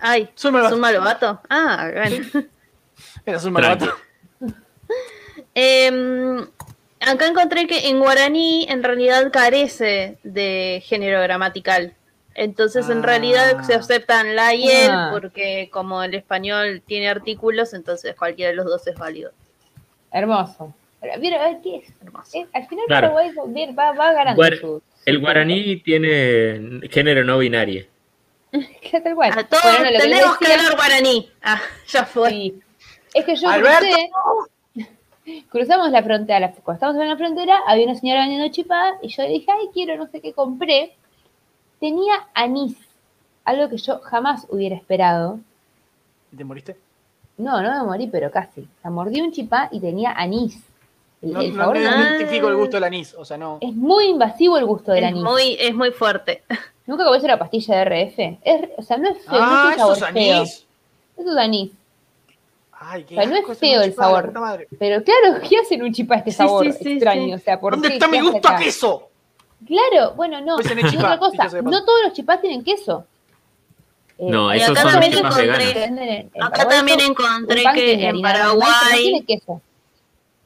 Ay, Lobato. Lobato. Ah, bueno. Era Tranqui. malabato. Em, acá encontré que en guaraní en realidad carece de género gramatical. Entonces en Ah. realidad se aceptan la y el Ah. porque como el español tiene artículos, entonces cualquiera de los dos es válido. Hermoso. Pero, mira, a ver, ¿qué es? Hermoso. Eh, al final Claro. Paraguay va, va ganando Guar- su- El su- guaraní tiene género no binario. ¿Qué tal cual? A todos Bueno, no, que tenemos que hablar guaraní. Ah, ya fue. Sí. Es que yo Alberto. crucé, cruzamos la frontera, cuando estábamos en la frontera, había una señora vendiendo chipá y yo dije, ay, quiero no sé qué compré. Tenía anís. algo que yo jamás hubiera esperado. ¿Y te moriste? No, no me morí, pero casi. O sea, mordí un chipá y tenía anís. El, No, el no, sabor no del Ah. anís. identifico el gusto del anís, o sea, no. Es muy invasivo el gusto del Es anís. muy, es muy fuerte. ¿Nunca comés una pastilla de RF? Es, o sea, no es feo, Ah, no es un eso sabor es feo. anís. Eso es anís. Ay, qué O sea, no es feo el la sabor. Pero claro, ¿qué hacen un chipá este Sí, sabor sí, sí, extraño? sí. O sea, ¿por ¿Dónde qué? está mi ¿Qué hace gusto a queso? Claro, bueno, no. Pues Y otra cosa, no todos los chipás tienen queso. Eh, No, esos acá son también chipas encontré- en- en Acá Paraguay también encontré que en no Paraguay, queso.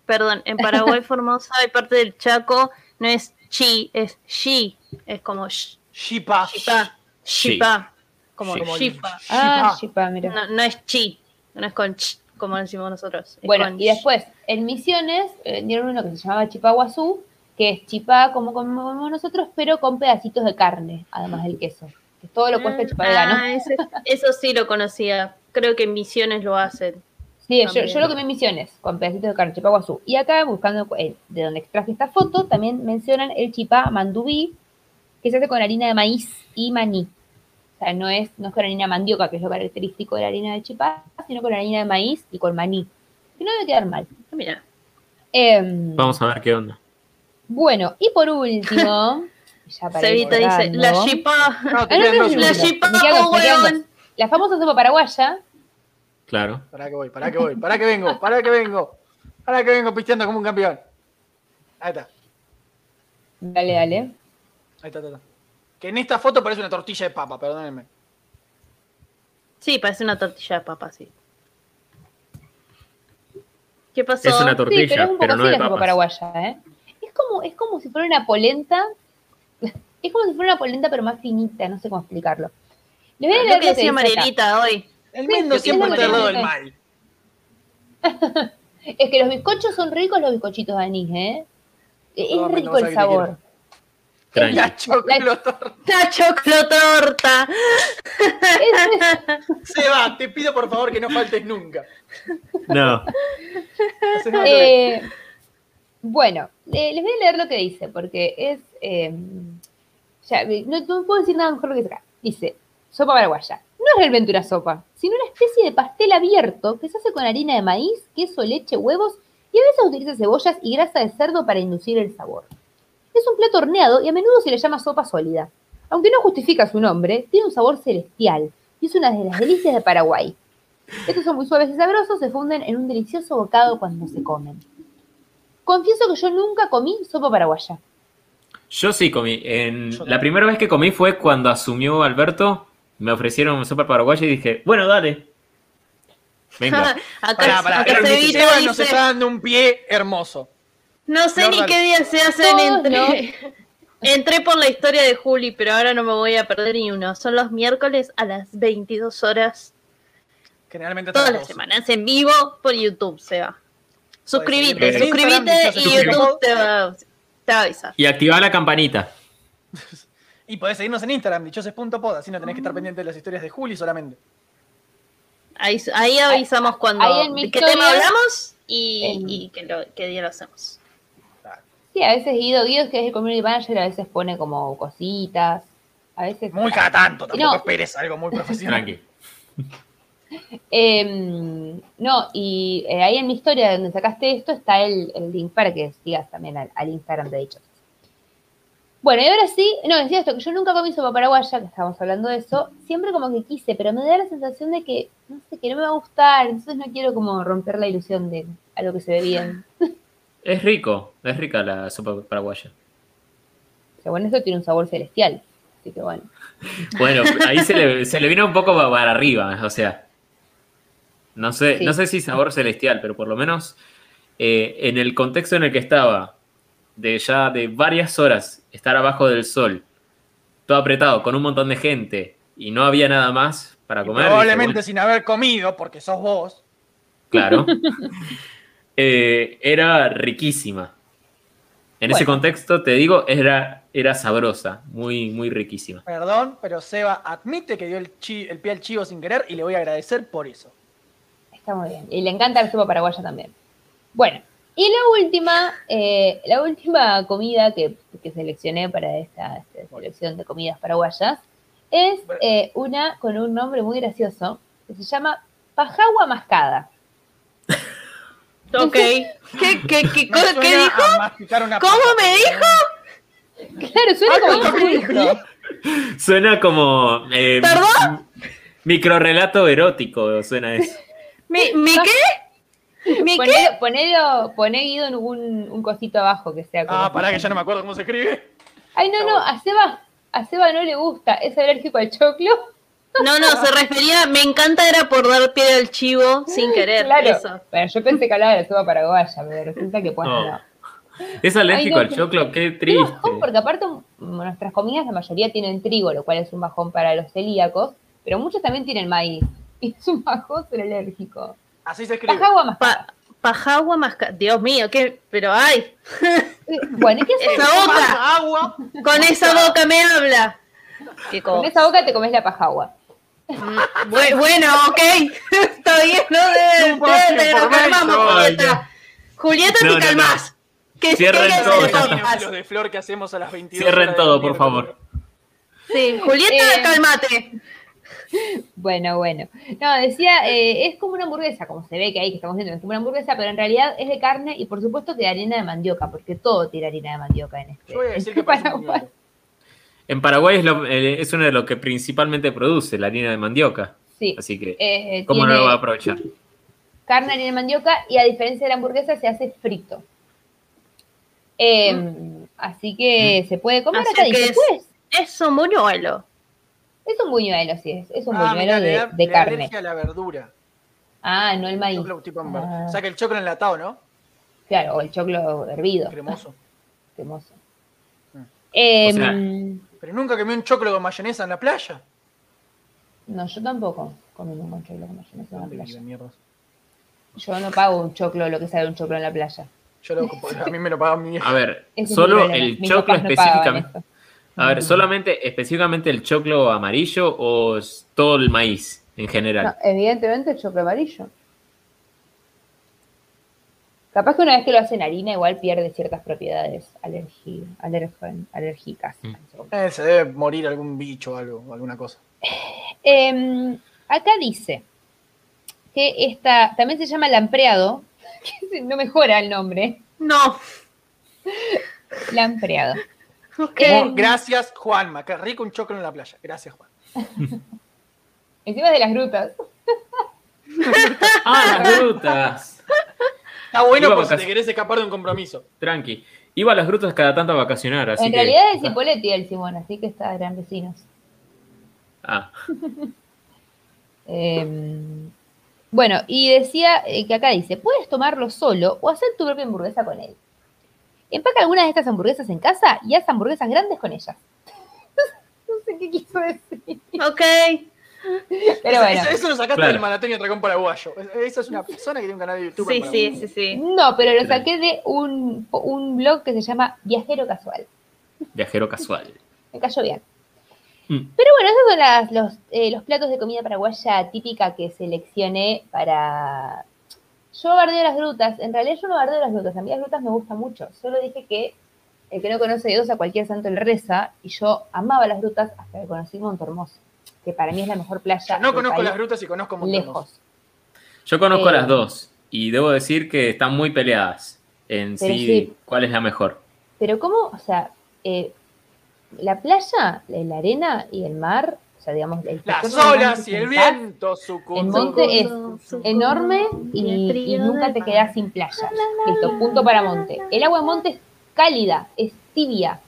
perdón, en Paraguay, Formosa y parte del Chaco, no es chi, es shi. Es como sh, Chipa. shipa, Shi. shipa, como shipa. Ah, mira. No, no es chi, no es con ch, como decimos nosotros. Bueno, y después, en Misiones, eh, vendieron uno que se llamaba chipá guazú, que es chipá como comemos nosotros, pero con pedacitos de carne, además del queso. Que es todo lo opuesto al chipá vegano. Ah, ese- eso sí lo conocía. Creo que en Misiones lo hacen. Sí, yo, lo comí en Misiones, con pedacitos de carne, chipá guazú. Y acá, buscando eh, de donde extraje esta foto, también mencionan el chipá mandubí, que se hace con harina de maíz y maní. O sea, no es, no es con harina de mandioca, que es lo característico de la harina de chipá, sino con harina de maíz y con maní. Que no debe quedar mal. Ah, Mira, Em, Vamos a ver qué onda. Bueno, y por último, ya para ir Cevita dice, la shipa. No, Ah, no, no, La shipa, huevón. La famosa sopa paraguaya, Claro. Pará que voy, pará que voy, pará que vengo, pará que vengo. Pará que vengo pisteando como un campeón. Ahí está, dale, dale. ahí está, ahí está. Que en esta foto parece una tortilla de papa, perdónenme. Sí, parece una tortilla de papa, sí. ¿Qué pasó? Es una Sí, tortilla, pero es un poco pero no así de la sopa paraguaya, ¿eh? Es como, es como si fuera una polenta, es como si fuera una polenta pero más finita, no sé cómo explicarlo. Les voy a Lo leer que lo que decía acá. Marielita hoy. El Sí, Mendo sí, siempre sí. del mal. Es que los bizcochos son ricos los bizcochitos de anís, ¿eh? Es No, rico no el sabor. La choclotorta. La choclotorta. Seba, te pido por favor que no faltes nunca. No. Eh, bueno, les voy a leer lo que dice, porque es. eh, ya, no, no puedo decir nada mejor lo que dice acá. Dice: sopa paraguaya. No es realmente una sopa, sino una especie de pastel abierto que se hace con harina de maíz, queso, leche, huevos y a veces utiliza cebollas y grasa de cerdo para inducir el sabor. Es un plato horneado y a menudo se le llama sopa sólida. Aunque no justifica su nombre, tiene un sabor celestial y es una de las delicias de Paraguay. Estos son muy suaves y sabrosos, se funden en un delicioso bocado cuando se comen. Confieso que yo nunca comí sopa paraguaya. Yo sí comí. En, Yo la primera vez que comí fue cuando asumió Alberto. Me ofrecieron sopa paraguaya y dije, bueno, dale. Venga. acá Pará, pará, acá Seba nos está dando un pie hermoso. no sé No, ni dale. qué día se hacen entre... Entré por la historia de Juli, pero ahora no me voy a perder ni uno. Son los miércoles a las 22 horas, Generalmente todas las las 12. semanas, en vivo por YouTube, Seba. Suscríbete, suscríbete y YouTube te va, te va a avisar. Y activar la campanita. Y podés seguirnos en Instagram, dichoses.pod, así no tenés que estar pendiente de las historias de Juli solamente. Ahí, ahí avisamos cuando ahí en mi de qué tema hablamos y, en- y qué, lo- qué día lo hacemos. Sí, a veces Guido, Guido que es el community manager, a veces pone como cositas. A veces. Muy cada tanto, tampoco No. esperes algo muy profesional. Tranqui. Em, no, y eh, ahí en mi historia donde sacaste esto está el, el link para que sigas también al, al Instagram de dichos. Bueno, y ahora sí, no, decía esto, que yo nunca comí sopa paraguaya, que estábamos hablando de eso, siempre como que quise, pero me da la sensación de que, no sé, que no me va a gustar, entonces no quiero como romper la ilusión de algo que se ve bien. Es rico. Es rica la sopa paraguaya. O sea, bueno, eso tiene un sabor celestial, así que bueno. Bueno, ahí se le, se le vino un poco pa- para arriba, o sea. No sé, Sí. no sé si sabor celestial, pero por lo menos eh, en el contexto en el que estaba, de ya de varias horas estar abajo del sol, todo apretado, con un montón de gente, y no había nada más para Y comer. probablemente dije, sin haber comido, porque sos vos. claro. Eh, era riquísima. En ese contexto, te digo, era, era sabrosa, muy, muy riquísima. Perdón, pero Seba admite que dio el, chi- el pie al chivo sin querer y le voy a agradecer por eso. Está muy bien. Y le encanta la sopa paraguaya también. Bueno, y la última, eh, la última comida que, que seleccioné para esta, esta selección de comidas paraguayas es eh, una con un nombre muy gracioso que se llama pajagua mascada. Ok. ¿Qué, qué, qué, Me qué dijo? ¿Cómo me dijo? Claro, suena como ¿cómo insulto. Suena como. eh, ¿Perdón? Microrelato erótico, suena eso. ¿Mi, mi qué? ¿Mi qué? Ponelo, ponelo, poné Guido en un, un cosito abajo que sea como. Ah, pará que ya no me acuerdo cómo se escribe. Ay, no, no, a Seba, a Seba no le gusta, es alérgico al choclo. No, no, se refería, me encanta era por dar pie al chivo sin querer. Claro. Eso. Pero yo pensé que hablaba de la Seba paraguaya, pero resulta que pues Oh, no. Es alérgico Ay, no, al choclo, qué Qué bajón, triste. porque aparte nuestras comidas la mayoría tienen trigo, lo cual es un bajón para los celíacos, pero muchos también tienen maíz. Y es un bajón ser alérgico. Así se escribe. Pajagua más. Pa, pajagua más... Dios mío, qué... Pero ay, Bueno, ¿qué haces? esa boca, agua. con esa boca me habla. Qué Con esa boca te comes la pajagua. Bu- Bueno, ok. Está bien, no de, Too much de- de- nos calmamos. Julieta. Julieta, No, te no, no. calmas. Que Cierren que- todo. Los de flor que hacemos a las 22. Cierren todo, por favor. Sí, Julieta, Eh, calmate. Bueno, bueno. No, decía, eh, es como una hamburguesa, como se ve que ahí que estamos viendo, es como una hamburguesa, pero en realidad es de carne y por supuesto de harina de mandioca, porque todo tiene harina de mandioca en este. Yo voy a decir en que parece un Paraguay. En Paraguay es, lo- eh, es uno de los que principalmente produce la harina de mandioca. Sí. Así que, eh, ¿cómo no lo va a aprovechar? carne, harina de mandioca y a diferencia de la hamburguesa se hace frito. Eh, Así que se puede comer Así acá, que es- pues. Es un buñuelo. Es un buñuelo, sí, es, es un Ah, buñuelo mirá, le de, da- de le da carne. alergia a la verdura. Ah, no el maíz. Choclo tipo Ah. O sea que el choclo enlatado, ¿no? Claro, o el choclo hervido, Cremoso. cremoso. Mm. Eh, O sea- Pero nunca comí un choclo con mayonesa en la playa. no, yo tampoco comí un choclo con mayonesa en la ¿Dónde playa. Yo no pago un choclo, lo que sale un choclo en la playa. Yo lo, a mí me lo mi. A ver, es solo el choclo no específicamente. A ver, solamente específicamente el choclo amarillo o todo el maíz en general. No, evidentemente el choclo amarillo. Capaz que una vez que lo hacen harina, igual pierde ciertas propiedades alergi- alergen- alérgicas. Mm. Eh, se debe morir algún bicho o algo, alguna cosa. Em, acá dice que esta también se llama lampreado, que no mejora el nombre, No. lampreado. Ok. Como, gracias, Juanma. Qué rico un choclo en la playa. Gracias, Juan. Encima de las grutas. Ah, las grutas. Está bueno Iba a por si vacac- te querés escapar de un compromiso. Tranqui. Iba a las grutas cada tanto a vacacionar, así en que. realidad es Cipoletti el Simón, así que está, eran vecinos. Ah, Em, bueno, y decía eh, que acá dice, puedes tomarlo solo o hacer tu propia hamburguesa con él. Empaca algunas de estas hamburguesas en casa y haz hamburguesas grandes con ellas. no sé qué quiso decir. Ok. Pero bueno. Eso, eso lo sacaste Claro. del Manateño Dragón Paraguayo. Esa es una persona que tiene un canal de YouTube. Sí, en sí, sí, sí. No, pero lo saqué de un, un blog que se llama Viajero Casual. viajero casual. Me cayó bien. Mm. Pero bueno, esos son las- los, eh, los platos de comida paraguaya típica que seleccioné para... Yo bardeo las grutas. En realidad yo no bardeo las grutas. A mí las grutas me gustan mucho. Solo dije que el que no conoce a Dios a cualquier santo le reza. Y yo amaba las grutas hasta que conocí Monte Hermoso. Que para mí es la mejor playa. No conozco país, las rutas y conozco Montermoso. Lejos. Yo conozco Eh, las dos y debo decir que están muy peleadas en sí. cuál es la mejor. Pero cómo, o sea, eh, la playa, la arena y el mar, o sea, digamos, el Las olas y el viento, su El monte es enorme y, y nunca te quedas sin playa. Listo, punto para monte. El agua de monte es cálida, es tibia.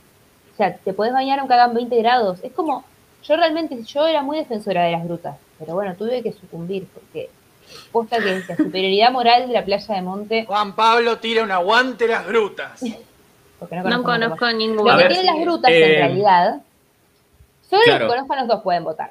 O sea, te podés bañar aunque hagan 20 grados. Es como, yo realmente, yo era muy defensora de las grutas, pero bueno, tuve que sucumbir porque posta que la superioridad moral de la playa de monte, Juan Pablo tira un aguante las grutas. porque no No conozco, Monte conozco ninguno. Lo A que ver, tienen las grutas eh, en realidad, solo los claro. que conozcan los dos pueden votar.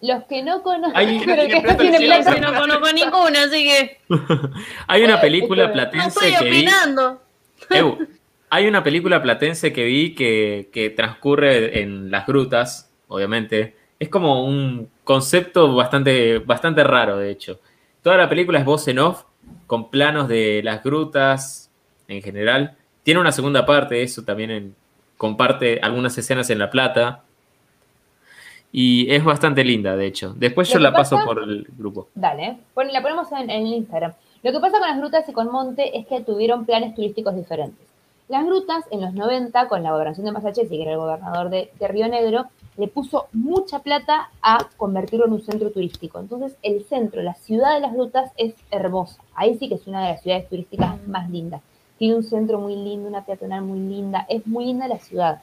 Los que no conozcan, Hay- pero que tiene no plata no conozco ninguno, así que Hay una película Esto- no platense estoy que vi. opinando. Ew, hay una película platense que vi que, que transcurre en las grutas, obviamente. Es como un concepto bastante, bastante raro, de hecho. Toda la película es voz en off, con planos de las grutas en general. Tiene una segunda parte, eso también en- comparte algunas escenas en La Plata. Y es bastante linda, de hecho. Después yo la paso por el grupo. Dale, pon- la ponemos en, en el Instagram. Lo que pasa con las grutas y con Monte es que tuvieron planes turísticos diferentes. Las grutas, en los 90, con la gobernación de Massachusetts, que era el gobernador de, de Río Negro, le puso mucha plata a convertirlo en un centro turístico. Entonces, el centro, la ciudad de las grutas, es hermosa. Ahí sí que es una de las ciudades turísticas más lindas. Tiene un centro muy lindo, una peatonal muy linda. Es muy linda la ciudad.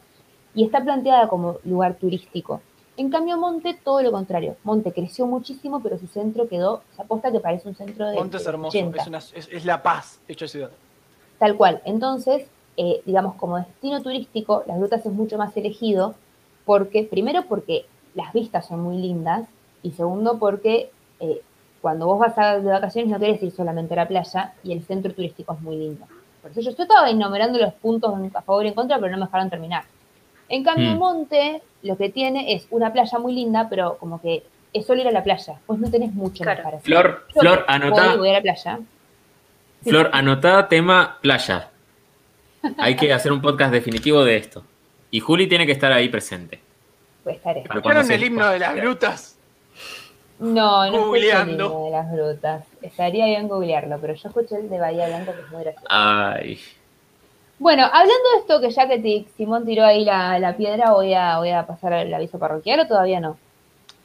Y está planteada como lugar turístico. En cambio, Monte, todo lo contrario. Monte creció muchísimo, pero su centro quedó, se aposta que parece un centro de. Monte es hermoso, 80. es, una- es- es la paz hecho ciudad. Tal cual. Entonces, eh, digamos, como destino turístico, las grutas es mucho más elegido porque, primero porque las vistas son muy lindas y segundo porque eh, cuando vos vas a, de vacaciones no querés ir solamente a la playa y el centro turístico es muy lindo. Por eso yo yo estaba enumerando los puntos a favor y en contra, pero no me dejaron terminar. En cambio, Mm. Monte lo que tiene es una playa muy linda, pero como que es solo ir a la playa. Pues no tenés mucho Claro. más para hacer. Flor, Yo Flor, voy, anotá, voy a la playa. Sí. Flor, anotá tema playa. Hay que hacer un podcast definitivo de esto. Y Juli tiene que estar ahí presente. Pues estaré. ¿Escucharon el himno de las grutas? No, no escuché el himno de las grutas. Estaría bien googlearlo, pero yo escuché el de Bahía Blanca, que es muy gracioso. Ay. Bueno, hablando de esto, que ya que ti- Simón tiró ahí la, la piedra, voy a, voy a pasar el aviso parroquial o todavía no.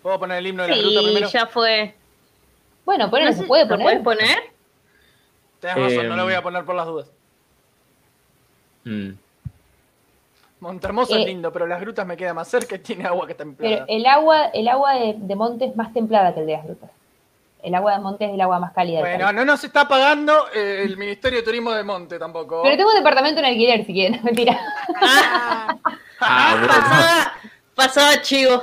¿Puedo poner el himno de las grutas Sí, primero? ya fue. Bueno, ponelo, No ¿se puede ¿lo poner? puedes poner? Tenés razón, Eh, no lo voy a poner por las dudas. Mm. Montermoso Eh, es lindo, pero las grutas me queda más cerca y tiene agua que Pero templada. el agua, el agua de, de monte es más templada que el de las grutas. El agua de monte es el agua más cálida. Bueno, no nos está pagando eh, el Ministerio de Turismo de Monte tampoco. Pero tengo un departamento en alquiler, si quieren, mentira. Ah, Ah, bueno. pasaba, pasaba chivo.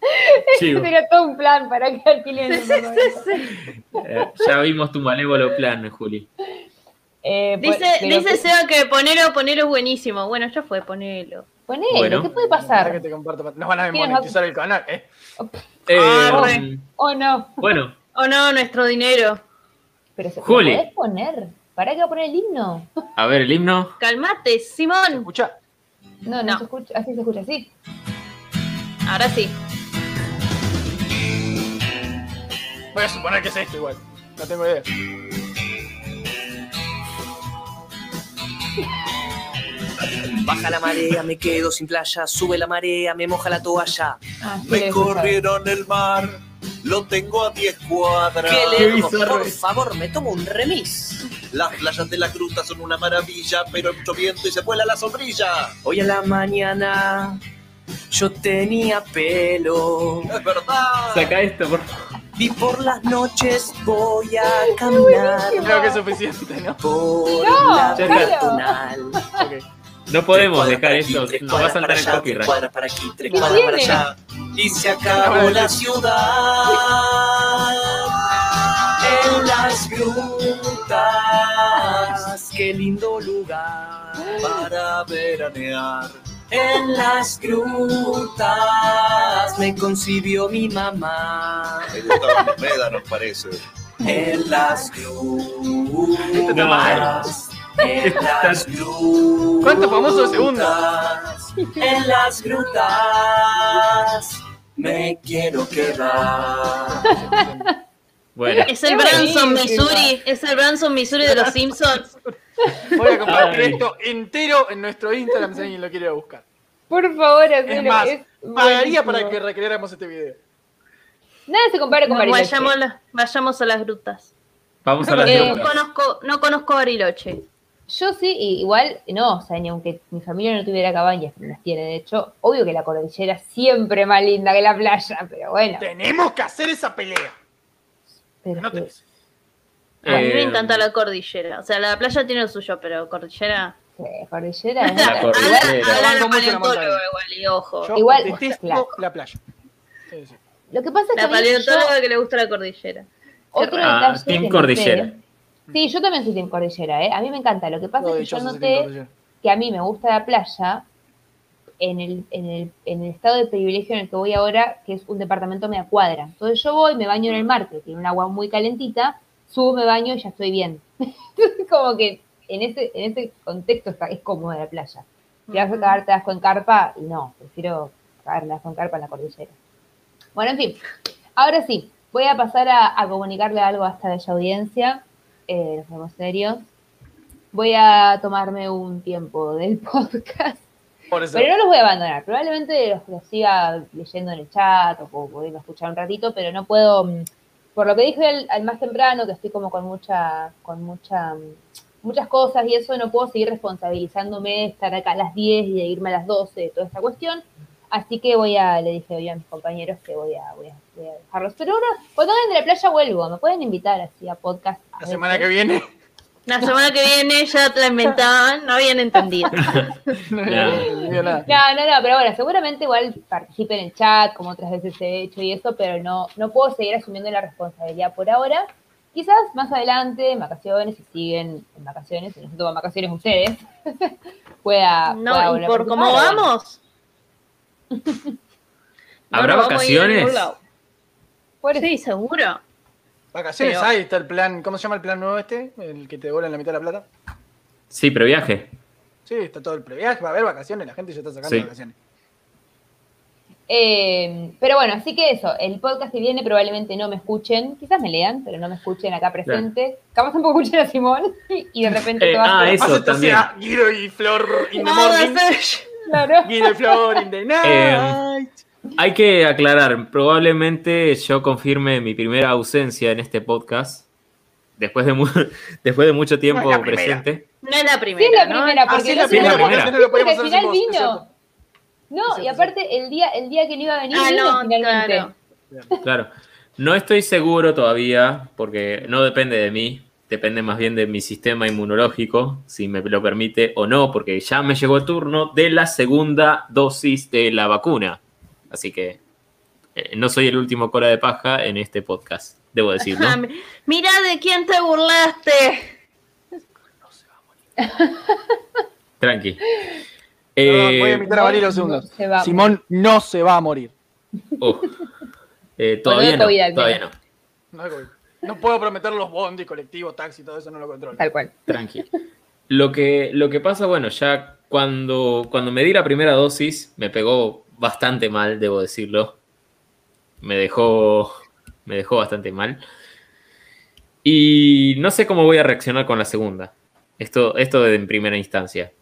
Chivo. Sería todo un plan para que alquilen. Eh, ya vimos tu malévolo plan, Juli. Eh, pues, Dice, pero dice ¿qué- Seba que ponelo, ponelo es buenísimo. Bueno, ya fue, ponelo. Ponelo, Bueno. ¿qué puede pasar? que te comparto. Nos van a monetizar el canal, eh. Eh, Arre. ¿O no? bueno, Oh no, nuestro dinero. Pero se Juli. ¿lo podés poner? ¿Para qué va a poner el himno? a ver el himno. Calmate, ¿Se Simón. escucha? No, no, No. se escucha, así se escucha, así. Ahora sí. Voy a suponer que es esto igual. No tengo idea. Baja la marea, me quedo sin playa, sube la marea, me moja la toalla. Ah, Me corrieron el mar, lo tengo a 10 cuadras. Qué lejos, por favor, me tomo un remis. Las playas de la gruta son una maravilla, pero mucho viento y se vuela la sombrilla. Hoy a la mañana yo tenía pelo Es verdad. Saca esto, por favor. y por las noches voy a caminar Creo que es suficiente, ¿no? por No, la peatonal. No podemos dejar esto, aquí, tres nos va a saltar el allá, tres copyright. cuadras para aquí, tres ¿Qué cuadras para allá. Y se acabó la ciudad. En las grutas, qué lindo lugar. Para veranear. En las grutas me concibió mi mamá. Me gustaban los médanos, parece. En las grutas. En las grutas. ¿Cuánto famoso de segunda? En las grutas me quiero quedar. Bueno, Es el Branson. Missouri. Es el Branson, Missouri de los Simpsons. Voy a compartir Ay. esto entero en nuestro Instagram si alguien lo quiere buscar. Por favor. Es más, es pagaría buenísimo. para que recreáramos este video. Nada se compara con Bariloche. vayamos, a las grutas. vamos a las Eh, No grutas. conozco, no conozco Bariloche. Yo sí, y igual, no, o sea, ni aunque mi familia no tuviera cabañas, pero las tiene, de hecho, obvio que la cordillera es siempre más linda que la playa, pero bueno. Tenemos que hacer esa pelea. pero No te que- A mí me Eh, encanta la cordillera. O sea, la playa tiene lo suyo, pero cordillera. sí, cordillera es La cordillera. Igual, y ojo. Yo Igual, detesto claro. la playa. Sí, sí. Lo que pasa es que La paleontóloga yo- que le gusta la cordillera. otro Ah, detalle Team que Cordillera. Sí, yo también soy Team Cordillera, ¿eh? A mí me encanta. Lo que pasa es que yo noté que a mí me gusta la playa en el, en, el, en el estado de privilegio en el que voy ahora, que es un departamento media cuadra. Entonces yo voy, me baño en el mar, que tiene un agua muy calentita, subo, me baño y ya estoy bien. Entonces como que en ese, en ese contexto está, es cómoda la playa. Si vas a cagarte asco en carpa, y no, prefiero cagarme asco en carpa en la cordillera. Bueno, en fin. Ahora sí, voy a pasar a, a comunicarle algo a esta bella audiencia. Eh, nos vemos serios. Voy a tomarme un tiempo del podcast. Por eso. Pero no los voy a abandonar. Probablemente los, los siga leyendo en el chat o puedo escuchar un ratito, pero no puedo. mm, Por lo que dije al, al más temprano, que estoy como con mucha, con mucha, mm, muchas cosas y eso, no puedo seguir responsabilizándome de estar acá a las 10 y de irme a las 12 de toda esta cuestión. Así que voy a, le dije hoy a mis compañeros que voy a, voy a, voy a dejarlos. Pero ahora, cuando vengan de la playa vuelvo, me pueden invitar así a podcast. a La semana que viene. La semana que viene ya te la inventaban, no habían entendido. No, no. No, pero bueno, seguramente igual participen en el chat, como otras veces he hecho y eso, pero no, no puedo seguir asumiendo la responsabilidad por ahora. Quizás más adelante, en vacaciones, si siguen en vacaciones, si no se toman vacaciones ustedes, pueda, pueda No, y volver a por cómo vamos. no ¿Habrá a a vacaciones? Sí, seguro. Vacaciones, Pero- ahí está el plan. ¿Cómo se llama el plan nuevo este? El que te devuelven la mitad de la plata. Sí, pero viaje. Sí, está todo el previaje. Va a haber vacaciones. La gente ya está sacando Sí. vacaciones. Eh, pero bueno, así que eso, el podcast que viene probablemente no me escuchen, quizás me lean, pero no me escuchen acá presente. Capaz tampoco escuchen a Simón y de repente Eh, todas ah, las- Eso también. a Guido y Flor a morning. hacer- Claro. Flor in the night. Hay que aclarar, probablemente yo confirme mi primera ausencia en este podcast. Después de, mu- después de mucho tiempo No presente. No es la Sí, primera, es la ¿no? primera, Ah, porque sí, el la primera. No porque al final vos, vino. No, y aparte el día, el día que no iba a venir, Ah, vino no, finalmente. claro. Claro. No estoy seguro todavía, porque no depende de mí, depende más bien de mi sistema inmunológico, si me lo permite o no, porque ya me llegó el turno de la segunda dosis de la vacuna. Así que eh, no soy el último cola de paja en este podcast, debo decir, ¿no? mi- Mira de quién te burlaste. Tranqui. No, Eh, voy a invitar a Valeria los no segundos. se va a Simón no se va a morir. uf. Eh, todavía no, todavía no. No, hay COVID. No puedo prometer los bondi, colectivos, taxi, todo eso no lo controlo. Tal cual. Tranqui. Lo que, lo que pasa, bueno, ya cuando, cuando me di la primera dosis, me pegó bastante mal, debo decirlo. Me dejó, me dejó bastante mal. Y no sé cómo voy a reaccionar con la segunda. Esto, esto en primera instancia.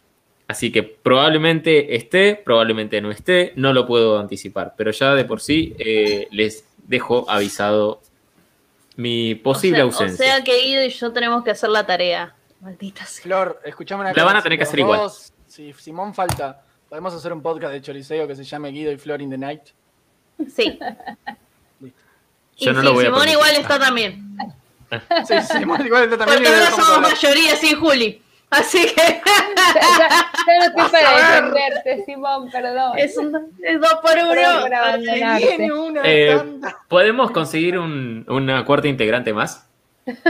Así que probablemente esté, probablemente no esté, no lo puedo anticipar. Pero ya de por sí eh, les dejo avisado mi posible o sea, ausencia. O sea que Guido y yo tenemos que hacer la tarea. Maldita sea. Flor, escuchame una La van a cosa, tener que si hacer igual. Si Simón falta, podemos hacer un podcast de choriceo que se llame Guido y Flor in the night. Sí. Yo y no sí, lo voy Simón igual está también. Sí, Simón igual está también. Porque ahora somos mayoría sin Juli. Así que Ya, ya- ya no estoy para defenderte, Simón, perdón. es, un, es dos por uno. viene una Eh. ¿Podemos conseguir un- una cuarta integrante más?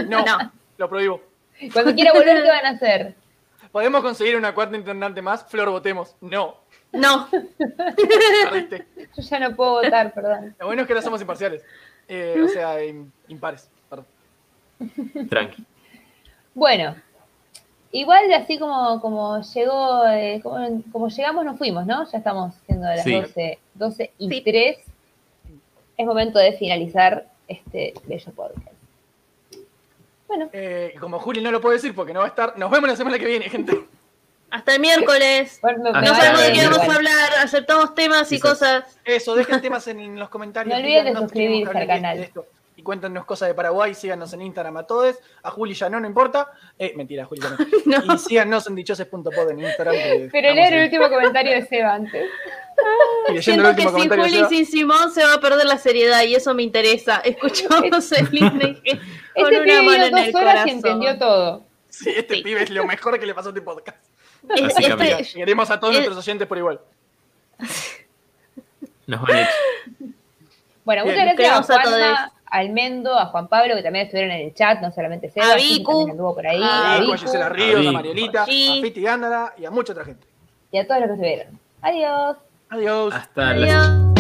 No, No. lo prohíbo. Cuando quiera volver, ¿qué van a hacer? ¿Podemos conseguir una cuarta intendante más? Flor, votemos. No, No. perdiste. Yo ya no puedo votar, perdón. Lo bueno es que ahora somos imparciales. Eh, o sea, im- impares. Perdón. Tranqui. Bueno, igual así como, como llegó, eh, como, como llegamos, nos fuimos, ¿no? Ya estamos siendo de las Sí. 12, 12 y Sí. 3. Es momento de finalizar este bello podcast. Bueno, Eh, y como Juli no lo puede decir porque no va a estar, nos vemos la semana que viene, gente. Hasta el miércoles. bueno, No sabemos de qué vamos a hablar. Aceptamos temas y cosas. Eso, dejen temas en los comentarios. No olviden de suscribirse al canal. Cuéntenos cosas de Paraguay, síganos en Instagram a todos. A Juli ya no, no importa. Eh, mentira, Juli ya no. No. Y síganos en dichoses.pod en Instagram. que Pero leer el último comentario de Seba antes. Y leyendo el Siento que sin Juli y sin Simón se va a perder la seriedad y eso me interesa. Escuchamos el Disney con Este una mano en el horas y corazón. entendió todo. Sí, este Sí. pibe es lo mejor que le pasó a este podcast. Básicamente. este- Queremos a todos Eh. nuestros oyentes por igual. Nos van a echar. Bueno, muchas gracias a Juanma, a Almendo, a Juan Pablo, que también estuvieron en el chat, no solamente Seba, A Vicu. también anduvo por ahí, A a A Vicu, Gisela Ríos, a Vico. Marielita, Sí. a Fiti Gándara y a mucha otra gente. y a todos los que estuvieron. Adiós. Adiós. Hasta la Adiós.